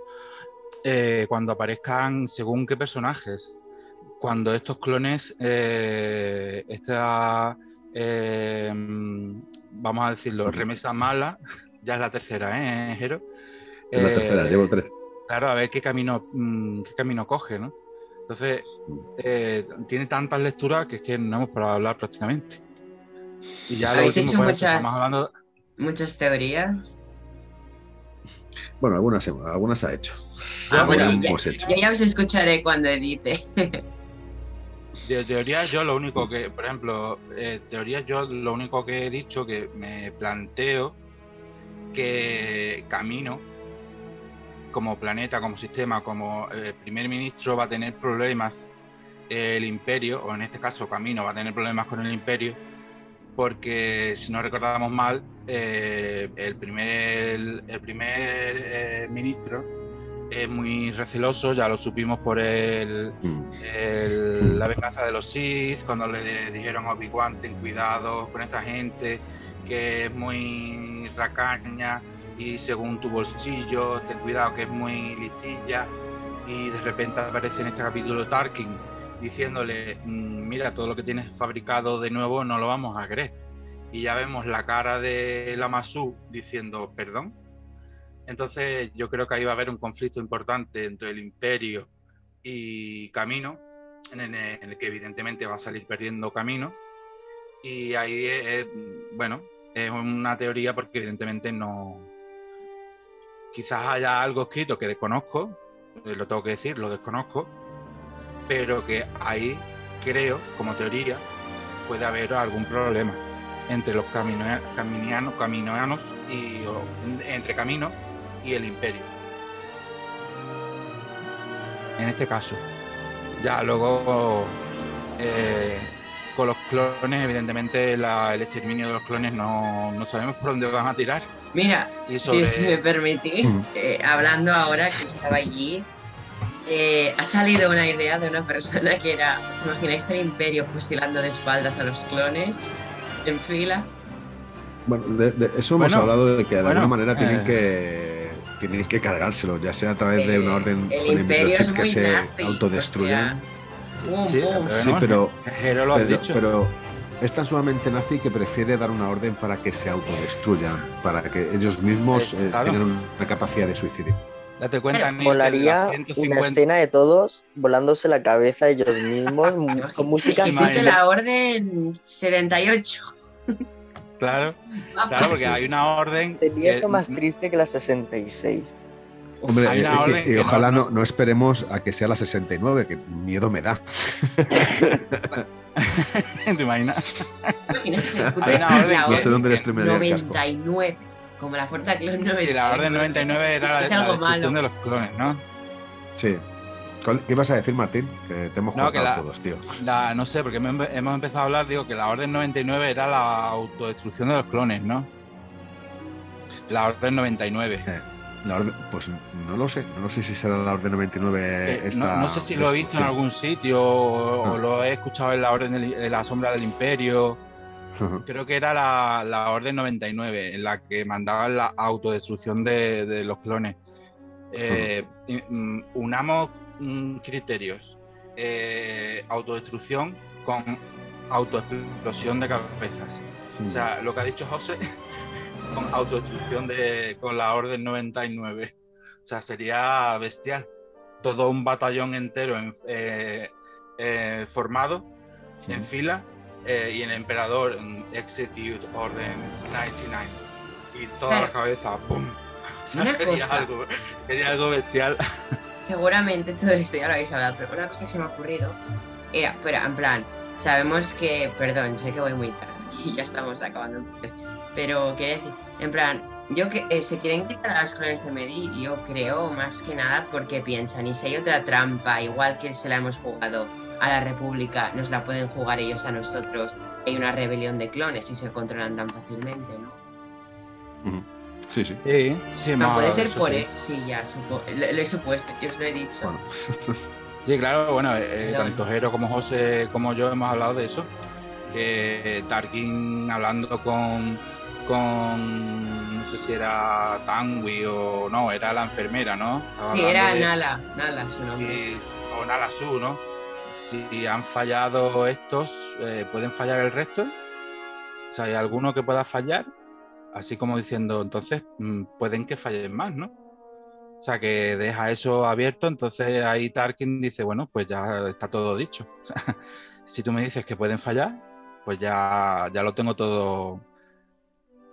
Eh, cuando aparezcan según qué personajes, cuando estos clones, eh, esta, eh, vamos a decirlo, remesa mala, ya es la tercera, ¿eh, Jero? Es la Eh, tercera, llevo tres. Claro, a ver qué camino, mm, qué camino coge, ¿no? Entonces, eh, tiene tantas lecturas que es que no hemos parado de hablar prácticamente. Y ya lo ¿Habéis hecho muchas- hablando- Muchas teorías. Bueno, algunas, hemos- algunas ha hecho. Ah, bueno, ya, hecho. yo ya os escucharé cuando edite. De teoría, yo lo único que, por ejemplo, eh, teoría, yo lo único que he dicho que me planteo que Camino, como planeta, como sistema, como eh, primer ministro, va a tener problemas eh, el imperio, o en este caso Camino va a tener problemas con el imperio, porque si no recordamos mal, eh, el primer, el primer eh, ministro es muy receloso, ya lo supimos por el, Mm. el- la venganza de los Sith, cuando le dijeron a Obi-Wan, ten cuidado con esta gente que es muy racaña y según tu bolsillo, ten cuidado que es muy listilla. Y de repente aparece en este capítulo Tarkin diciéndole, "Mm, mira, todo lo que tienes fabricado de nuevo no lo vamos a querer. Y ya vemos la cara de Lamassu diciendo, perdón. Entonces yo creo que ahí va a haber un conflicto importante entre el imperio y Camino, en el, que evidentemente va a salir perdiendo Camino. Y ahí, es, es, bueno, es una teoría porque evidentemente no... Quizás haya algo escrito que desconozco, eh, lo tengo que decir, lo desconozco, pero que ahí creo, como teoría, puede haber algún problema entre los caminianos, caminoanos y o, entre Camino y el Imperio. En este caso. Ya luego eh, con los clones, evidentemente la- el exterminio de los clones no, no sabemos por dónde van a tirar. Mira, Y si, sobre- si me permitís, eh, hablando ahora que estaba allí, eh, ha salido una idea de una persona que era, ¿os imagináis el imperio fusilando de espaldas a los clones en fila? Bueno, de, de eso hemos hablado de que de bueno, alguna manera tienen eh. que tienen que cargárselo, ya sea a través de Eh, una orden el con imperio es que muy se nazi, autodestruyan. o sea, pum, Sí, pero Sí, pero, lo ha pero, dicho. pero es tan sumamente nazi que prefiere dar una orden para que se autodestruyan, para que ellos mismos eh, Claro. tengan una capacidad de suicidio. Date cuenta, Bueno, Molaría una 150 escena de todos volándose la cabeza ellos mismos con música así. la orden 78. Claro, Ah, claro, porque Sí. hay una orden. Sería eso más triste que la 66. Hombre, Hay eh, una eh, orden y que ojalá no, no- no esperemos a que sea la 69, que miedo me da. ¿Te imaginas? Hay una orden No sé dónde que- le estremería el casco. 99, como la fuerza clon 99. Sí, la orden 99 era la, Es la algo malo. de los clones, ¿no? Sí. ¿Cuál- ¿Qué ibas a decir, Martín? Que te hemos No, la- todos, tío. La, no sé, porque hemos empezado a hablar, digo, que la orden 99 era la autodestrucción de los clones, ¿no? La orden 99. Eh, La orden, pues no lo sé, no lo sé si será la orden 99 Eh, esta no, no sé si lo he visto en algún sitio o, o Ah. lo he escuchado en la orden del- en la sombra del imperio creo que era la, la, Orden 99, en la que mandaban la autodestrucción de, de los clones. Eh, mm, unamos mm, criterios. Eh, autodestrucción con autoexplosión de cabezas. O sea, lo que ha dicho José, con autodestrucción de, con la Orden 99. O sea, sería bestial. Todo un batallón entero en, eh, formado en fila y el emperador Execute Orden 99. Y toda la cabeza, ¡pum! sería, algo, sería algo bestial. Seguramente todo esto ya lo habéis hablado, pero una cosa que se me ha ocurrido era, pero en plan, sabemos que, perdón, sé que voy muy tarde y ya estamos acabando, pero quería decir, en plan, yo que eh, se quieren quitar las clones de Medi, yo creo más que nada porque piensan, y si hay otra trampa, igual que se la hemos jugado a la República, nos la pueden jugar ellos a nosotros, hay una rebelión de clones y se controlan tan fácilmente, ¿no? Sí, sí. Sí, no, puede ser por, sí. sí, ya, lo, he supuesto, yo os lo he dicho. sí, claro, bueno, eh, eh, tanto Jero como José como yo hemos hablado de eso. Que Tarkin hablando con, con no sé si era Tanwi o no, era la enfermera, ¿no? sí, era Nala, Nala su nombre. o Nala Su, ¿no? Si han fallado estos, eh, ¿pueden fallar el resto? O sea, ¿hay alguno que pueda fallar? así como diciendo, entonces mm, pueden que fallen más, ¿no? O sea, que deja eso abierto, entonces ahí Tarkin dice, bueno, pues ya está todo dicho. si tú me dices que pueden fallar, pues ya, ya lo tengo todo,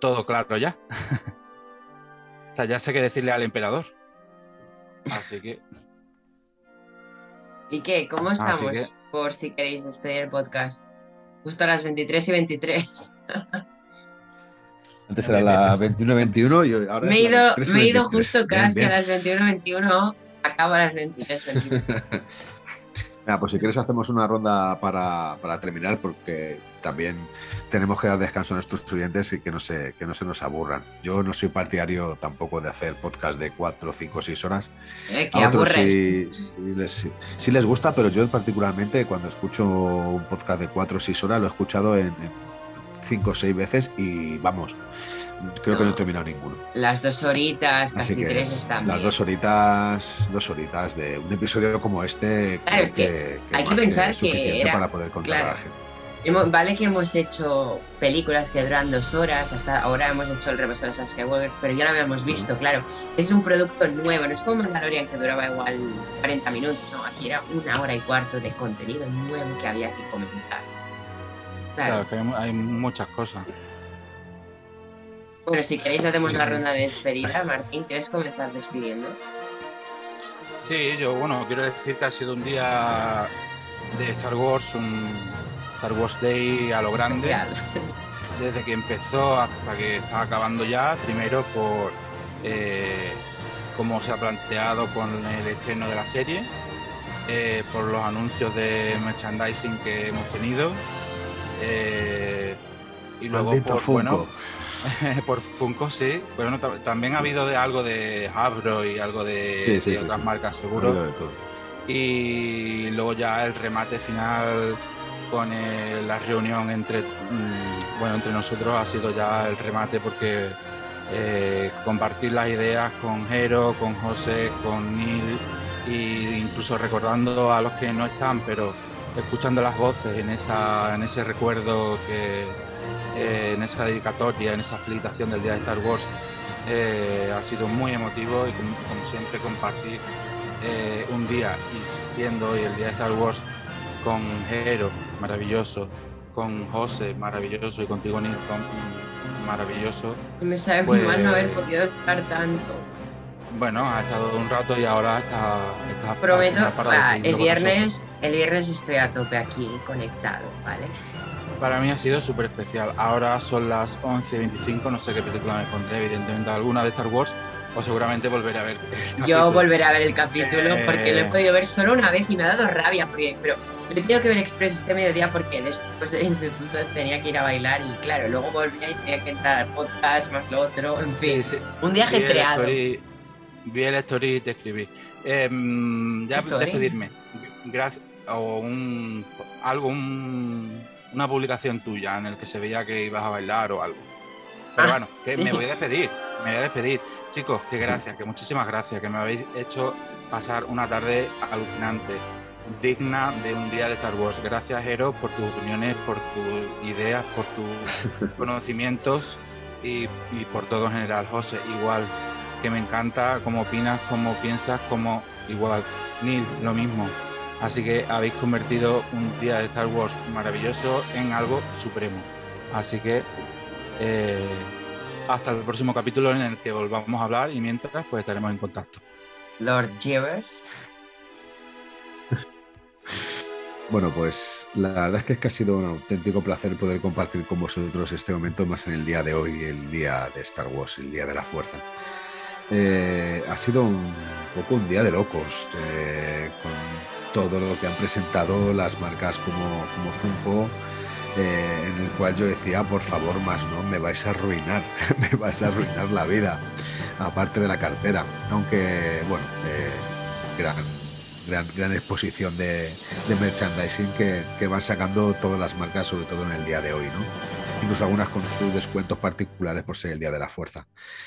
todo claro ya. o sea, ya sé qué decirle al emperador. Así que... ¿Y qué? ¿Cómo estamos? Por si queréis despedir el podcast. Justo a las 23 y 23. Antes era la 21-21 y ahora me he ido, me he ido justo casi a las 21-21, acabo a las 23-21. pues si quieres hacemos una ronda para, para, terminar porque también tenemos que dar descanso a nuestros estudiantes y que no, se, que no se nos aburran. Yo no soy partidario tampoco de hacer podcast de 4, 5, 6 horas. Eh, que aburre. Sí, sí, les, gusta, pero yo particularmente cuando escucho un podcast de 4 o 6 horas lo he escuchado en cinco o seis veces y vamos, creo que no he terminado ninguno. Las dos horitas, casi tres están Las dos horitas, dos horitas de un episodio como este. Claro, es que, hay que pensar que, era para poder contar a la gente. Vale que hemos hecho películas que duran dos horas, hasta ahora hemos hecho el repaso de Skywalker, pero ya lo habíamos visto, claro. Es un producto nuevo, no es como Mandalorian que duraba igual 40 minutos, no, aquí era una hora y cuarto de contenido nuevo que había que comentar. Claro, que hay, muchas cosas. Bueno, si queréis hacemos la ronda de despedida. Martín, ¿quieres comenzar despidiendo? Sí, yo bueno, quiero decir que ha sido un día de Star Wars, un Star Wars Day a lo grande. Desde que empezó hasta que está acabando ya, primero por eh, cómo se ha planteado con el estreno de la serie, eh, por los anuncios de merchandising que hemos tenido, eh, y luego por, bueno, por Funko sí, pero también ha habido de algo de Hasbro y algo de, otras marcas seguro. Y luego ya el remate final con la reunión entre mm, bueno entre nosotros ha sido ya el remate porque eh, compartir las ideas con Jero, con José, con Neil e incluso recordando a los que no están, pero escuchando las voces en, esa, en ese recuerdo, que, eh, en esa dedicatoria, en esa felicitación del Día de Star Wars, eh, ha sido muy emotivo y como, siempre compartir un día y siendo hoy el Día de Star Wars con Jero, maravilloso, con José, maravilloso, y contigo, Nick, maravilloso. Me sabe muy mal no haber pues podido estar tanto bueno, ha estado un rato y ahora está. está Prometo, el viernes, el viernes estoy a tope aquí conectado, ¿vale? Para mí ha sido súper especial. Ahora son las 11.25, no sé qué película me pondré, evidentemente alguna de Star Wars, o seguramente volveré a ver. Yo volveré a ver el capítulo porque lo he podido ver solo una vez y me ha dado rabia, porque, pero he tenido que ver Express este mediodía porque después del instituto tenía que ir a bailar y claro, luego volvía y tenía que entrar al podcast más lo otro, en fin, un día creado Vi el story y te escribí. Em, ya despedirme. Gracias. O un. Algo, un. una publicación tuya en el que se veía que ibas a bailar o algo. Pero Ah. bueno, que me voy a despedir, me voy a despedir. Chicos, que gracias, que muchísimas gracias, que me habéis hecho pasar una tarde alucinante, digna de un día de Star Wars. Gracias, Ero, por tus opiniones, por tus ideas, por tus conocimientos y, y por todo en general. José, igual, que me encanta cómo opinas, cómo piensas, cómo igual. Neil, lo mismo. Así que habéis convertido un día de Star Wars maravilloso en algo supremo. Así que eh, hasta el próximo capítulo en el que volvamos a hablar y mientras pues estaremos en contacto. Lord Jeevers. Bueno, pues la verdad es que, es que ha sido un auténtico placer poder compartir con vosotros este momento más en el día de hoy, el día de Star Wars, el día de la fuerza. Eh, ha sido un poco un día de locos, eh, con todo lo que han presentado las marcas como, como Funko, eh, en el cual yo decía, por favor, más no, me vais a arruinar, me vais a arruinar la vida, aparte de la cartera. Aunque, bueno, eh, gran, gran, exposición de, merchandising que, que van sacando todas las marcas, sobre todo en el día de hoy, ¿no? incluso algunas con sus descuentos particulares por ser el Día de la Fuerza.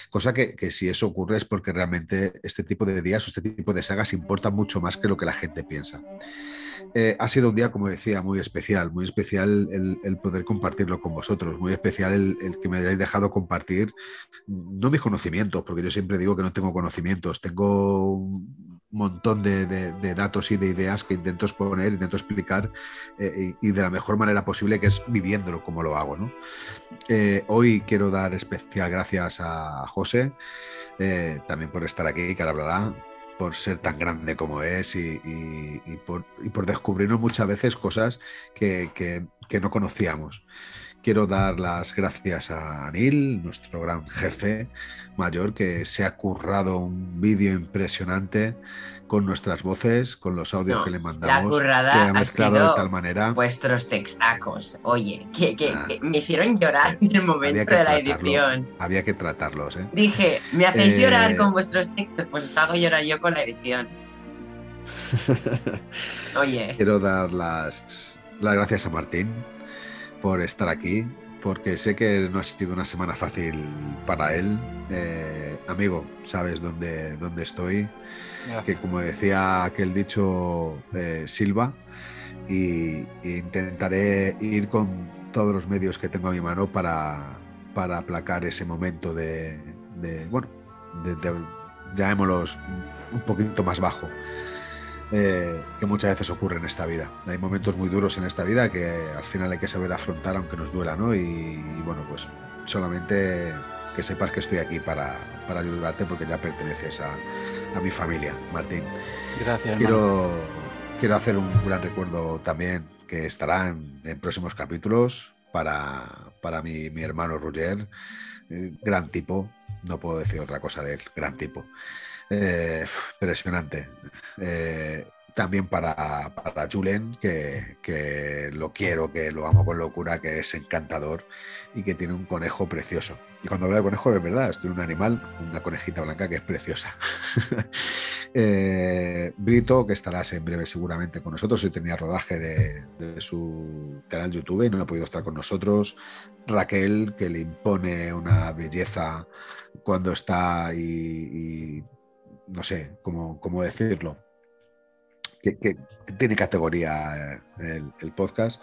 Cosa que, que, si eso ocurre es porque realmente este tipo de días o este tipo de sagas importan mucho más que lo que la gente piensa. Eh, ha sido un día, como decía, muy especial, muy especial el, poder compartirlo con vosotros, muy especial el, que me hayáis dejado compartir, no mis conocimientos, porque yo siempre digo que no tengo conocimientos, tengo un montón de, datos y de ideas que intento exponer, intento explicar eh, y, de la mejor manera posible, que es viviéndolo como lo hago. Eh, hoy quiero dar especial gracias a José, también por estar aquí, que ahora hablará, por ser tan grande como es y, por, y por, descubrirnos muchas veces cosas que, no conocíamos. Quiero dar las gracias a Anil, nuestro gran jefe mayor, que se ha currado un vídeo impresionante con nuestras voces, con los audios No, que le mandamos. La currada que ha ha mezclado sido de tal manera. vuestros textacos. Oye, que, que- Ah. que me hicieron llorar en el momento de la edición. Había que tratarlos, ¿eh? Dije, ¿me hacéis Eh, llorar con vuestros textos? Pues os hago llorar yo con la edición. Oye, Quiero dar las, las gracias a Martín por estar aquí, porque sé que no ha sido una semana fácil para él. Eh, amigo, sabes dónde, dónde estoy, que como decía aquel dicho eh, Silva, y, y intentaré ir con todos los medios que tengo a mi mano para, para aplacar ese momento de, de, bueno, de, de- un poquito más bajo eh, que muchas veces ocurre en esta vida. Hay momentos muy duros en esta vida que al final hay que saber afrontar aunque nos duela, ¿no? Y, y bueno, pues solamente que sepas que estoy aquí para, para ayudarte porque ya perteneces a, a mi familia, Martín. Gracias. Quiero, quiero hacer un gran recuerdo también que estará en, en próximos capítulos para, para mi, mi hermano Roger, eh, gran tipo, no puedo decir otra cosa de él, gran tipo. Eh, impresionante. Eh, también para, para Julen, que, que lo quiero, que lo amo con locura, que es encantador y que tiene un conejo precioso. Y cuando hablo de conejo, es verdad, estoy un animal, una conejita blanca que es preciosa. Eh, Brito, que estarás en breve seguramente con nosotros, hoy tenía rodaje de, de su canal YouTube y no ha podido estar con nosotros. Raquel, que le impone una belleza cuando está y, y no sé cómo, cómo decirlo, que, tiene categoría eh, el, el podcast.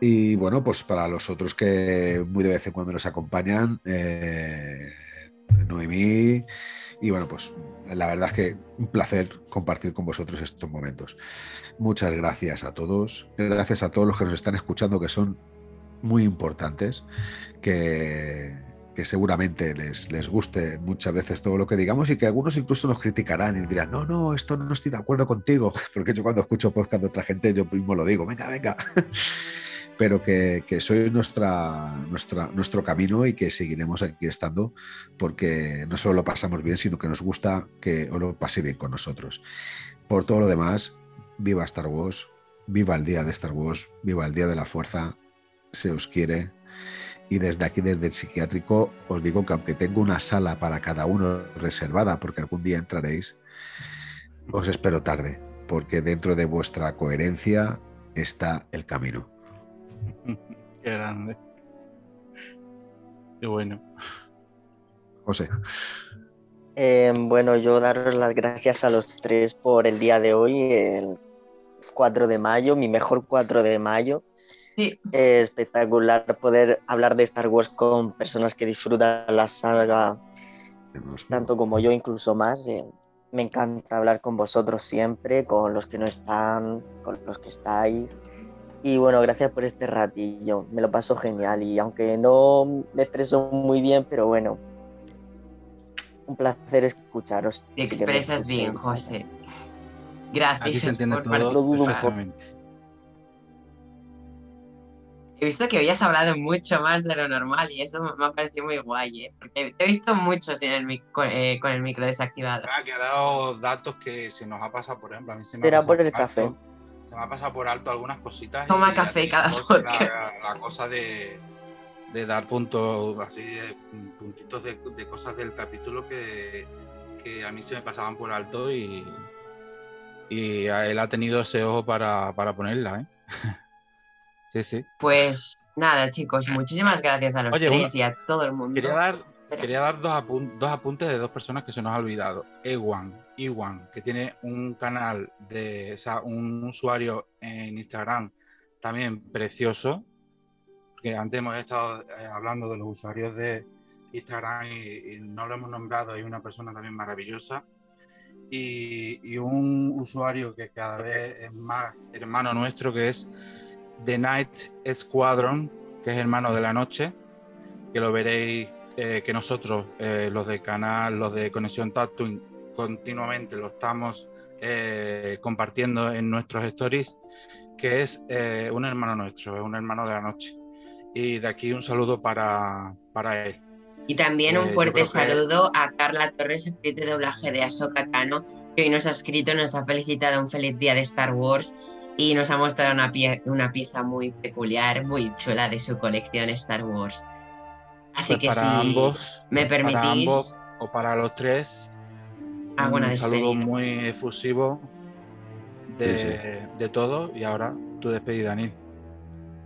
Y bueno, pues para los otros que muy de vez en cuando nos acompañan, eh, Noemí, y bueno, pues la verdad es que un placer compartir con vosotros estos momentos. Muchas gracias a todos, gracias a todos los que nos están escuchando, que son muy importantes, que, que seguramente les, les guste muchas veces todo lo que digamos y que algunos incluso nos criticarán y dirán, no, no, esto no estoy de acuerdo contigo, porque yo cuando escucho podcast de otra gente yo mismo lo digo, venga, venga. Pero que, que soy nuestra, nuestra, nuestro camino y que seguiremos aquí estando porque no solo lo pasamos bien, sino que nos gusta que lo pase bien con nosotros. Por todo lo demás, viva Star Wars, viva el día de Star Wars, viva el día de la fuerza, se os quiere. Y desde aquí, desde el psiquiátrico, os digo que aunque tengo una sala para cada uno reservada, porque algún día entraréis, os espero tarde, porque dentro de vuestra coherencia está el camino. Qué grande. Qué bueno. José. Eh, bueno, yo daros las gracias a los tres por el día de hoy, el 4 de mayo, mi mejor 4 de mayo. Sí. Eh, espectacular poder hablar de Star Wars con personas que disfrutan la saga tanto como yo, incluso más. Eh, me encanta hablar con vosotros siempre, con los que no están, con los que estáis. Y bueno, gracias por este ratillo, me lo paso genial y aunque no me expreso muy bien, pero bueno, un placer escucharos. Te expresas bien. José. Gracias. Aquí se entiende por todo Lo dudo un poco. He visto que habías hablado mucho más de lo normal y eso me ha parecido muy guay, ¿eh? Porque te he visto mucho sin el mic- con, eh, con el micro desactivado. Ah, que ha dado datos que se nos ha pasado, por ejemplo, a mí se me Será ha pasado por el alto- café. Se me ha pasado por alto algunas cositas. Toma y café cada cosa- la, podcast. la cosa de, de dar puntos, así, de, puntitos de, de cosas del capítulo que, que a mí se me pasaban por alto y, y a él ha tenido ese ojo para, para ponerla, ¿eh? sí, sí. Pues nada, chicos, muchísimas gracias a los Oye, tres y a todo el mundo. Quería dar, quería dar dos, apun- dos apuntes de dos personas que se nos ha olvidado. Ewan, Ewan, que tiene un canal de, o sea, un usuario en Instagram también precioso. Que antes hemos estado eh, hablando de los usuarios de Instagram y, y no lo hemos nombrado, hay una persona también maravillosa. Y, y un usuario que cada vez es más hermano nuestro, que es The Night Squadron, que es hermano de la noche, que lo veréis eh, que nosotros, eh, los de canal, los de Conexión Tatooine, continuamente lo estamos eh, compartiendo en nuestros stories, que es eh, un hermano nuestro, es un hermano de la noche. Y de aquí un saludo para, para él. Y también Eh, un yo fuerte creo que- saludo a Carla Torres, actriz de doblaje de Ahsoka Tano, que hoy nos ha escrito, nos ha felicitado un feliz día de Star Wars y nos ha mostrado una, pie- una pieza muy peculiar, muy chula de su colección Star Wars. Así Pues que para si ambos, me para permitís, ambos o para los tres, hago una un saludo despedida. muy efusivo de, Sí, de todo. Y ahora tu despedida, Daniel.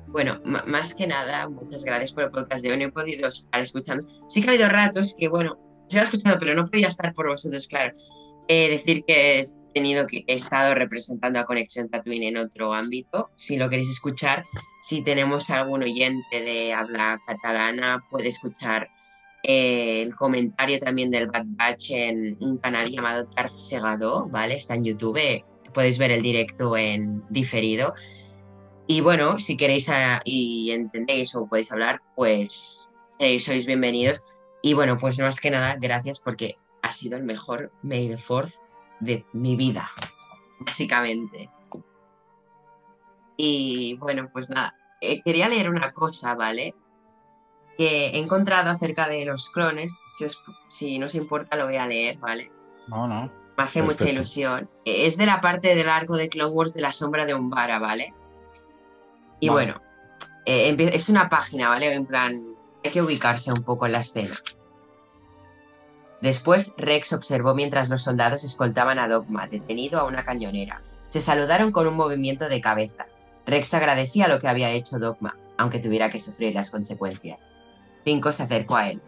Bueno, más que nada, muchas gracias por el podcast de hoy. No he podido estar escuchando. Sí que ha habido ratos que, bueno, se ha escuchado, pero no podía estar por vosotros, claro. Eh, decir que he tenido que he estado representando a Conexión Tatooine en otro ámbito. Si lo queréis escuchar, si tenemos algún oyente de habla catalana, puede escuchar eh, el comentario también del Bad Batch en un canal llamado Tarf Segado, ¿vale? Está en YouTube. Podéis ver el directo en diferido. Y bueno, si queréis ah, y entendéis o podéis hablar, pues eh, sois bienvenidos. Y bueno, pues más que nada, gracias porque ha sido el mejor May the Fourth de mi vida, básicamente. Y bueno, pues nada, eh, quería leer una cosa, ¿vale? Que he encontrado acerca de los clones. Si, os, si no os importa, lo voy a leer, ¿vale? No, no. Me hace mucha ilusión. Es de la parte del arco de Clone Wars de la sombra de Umbara, ¿vale? Y Vale. bueno, eh, es una página, ¿vale? En plan, hay que ubicarse un poco en la escena. Después, Rex observó mientras los soldados escoltaban a Dogma, detenido a una cañonera. Se saludaron con un movimiento de cabeza. Rex agradecía lo que había hecho Dogma, aunque tuviera que sufrir las consecuencias. Cinco se acercó a él.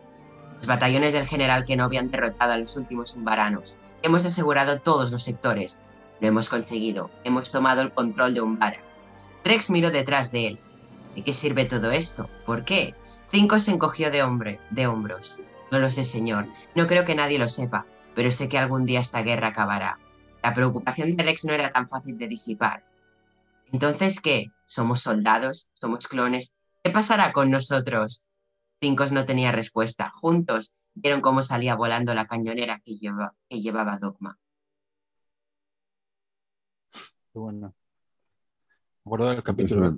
Los batallones del general Kenobi han derrotado a los últimos umbaranos. Hemos asegurado todos los sectores. Lo hemos conseguido. Hemos tomado el control de Umbara. Rex miró detrás de él. ¿De qué sirve todo esto? ¿Por qué? Cinco se encogió de, hombre, de hombros. No lo sé, señor. No creo que nadie lo sepa, pero sé que algún día esta guerra acabará. La preocupación de Rex no era tan fácil de disipar. Entonces, ¿qué? ¿Somos soldados? ¿Somos clones? ¿Qué pasará con nosotros? Cinco no tenía respuesta. Juntos vieron cómo salía volando la cañonera que, lleva- que llevaba Dogma. Qué bueno. Me acuerdo del capítulo.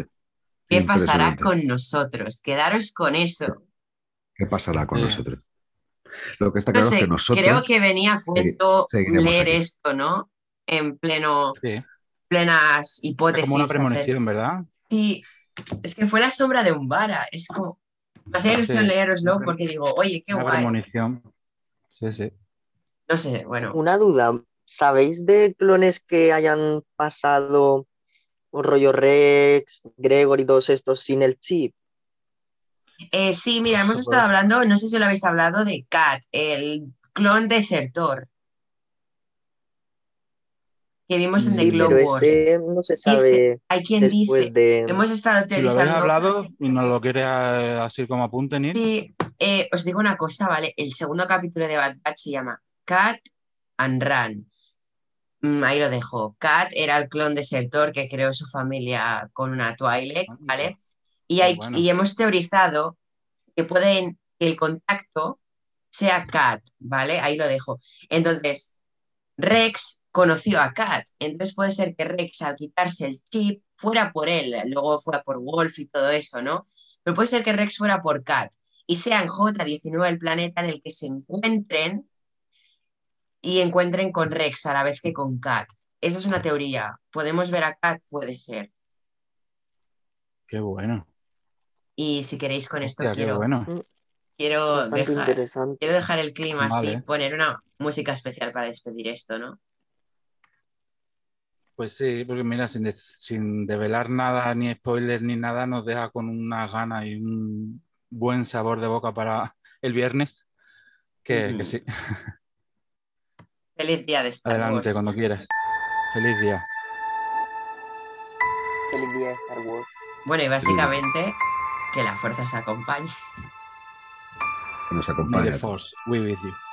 ¿Qué pasará con nosotros? Quedaros con eso. ¿Qué pasará con Sí. nosotros? Lo que está No claro es sé, que nosotros. creo que venía a cuento leer aquí. esto, ¿no? En pleno, Sí. plenas Es hipótesis. como una hacer- premonición, ¿verdad? Sí, es que fue la sombra de Umbara. Es como. Me hacía ilusión Sí, leeroslo porque digo, oye, qué Una guay. premonición. Sí, sí. No sé, bueno. Una duda, ¿sabéis de clones que hayan pasado un rollo Rex, Gregor y todos estos sin el chip. Eh, sí, mira, hemos estado hablando, no sé si lo habéis hablado, de Cat, el clon desertor. Que vimos en The Sí, Clone pero Wars. ese no se sabe hay quien dice, de... hemos estado Si lo habéis teorizando. hablado y nos lo quiere eh, así como apunte, Neil. Sí, eh, os digo una cosa, ¿vale? El segundo capítulo de Bad Batch se llama Cat and Run. Mm, ahí lo dejo. Cat era el clon desertor que creó su familia con una Twi'lek, ¿vale? Y, hay, bueno. y hemos teorizado que pueden que el contacto sea Cat, ¿vale? Ahí lo dejo. Entonces, Rex conoció a Cat, entonces puede ser que Rex al quitarse el chip fuera por él, luego fue por Wolf y todo eso, ¿no? Pero puede ser que Rex fuera por Cat y sea en J19 el planeta en el que se encuentren y encuentren con Rex a la vez que con Cat. Esa es una teoría. ¿Podemos ver a Cat? Puede ser. Qué bueno. Y si queréis con esto Hostia, quiero, bueno. quiero, dejar, quiero dejar el clima así, poner una música especial para despedir esto, ¿no? Pues sí, porque mira, sin, de- sin develar nada, ni spoiler, ni nada, nos deja con unas ganas y un buen sabor de boca para el viernes. Que, que sí. Feliz día de Star Adelante, Wars. cuando quieras. Feliz día. Feliz día Star Wars. Bueno, y básicamente que la fuerza os acompañe. Que nos the force be with you.